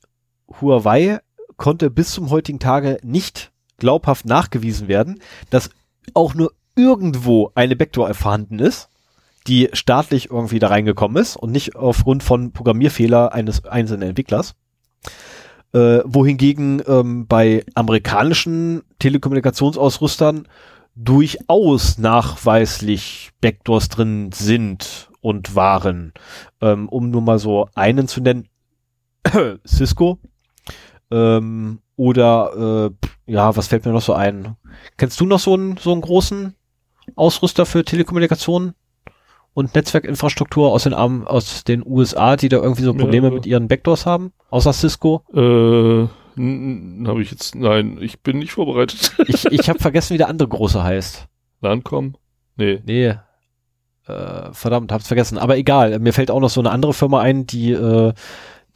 Huawei konnte bis zum heutigen Tage nicht glaubhaft nachgewiesen werden, dass auch nur irgendwo eine Backdoor vorhanden ist, die staatlich irgendwie da reingekommen ist und nicht aufgrund von Programmierfehler eines einzelnen Entwicklers. Äh, wohingegen ähm, bei amerikanischen Telekommunikationsausrüstern durchaus nachweislich Backdoors drin sind und waren. Ähm, um nur mal so einen zu nennen, Cisco. Ähm, oder äh, ja, was fällt mir noch so ein? Kennst du noch so einen so einen großen Ausrüster für Telekommunikation und Netzwerkinfrastruktur aus den Armen, aus den USA, die da irgendwie so Probleme ja, mit ihren Backdoors haben, außer Cisco? Äh, habe ich jetzt, nein, ich bin nicht vorbereitet. ich ich habe vergessen, wie der andere große heißt. Lancom? Nee. Nee. Äh, verdammt, hab's vergessen. Aber egal, mir fällt auch noch so eine andere Firma ein, die äh,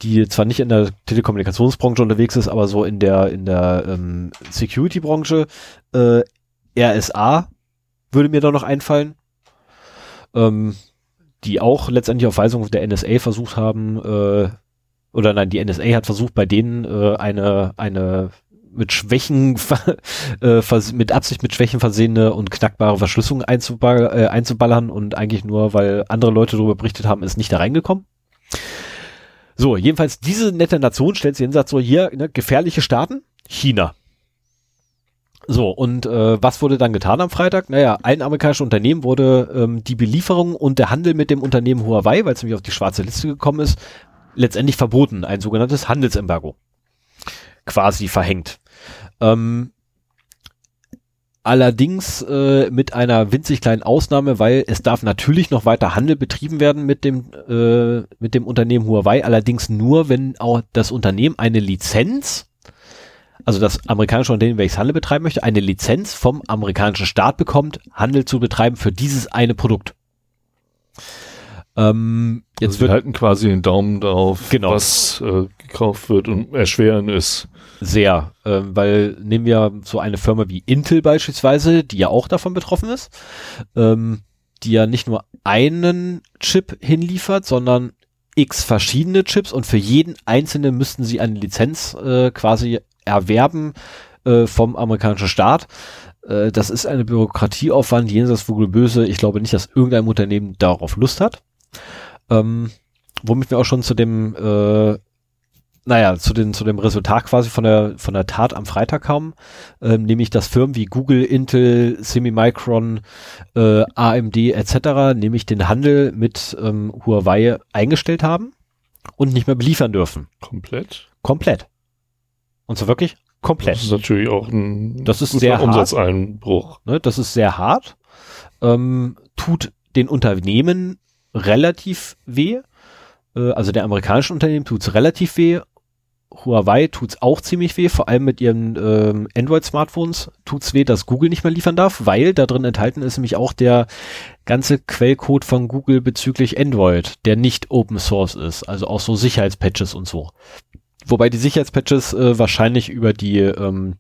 die zwar nicht in der Telekommunikationsbranche unterwegs ist, aber so in der in der ähm, Security-Branche. Äh, RSA würde mir da noch einfallen. Ähm, die auch letztendlich auf Weisung der NSA versucht haben, äh, oder nein, die NSA hat versucht, bei denen äh, eine, eine mit Schwächen, äh, mit Absicht mit Schwächen versehene und knackbare Verschlüsselung einzuball äh, einzuballern und eigentlich nur, weil andere Leute darüber berichtet haben, ist nicht da reingekommen. So, jedenfalls diese nette Nation stellt sich hin, sagt so, hier, ne, gefährliche Staaten, China. So, und äh, was wurde dann getan am Freitag? Naja, allen amerikanischen Unternehmen wurde ähm, die Belieferung und der Handel mit dem Unternehmen Huawei, weil es nämlich auf die schwarze Liste gekommen ist, letztendlich verboten. Ein sogenanntes Handelsembargo. Quasi verhängt. Ähm, allerdings äh, mit einer winzig kleinen Ausnahme, weil es darf natürlich noch weiter Handel betrieben werden mit dem, äh, mit dem Unternehmen Huawei, allerdings nur, wenn auch das Unternehmen eine Lizenz also das amerikanische Unternehmen, welches Handel betreiben möchte, eine Lizenz vom amerikanischen Staat bekommt, Handel zu betreiben für dieses eine Produkt. Ähm, jetzt also wir halten quasi den Daumen darauf, genau. was äh, gekauft wird und erschweren ist. Sehr, äh, weil nehmen wir so eine Firma wie Intel beispielsweise, die ja auch davon betroffen ist, ähm, die ja nicht nur einen Chip hinliefert, sondern x verschiedene Chips und für jeden einzelnen müssten sie eine Lizenz äh, quasi erwerben äh, vom amerikanischen Staat. Äh, das ist eine Bürokratieaufwand jenseits Vogel böse. Ich glaube nicht, dass irgendein Unternehmen darauf Lust hat. Ähm, womit wir auch schon zu dem, äh, naja, zu, den, zu dem Resultat quasi von der, von der Tat am Freitag kamen, ähm, nämlich dass Firmen wie Google, Intel, Semimicron, äh, AMD etc., nämlich den Handel mit ähm, Huawei eingestellt haben und nicht mehr beliefern dürfen. Komplett? Komplett. Und zwar wirklich komplett. Das ist natürlich auch ein das ist sehr Umsatzeinbruch. Ne, das ist sehr hart. Ähm, tut den Unternehmen relativ weh. Äh, also der amerikanischen Unternehmen tut's relativ weh. Huawei tut's auch ziemlich weh, vor allem mit ihren ähm, Android-Smartphones tut's weh, dass Google nicht mehr liefern darf, weil da drin enthalten ist nämlich auch der ganze Quellcode von Google bezüglich Android, der nicht Open Source ist, also auch so Sicherheitspatches und so. Wobei die Sicherheitspatches äh, wahrscheinlich über die, ähm,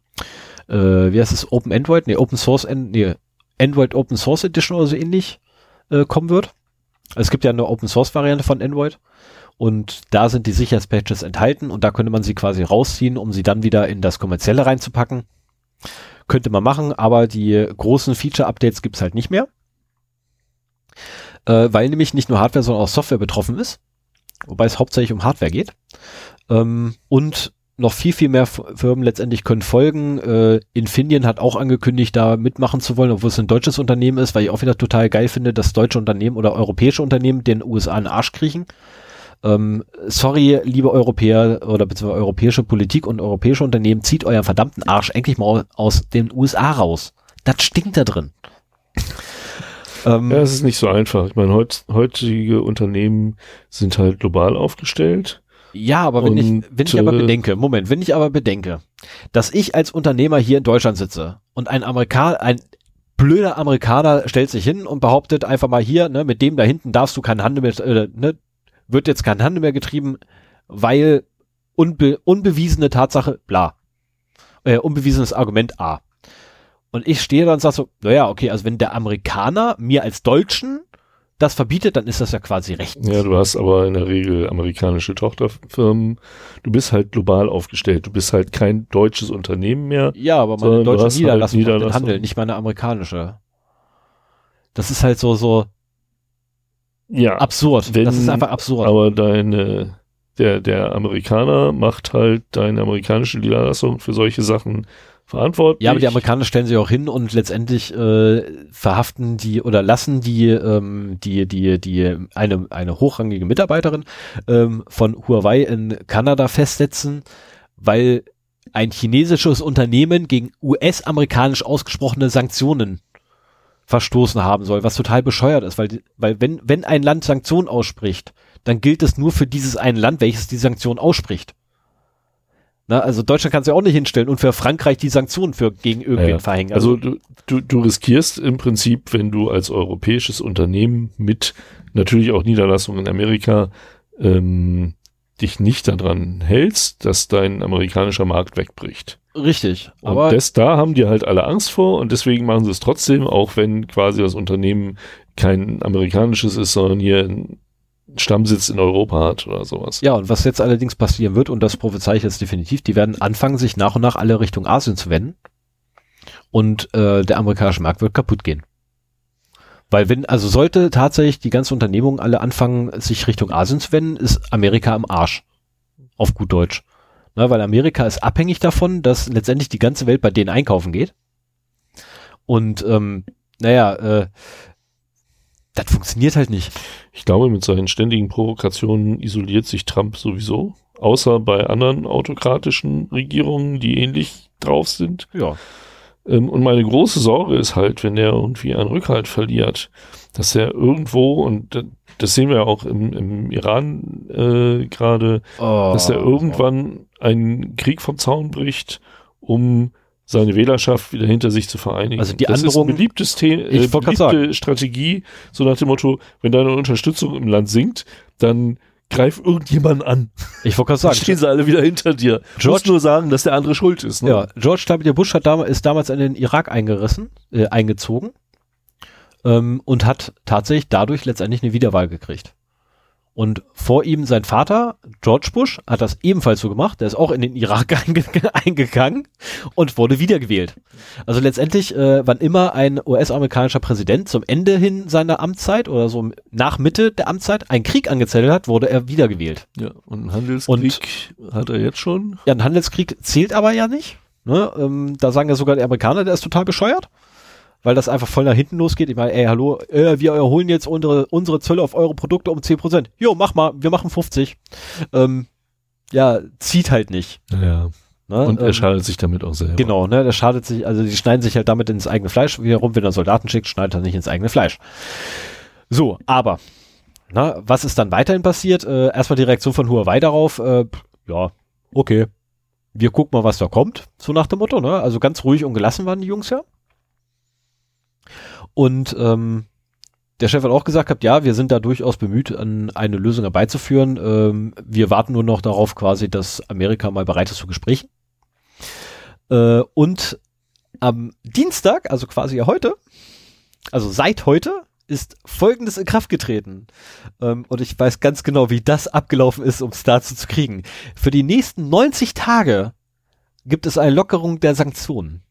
äh, wie heißt es, Open Android, nee, Open Source, nee, Android Open Source Edition oder so ähnlich äh, kommen wird. Es gibt ja eine Open Source Variante von Android und da sind die Sicherheitspatches enthalten und da könnte man sie quasi rausziehen, um sie dann wieder in das kommerzielle reinzupacken. Könnte man machen, aber die großen Feature-Updates gibt's halt nicht mehr. Äh, weil nämlich nicht nur Hardware, sondern auch Software betroffen ist. Wobei es hauptsächlich um Hardware geht. Ähm, und noch viel, viel mehr Firmen letztendlich können folgen. Äh, Infineon hat auch angekündigt, da mitmachen zu wollen, obwohl es ein deutsches Unternehmen ist, weil ich auch wieder total geil finde, dass deutsche Unternehmen oder europäische Unternehmen den USA einen Arsch kriechen. Ähm, sorry, liebe Europäer oder beziehungsweise europäische Politik und europäische Unternehmen, zieht euren verdammten Arsch endlich mal aus den USA raus. Das stinkt da drin. Ähm, ja, es ist nicht so einfach. Ich meine, heut, heutige Unternehmen sind halt global aufgestellt ja, aber wenn und, ich, wenn ich aber äh, bedenke, Moment, wenn ich aber bedenke, dass ich als Unternehmer hier in Deutschland sitze und ein Amerikaner, ein blöder Amerikaner stellt sich hin und behauptet einfach mal hier, ne, mit dem da hinten darfst du keinen Handel mehr, äh, ne, wird jetzt kein Handel mehr getrieben, weil unbe unbewiesene Tatsache, bla. Äh, unbewiesenes Argument A. Und ich stehe da und sage so, naja, okay, also wenn der Amerikaner mir als Deutschen das verbietet, dann ist das ja quasi recht. Ja, du hast aber in der Regel amerikanische Tochterfirmen. Du bist halt global aufgestellt. Du bist halt kein deutsches Unternehmen mehr. Ja, aber meine deutsche Niederlassung halt Niederlassung. den Handel, nicht meine amerikanische. Das ist halt so, so ja, absurd. Wenn, das ist einfach absurd. Aber deine, der, der Amerikaner macht halt deine amerikanische Niederlassung für solche Sachen verantwortlich. Ja, aber die Amerikaner stellen sich auch hin und letztendlich äh, verhaften die oder lassen die ähm, die die die eine eine hochrangige Mitarbeiterin ähm, von Huawei in Kanada festsetzen, weil ein chinesisches Unternehmen gegen US-amerikanisch ausgesprochene Sanktionen verstoßen haben soll, was total bescheuert ist, weil, weil wenn, wenn ein Land Sanktionen ausspricht, dann gilt es nur für dieses ein Land, welches die Sanktionen ausspricht. Na, also Deutschland kann sich auch nicht hinstellen und für Frankreich die Sanktionen für gegen irgendwen Ja, ja. verhängen. Also du, du, du riskierst im Prinzip, wenn du als europäisches Unternehmen mit natürlich auch Niederlassungen in Amerika ähm, dich nicht daran hältst, dass dein amerikanischer Markt wegbricht. richtig. Und Aber das, da haben die halt alle Angst vor und deswegen machen sie es trotzdem, auch wenn quasi das Unternehmen kein amerikanisches ist, sondern hier einen Stammsitz in Europa hat oder sowas. ja, und was jetzt allerdings passieren wird, und das prophezei ich jetzt definitiv, die werden anfangen, sich nach und nach alle Richtung Asien zu wenden. Und äh, der amerikanische Markt wird kaputt gehen. Weil wenn, also sollte tatsächlich die ganze Unternehmung alle anfangen, sich Richtung Asien zu wenden, ist Amerika am Arsch. Auf gut Deutsch. Na, weil Amerika ist abhängig davon, dass letztendlich die ganze Welt bei denen einkaufen geht. Und ähm, naja, äh, das funktioniert halt nicht. Ich glaube, mit seinen ständigen Provokationen isoliert sich Trump sowieso, außer bei anderen autokratischen Regierungen, die ähnlich drauf sind. Ja. Ähm, und meine große Sorge ist halt, wenn er irgendwie einen Rückhalt verliert, dass er irgendwo, und da- das sehen wir ja auch im, im Iran äh, gerade, dass er irgendwann einen Krieg vom Zaun bricht, um seine Wählerschaft wieder hinter sich zu vereinigen. Also die das ist Androhung- ein beliebtes The äh, beliebte Strategie, so nach dem Motto, wenn deine Unterstützung im Land sinkt, dann greif irgendjemanden an. Ich wollte gerade Dann sagen, stehen sie alle wieder hinter dir. George- musst nur sagen, dass der andere schuld ist. Ne? Ja, George W. Bush hat damals, ist damals in den Irak eingerissen, äh, eingezogen ähm, und hat tatsächlich dadurch letztendlich eine Wiederwahl gekriegt. Und vor ihm sein Vater, George Bush, hat das ebenfalls so gemacht. Der ist auch in den Irak einge eingegangen und wurde wiedergewählt. Also letztendlich, äh, wann immer ein US-amerikanischer Präsident zum Ende hin seiner Amtszeit oder so nach Mitte der Amtszeit einen Krieg angezettelt hat, wurde er wiedergewählt. Ja, und einen Handelskrieg hat er jetzt schon. Ja, ein Handelskrieg zählt aber ja nicht. Ne? Ähm, da sagen ja sogar die Amerikaner, der ist total bescheuert, weil das einfach voll nach hinten losgeht. Ich meine, ey, hallo, äh, wir erholen jetzt unsere, unsere Zölle auf eure Produkte um 10%. Jo, mach mal, wir machen 50. Ähm, ja, zieht halt nicht. Ja. Ne? Und er Ähm, schadet sich damit auch selber. Genau, ne, der schadet sich, also die schneiden sich halt damit ins eigene Fleisch. Wiederum, wenn er Soldaten schickt, schneidet er nicht ins eigene Fleisch. So, aber, na, was ist dann weiterhin passiert? Äh, erstmal die Reaktion von Huawei darauf, äh, ja, okay, wir gucken mal, was da kommt, so nach dem Motto, ne? Also ganz ruhig und gelassen waren die Jungs ja. Und ähm, der Chef hat auch gesagt gehabt, ja, wir sind da durchaus bemüht, an eine Lösung herbeizuführen. Ähm, wir warten nur noch darauf quasi, dass Amerika mal bereit ist zu Gesprächen. Äh, und am Dienstag, also quasi heute, also seit heute, ist Folgendes in Kraft getreten. Ähm, und ich weiß ganz genau, wie das abgelaufen ist, um es dazu zu kriegen. Für die nächsten 90 Tage gibt es eine Lockerung der Sanktionen.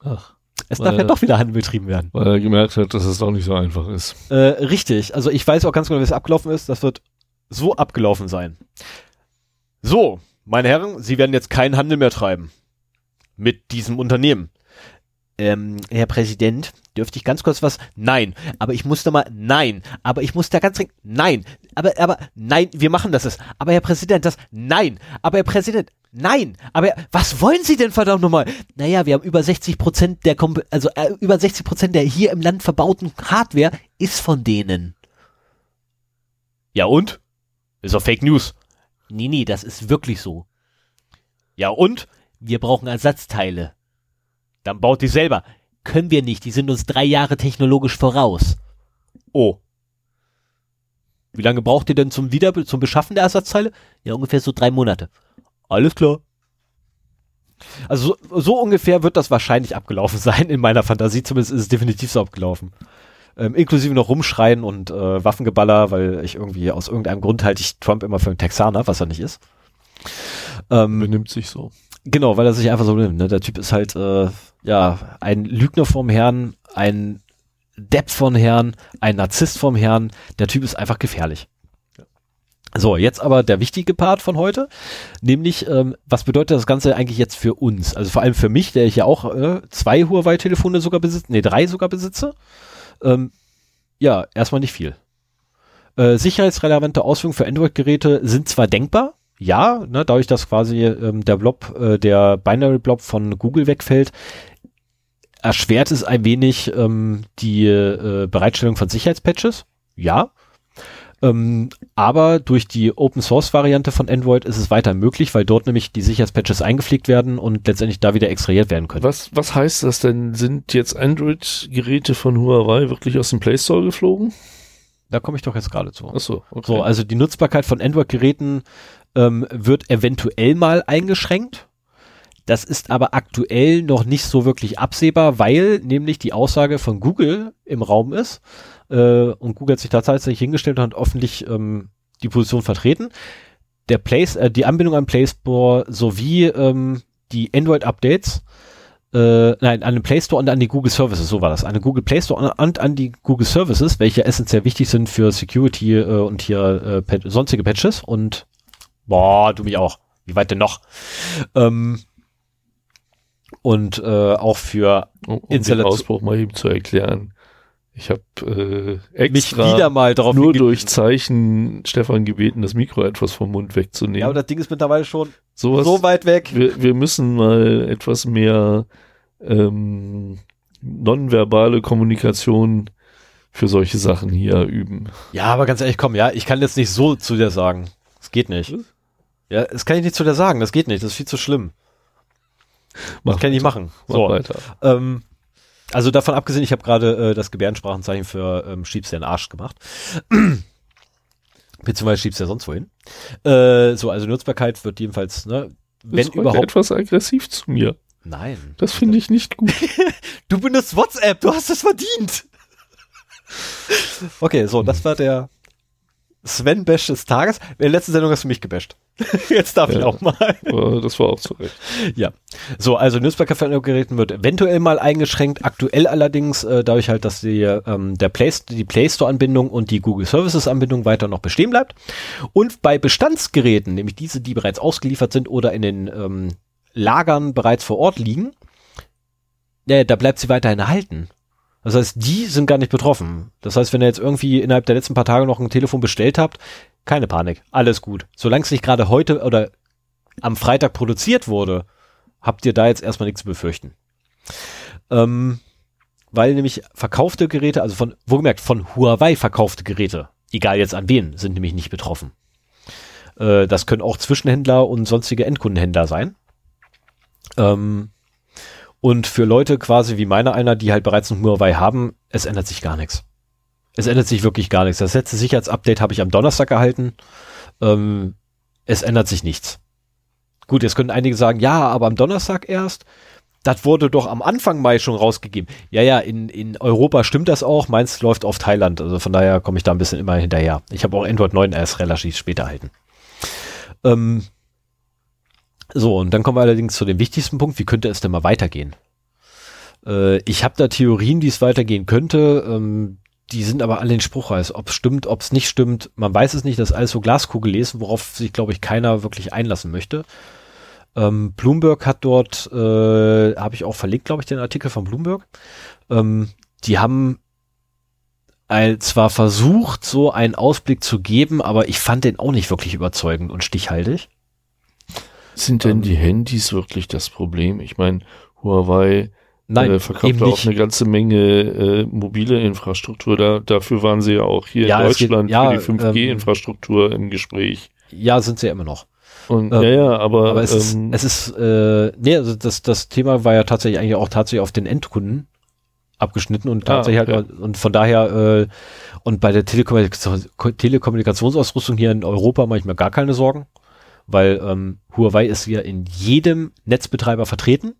Ach, Es darf ja doch wieder Handel betrieben werden. weil er gemerkt hat, dass es doch nicht so einfach ist. Äh, richtig. Also ich weiß auch ganz genau, wie es abgelaufen ist. Das wird so abgelaufen sein. So, meine Herren, Sie werden jetzt keinen Handel mehr treiben mit diesem Unternehmen. Ähm, Herr Präsident, dürfte ich ganz kurz was? Nein. Aber ich muss da mal, nein. Aber ich muss da ganz dringend, nein. Aber, aber, nein, wir machen das. jetzt. Aber Herr Präsident, das, nein. Aber Herr Präsident, nein. Aber was wollen Sie denn verdammt nochmal? Naja, wir haben über 60 Prozent der, Kom also äh, über 60 Prozent der hier im Land verbauten Hardware ist von denen. Ja und? Ist doch Fake News. Nee, nee, das ist wirklich so. Ja und? Wir brauchen Ersatzteile. Dann baut die selber. Können wir nicht, die sind uns drei Jahre technologisch voraus. Oh. Wie lange braucht ihr denn zum Wieder zum Beschaffen der Ersatzteile? Ja, ungefähr so drei Monate. Alles klar. Also so, so ungefähr wird das wahrscheinlich abgelaufen sein. In meiner Fantasie zumindest ist es definitiv so abgelaufen. Ähm, inklusive noch rumschreien und äh, Waffengeballer, weil ich irgendwie aus irgendeinem Grund halte ich Trump immer für einen Texaner, was er nicht ist. Ähm, Benimmt sich so. Genau, weil er sich einfach so nimmt. Ne? Der Typ ist halt äh, ja ein Lügner vom Herrn, ein Depp vom Herrn, ein Narzisst vom Herrn. Der Typ ist einfach gefährlich. So, jetzt aber der wichtige Part von heute, nämlich ähm, was bedeutet das Ganze eigentlich jetzt für uns? Also vor allem für mich, der ich ja auch äh, zwei Huawei-Telefone sogar besitze, nee, drei sogar besitze. Ähm, ja, erstmal nicht viel. Äh, sicherheitsrelevante Auswirkungen für Android-Geräte sind zwar denkbar, ja, ne, dadurch, dass quasi ähm, der Blob, äh, der Binary-Blob von Google wegfällt, erschwert es ein wenig ähm, die äh, Bereitstellung von Sicherheitspatches. Ja. Ähm, aber durch die Open Source Variante von Android ist es weiter möglich, weil dort nämlich die Sicherheitspatches eingepflegt werden und letztendlich da wieder extrahiert werden können. Was, was heißt das denn? Sind jetzt Android-Geräte von Huawei wirklich aus dem Play Store geflogen? Da komme ich doch jetzt gerade zu. Ach so, okay. So, also die Nutzbarkeit von Android-Geräten ähm, wird eventuell mal eingeschränkt. Das ist aber aktuell noch nicht so wirklich absehbar, weil nämlich die Aussage von Google im Raum ist äh, und Google hat sich da tatsächlich hingestellt und hat öffentlich ähm, die Position vertreten. Der Play, äh, die Anbindung an Play Store sowie ähm, die Android-Updates äh, nein, an den Play Store und an die Google Services, so war das. An den Google Play Store und an die Google Services, welche essentiell wichtig sind für Security äh, und hier äh, sonstige Patches und boah, du mich auch. Wie weit denn noch? Ähm, und äh, auch für um, um den Ausbruch mal eben zu erklären. Ich habe äh, extra Mich wieder mal drauf nur durch Zeichen Stefan gebeten, das Mikro etwas vom Mund wegzunehmen. Ja, aber das Ding ist mittlerweile schon Sowas, so weit weg. Wir, wir müssen mal etwas mehr ähm, nonverbale Kommunikation für solche Sachen hier üben. Ja, aber ganz ehrlich, komm, ja, ich kann jetzt nicht so zu dir sagen. Das geht nicht. Was? Ja, das kann ich nicht zu dir sagen, das geht nicht, das ist viel zu schlimm. Mach das kann ich nicht machen. Mach so. weiter. Ähm, also davon abgesehen, ich habe gerade äh, das Gebärdensprachenzeichen für ähm, schiebst dir den Arsch gemacht. Beziehungsweise schiebst ja sonst wohin. Äh, so, also Nutzbarkeit wird jedenfalls, ne, wenn das überhaupt. etwas aggressiv zu mir. Nein. Das finde ich nicht gut. du benutzt WhatsApp, du hast es verdient. okay, so, das war der Sven Bash des Tages. In der letzten Sendung hast du mich gebasht. Jetzt darf ja, ich auch mal. Das war auch zu Recht. Ja. So, also Newspaper-Geräten wird eventuell mal eingeschränkt. Aktuell allerdings, äh, dadurch halt, dass die, ähm, der Play, die Play Store-Anbindung und die Google Services-Anbindung weiter noch bestehen bleibt. Und bei Bestandsgeräten, nämlich diese, die bereits ausgeliefert sind oder in den ähm, Lagern bereits vor Ort liegen, äh, da bleibt sie weiterhin erhalten. Das heißt, die sind gar nicht betroffen. Das heißt, wenn ihr jetzt irgendwie innerhalb der letzten paar Tage noch ein Telefon bestellt habt, keine Panik, alles gut. Solange es nicht gerade heute oder am Freitag produziert wurde, habt ihr da jetzt erstmal nichts zu befürchten. Ähm, weil nämlich verkaufte Geräte, also von, wo gemerkt, von Huawei verkaufte Geräte, egal jetzt an wen, sind nämlich nicht betroffen. Äh, das können auch Zwischenhändler und sonstige Endkundenhändler sein. Ähm, und für Leute quasi wie meiner einer, die halt bereits ein Huawei haben, es ändert sich gar nichts. Es ändert sich wirklich gar nichts. Das letzte Sicherheitsupdate habe ich am Donnerstag erhalten. Ähm, es ändert sich nichts. Gut, jetzt können einige sagen, ja, aber am Donnerstag erst. Das wurde doch am Anfang Mai schon rausgegeben. Ja, ja, in, in Europa stimmt das auch. Meins läuft auf Thailand. Also von daher komme ich da ein bisschen immer hinterher. Ich habe auch Android 9 erst relativ später erhalten. Ähm, so, und dann kommen wir allerdings zu dem wichtigsten Punkt, wie könnte es denn mal weitergehen? Äh, ich habe da Theorien, wie es weitergehen könnte, ähm, die sind aber alle in Spruchreis. Ob es stimmt, ob es nicht stimmt, man weiß es nicht, das ist alles so Glaskugel lesen, worauf sich, glaube ich, keiner wirklich einlassen möchte. Ähm, Bloomberg hat dort, äh, habe ich auch verlegt, glaube ich, den Artikel von Bloomberg. Ähm, die haben ein, zwar versucht, so einen Ausblick zu geben, aber ich fand den auch nicht wirklich überzeugend und stichhaltig. Sind denn ähm, die Handys wirklich das Problem? Ich meine, Huawei Nein, äh, verkauft auch eine ganze Menge äh, mobile Infrastruktur. Da, dafür waren sie ja auch hier ja, in Deutschland geht, ja, für die 5G-Infrastruktur ähm, im Gespräch. Ja, sind sie ja immer noch. Und, ähm, ja, ja, aber, aber es ähm, ist, es ist äh, nee, also das, das Thema war ja tatsächlich eigentlich auch tatsächlich auf den Endkunden abgeschnitten und ah, tatsächlich ah, okay. halt, und von daher äh, und bei der Telekommunikation, Telekommunikationsausrüstung hier in Europa mache ich mir gar keine Sorgen weil ähm, Huawei ist ja in jedem Netzbetreiber vertreten.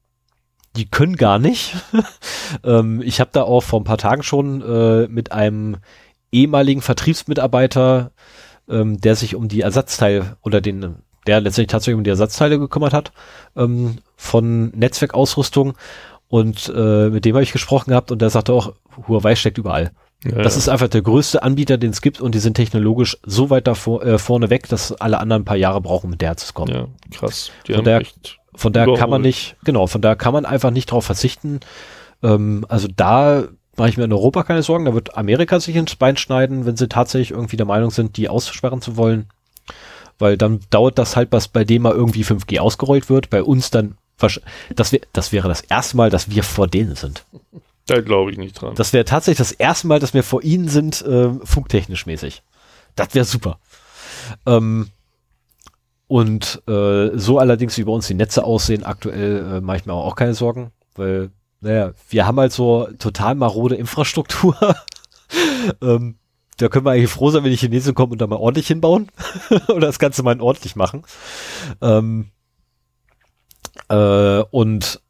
Die können gar nicht. ähm, ich habe da auch vor ein paar Tagen schon äh, mit einem ehemaligen Vertriebsmitarbeiter, ähm, der sich um die Ersatzteile oder den, der letztendlich tatsächlich um die Ersatzteile gekümmert hat ähm, von Netzwerkausrüstung und äh, mit dem habe ich gesprochen gehabt und der sagte auch, Huawei steckt überall. Ja, Das ist einfach der größte Anbieter, den es gibt und die sind technologisch so weit davor, äh, vorne weg, dass alle anderen ein paar Jahre brauchen, mit der zu kommen. ja, krass. Die Von haben der- echt, Von daher kann man nicht, genau, von daher kann man einfach nicht drauf verzichten. Ähm, also da mache ich mir in Europa keine Sorgen. Da wird Amerika sich ins Bein schneiden, wenn sie tatsächlich irgendwie der Meinung sind, die aussperren zu wollen. Weil dann dauert das halt, bis bei dem mal irgendwie 5G ausgerollt wird. Bei uns dann, das, wär, das wäre das erste Mal, dass wir vor denen sind. da glaube ich nicht dran. Das wäre tatsächlich das erste Mal, dass wir vor ihnen sind, äh, funktechnisch mäßig. Das wäre super. Ähm, und äh, so allerdings, wie bei uns die Netze aussehen, aktuell äh, mache ich mir auch keine Sorgen, weil, naja, wir haben halt so total marode Infrastruktur. ähm, da können wir eigentlich froh sein, wenn die Chinesen kommen und da mal ordentlich hinbauen oder das Ganze mal ordentlich machen. Ähm, äh, und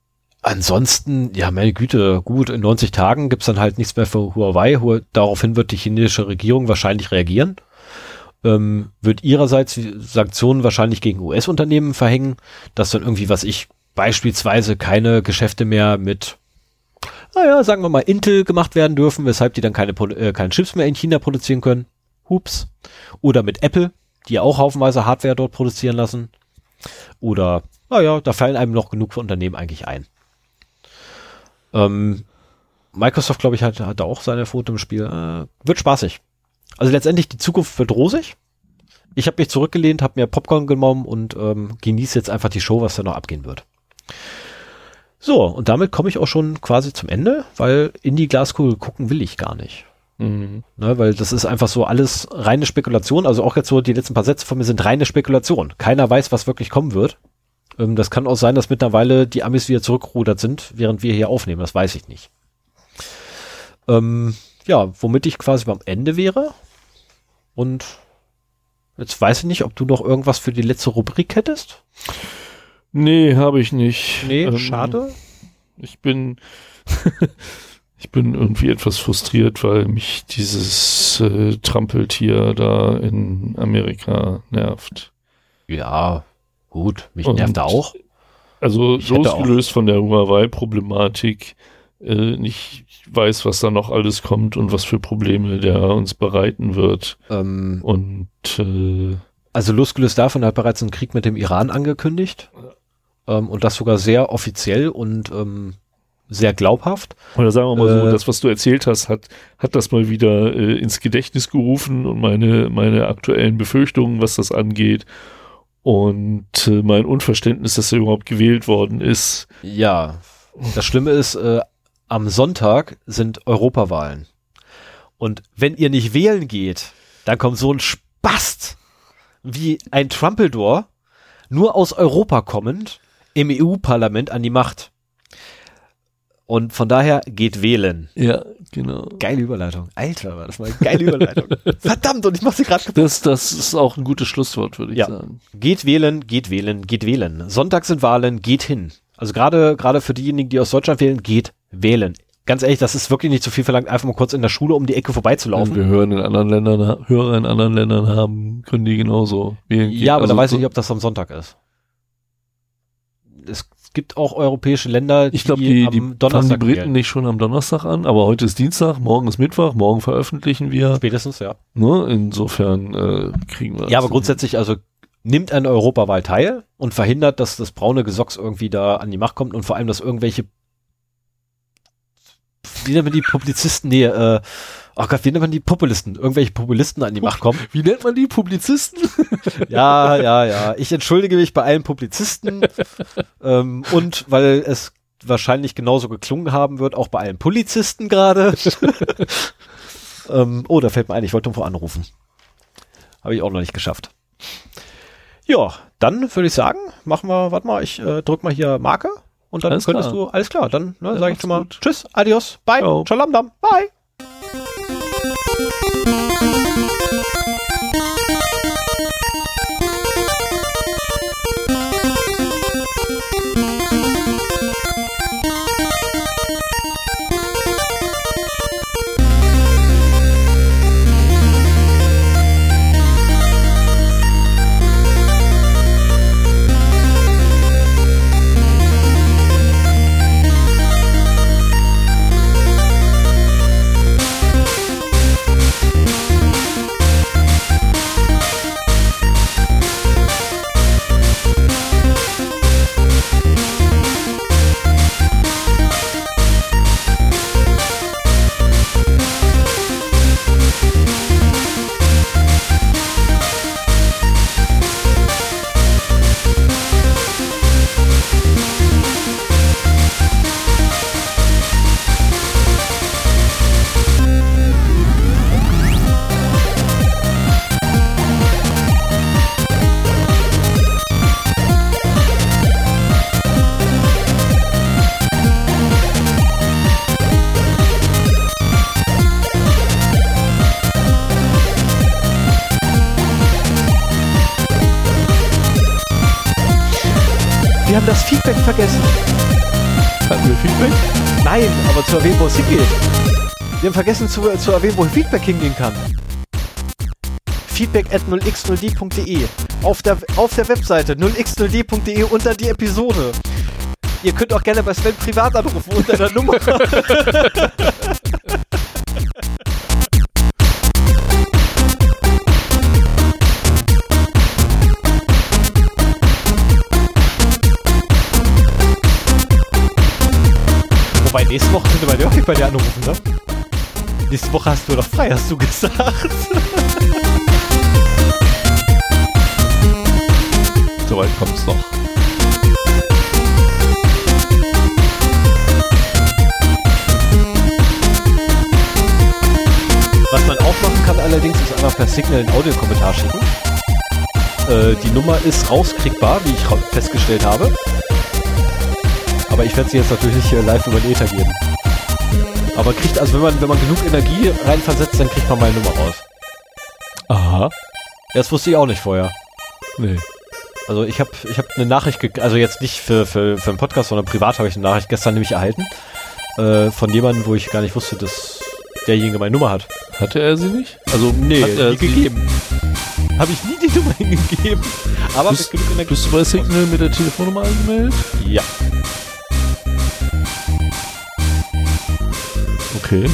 ansonsten, ja, meine Güte, gut, in 90 Tagen gibt's dann halt nichts mehr für Huawei. Hu daraufhin wird die chinesische Regierung wahrscheinlich reagieren. Ähm, wird ihrerseits Sanktionen wahrscheinlich gegen US-Unternehmen verhängen, dass dann irgendwie, was ich, beispielsweise keine Geschäfte mehr mit, naja, sagen wir mal, Intel gemacht werden dürfen, weshalb die dann keine, äh, keine Chips mehr in China produzieren können. Hups. Oder mit Apple, die auch haufenweise Hardware dort produzieren lassen. Oder, naja, da fallen einem noch genug Unternehmen eigentlich ein. Ähm, Microsoft, glaube ich, hat, hat auch seine Foto im Spiel. Äh, wird spaßig. Also letztendlich, die Zukunft wird rosig. Ich habe mich zurückgelehnt, habe mir Popcorn genommen und ähm, genieße jetzt einfach die Show, was da noch abgehen wird. So, und damit komme ich auch schon quasi zum Ende, weil in die Glaskugel gucken will ich gar nicht. Mhm. Ne, weil das ist einfach so alles reine Spekulation. Also auch jetzt so die letzten paar Sätze von mir sind reine Spekulation. Keiner weiß, was wirklich kommen wird. Ähm, das kann auch sein, dass mittlerweile die Amis wieder zurückgerudert sind, während wir hier aufnehmen. Das weiß ich nicht. Ähm, ja, womit ich quasi beim Ende wäre. Und jetzt weiß ich nicht, ob du noch irgendwas für die letzte Rubrik hättest. Nee, habe ich nicht. Nee, Ähm, schade. Ich bin, ich bin irgendwie etwas frustriert, weil mich dieses äh, Trampeltier da in Amerika nervt. Ja, gut. Mich Und- nervt er auch. Also losgelöst von der Huawei-Problematik, äh, nicht weiß, was da noch alles kommt und was für Probleme der uns bereiten wird. Ähm, Und äh, Also losgelöst davon hat bereits einen Krieg mit dem Iran angekündigt. Ähm, und das sogar sehr offiziell und ähm, sehr glaubhaft. Oder sagen wir mal so, Äh, das, was du erzählt hast, hat, hat das mal wieder äh, ins Gedächtnis gerufen und meine, meine aktuellen Befürchtungen, was das angeht. Und äh, mein Unverständnis, dass er überhaupt gewählt worden ist. Ja, das Schlimme ist, äh, am Sonntag sind Europawahlen. Und wenn ihr nicht wählen geht, dann kommt so ein Spast wie ein Trumpeldor, nur aus Europa kommend, im EU-Parlament an die Macht. Und von daher geht wählen. Ja, genau. Geile Überleitung. Alter, war das mal eine geile Überleitung. Verdammt, und ich mach sie gerade kaputt. Das, das ist auch ein gutes Schlusswort, würde ich Ja. sagen. Geht wählen, geht wählen, geht wählen. Sonntag sind Wahlen, geht hin. Also gerade gerade für diejenigen, die aus Deutschland wählen, geht wählen. Ganz ehrlich, das ist wirklich nicht zu viel verlangt, einfach mal kurz in der Schule um die Ecke vorbeizulaufen. wir Hörer in anderen Ländern, Hörer in anderen Ländern haben, können die genauso wählen. Ja, aber Also da weiß ich nicht, ob das am Sonntag ist. Es gibt auch europäische Länder, Ich glaube, die, die am fangen die Donnerstag Briten wählen. nicht schon am Donnerstag an, aber heute ist Dienstag, morgen ist Mittwoch, morgen veröffentlichen wir. Spätestens, ja. Ne? Insofern äh, kriegen wir Ja, aber grundsätzlich, also nimmt an der Europawahl teil und verhindert, dass das braune Gesocks irgendwie da an die Macht kommt und vor allem, dass irgendwelche wie nennt man die Publizisten? Nee, äh, oh Gott, wie nennt man die Populisten? Irgendwelche Populisten an die Macht kommen. Wie nennt man die Publizisten? Ja, ja, ja. Ich entschuldige mich bei allen Publizisten ähm, und weil es wahrscheinlich genauso geklungen haben wird, auch bei allen Polizisten gerade. ähm, oh, da fällt mir ein, ich wollte irgendwo anrufen. Habe ich auch noch nicht geschafft. Ja, dann würde ich sagen, machen wir, warte mal, ich äh, drück mal hier Marke und dann Alles könntest klar. du, alles klar, dann ne, Ja, sage ich schon mal gut. Tschüss, Adios, Bye, Ciao. Shalom, Bye. Feedback? Nein, aber zu erwähnen, wo es hingeht. Wir haben vergessen zu, zu erwähnen, wo Feedback hingehen kann. Feedback at 0x0d.de. Auf der, auf der Webseite 0x0d.de unter die Episode. Ihr könnt auch gerne bei Sven privat anrufen unter der Nummer. Wobei nächste Woche könnte man ja auch bei dir anrufen, ne? Nächste Woche hast du doch frei, hast du gesagt. Soweit kommt es noch. Was man auch machen kann allerdings, ist einfach per Signal einen Audiokommentar schicken. Äh, die Nummer ist rauskriegbar, wie ich festgestellt habe. Aber ich werde sie jetzt natürlich nicht äh, live über den Ether geben. Aber kriegt, also wenn man, wenn man genug Energie reinversetzt, dann kriegt man meine Nummer raus. Aha. Das wusste ich auch nicht vorher. Nee. Also ich habe ich hab eine Nachricht, also jetzt nicht für, für, für einen Podcast, sondern privat habe ich eine Nachricht gestern nämlich erhalten. Äh, von jemandem, wo ich gar nicht wusste, dass derjenige meine Nummer hat. Hatte er sie nicht? Also, Nee, hat er nie gegeben. Habe ich nie die Nummer hingegeben. Aber Bist, bist du bei Signal mit der Telefonnummer angemeldet? Ja. Okay.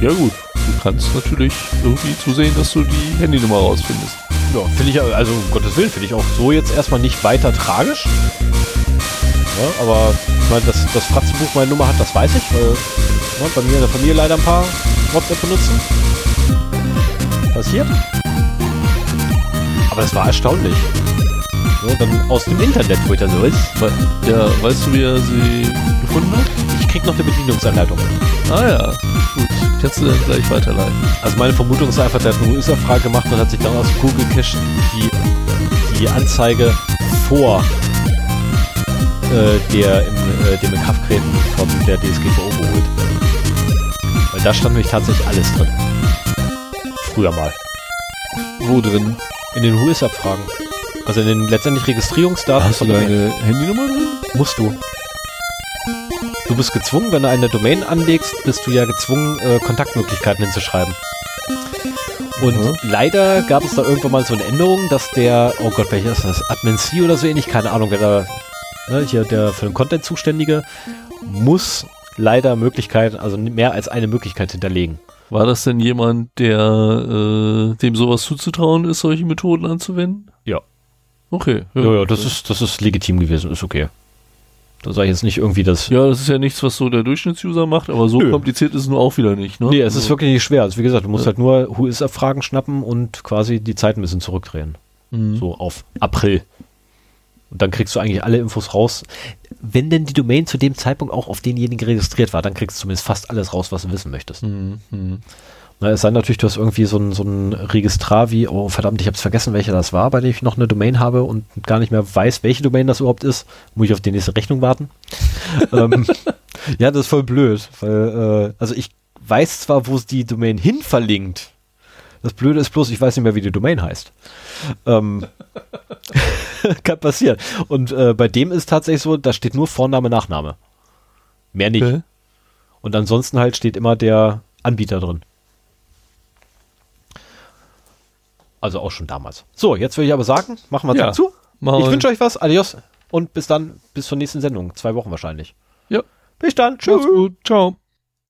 Ja gut. Du kannst natürlich irgendwie zusehen, dass du die Handynummer rausfindest. Ja, finde ich, also um Gottes Willen, finde ich auch so jetzt erstmal nicht weiter tragisch. Ja, aber ich meine, dass das Fratzenbuch meine Nummer hat, das weiß ich, weil ja, bei mir in der Familie leider ein paar WhatsApp benutzen. Passiert. Aber es war erstaunlich. Ja, dann aus dem Internet, wo ich da so ist. Ja, weißt du, wie er sie gefunden hat? Ich krieg noch eine Bedienungsanleitung. Ah ja, gut. Kannst du dann gleich weiterleiten. Also meine Vermutung ist einfach, der hat eine User-Frage gemacht und hat sich dann aus Google Cache die, die Anzeige vor äh, der im, äh, dem Inkrafttreten von der DSGVO geholt. Weil da stand nämlich tatsächlich alles drin. Früher mal. Wo drin? In den US-Abfragen. Also in den letztendlich Registrierungsdaten Hast du deine Handynummer drin? Musst du. Du bist gezwungen, wenn du eine Domain anlegst, bist du ja gezwungen, äh, Kontaktmöglichkeiten hinzuschreiben. Und Mhm. leider gab es da irgendwann mal so eine Änderung, dass der, oh Gott, welcher ist das? Admin C oder so ähnlich, keine Ahnung, wer da, ne, hier der für den Content zuständige, muss leider Möglichkeiten, also mehr als eine Möglichkeit hinterlegen. War das denn jemand, der äh, dem sowas zuzutrauen ist, solche Methoden anzuwenden? Ja. Okay. Ja, ja, das ist, das ist legitim gewesen, ist okay. Da sage ich jetzt nicht irgendwie das. Ja, das ist ja nichts, was so der Durchschnittsuser macht, aber so Nö. kompliziert ist es nur auch wieder nicht, ne? Nee, es ist Also, wirklich nicht schwer. Also wie gesagt, du musst Ja. halt nur Who-is-Abfragen schnappen und quasi die Zeit ein bisschen zurückdrehen. mhm. So auf April. Und dann kriegst du eigentlich alle Infos raus. Wenn denn die Domain zu dem Zeitpunkt auch auf denjenigen registriert war, dann kriegst du zumindest fast alles raus, was du wissen möchtest. Mhm. Na, es sei natürlich, du hast irgendwie so ein, so ein Registrar wie, oh verdammt, ich habe vergessen, welcher das war, bei dem ich noch eine Domain habe und gar nicht mehr weiß, welche Domain das überhaupt ist. Muss ich auf die nächste Rechnung warten. ähm, ja, das ist voll blöd, weil, äh, also ich weiß zwar, wo es die Domain hin verlinkt. Das Blöde ist bloß, ich weiß nicht mehr, wie die Domain heißt. Ähm, kann passieren. Und äh, bei dem ist tatsächlich so, da steht nur Vorname, Nachname. Mehr nicht. Okay. Und ansonsten halt steht immer der Anbieter drin. Also auch schon damals. So, jetzt will ich aber sagen, machen wir Ja, zu. machen Ich wünsche euch was. Adios. Und bis dann, bis zur nächsten Sendung. Zwei Wochen wahrscheinlich. Ja. Bis dann. Gut. Ciao.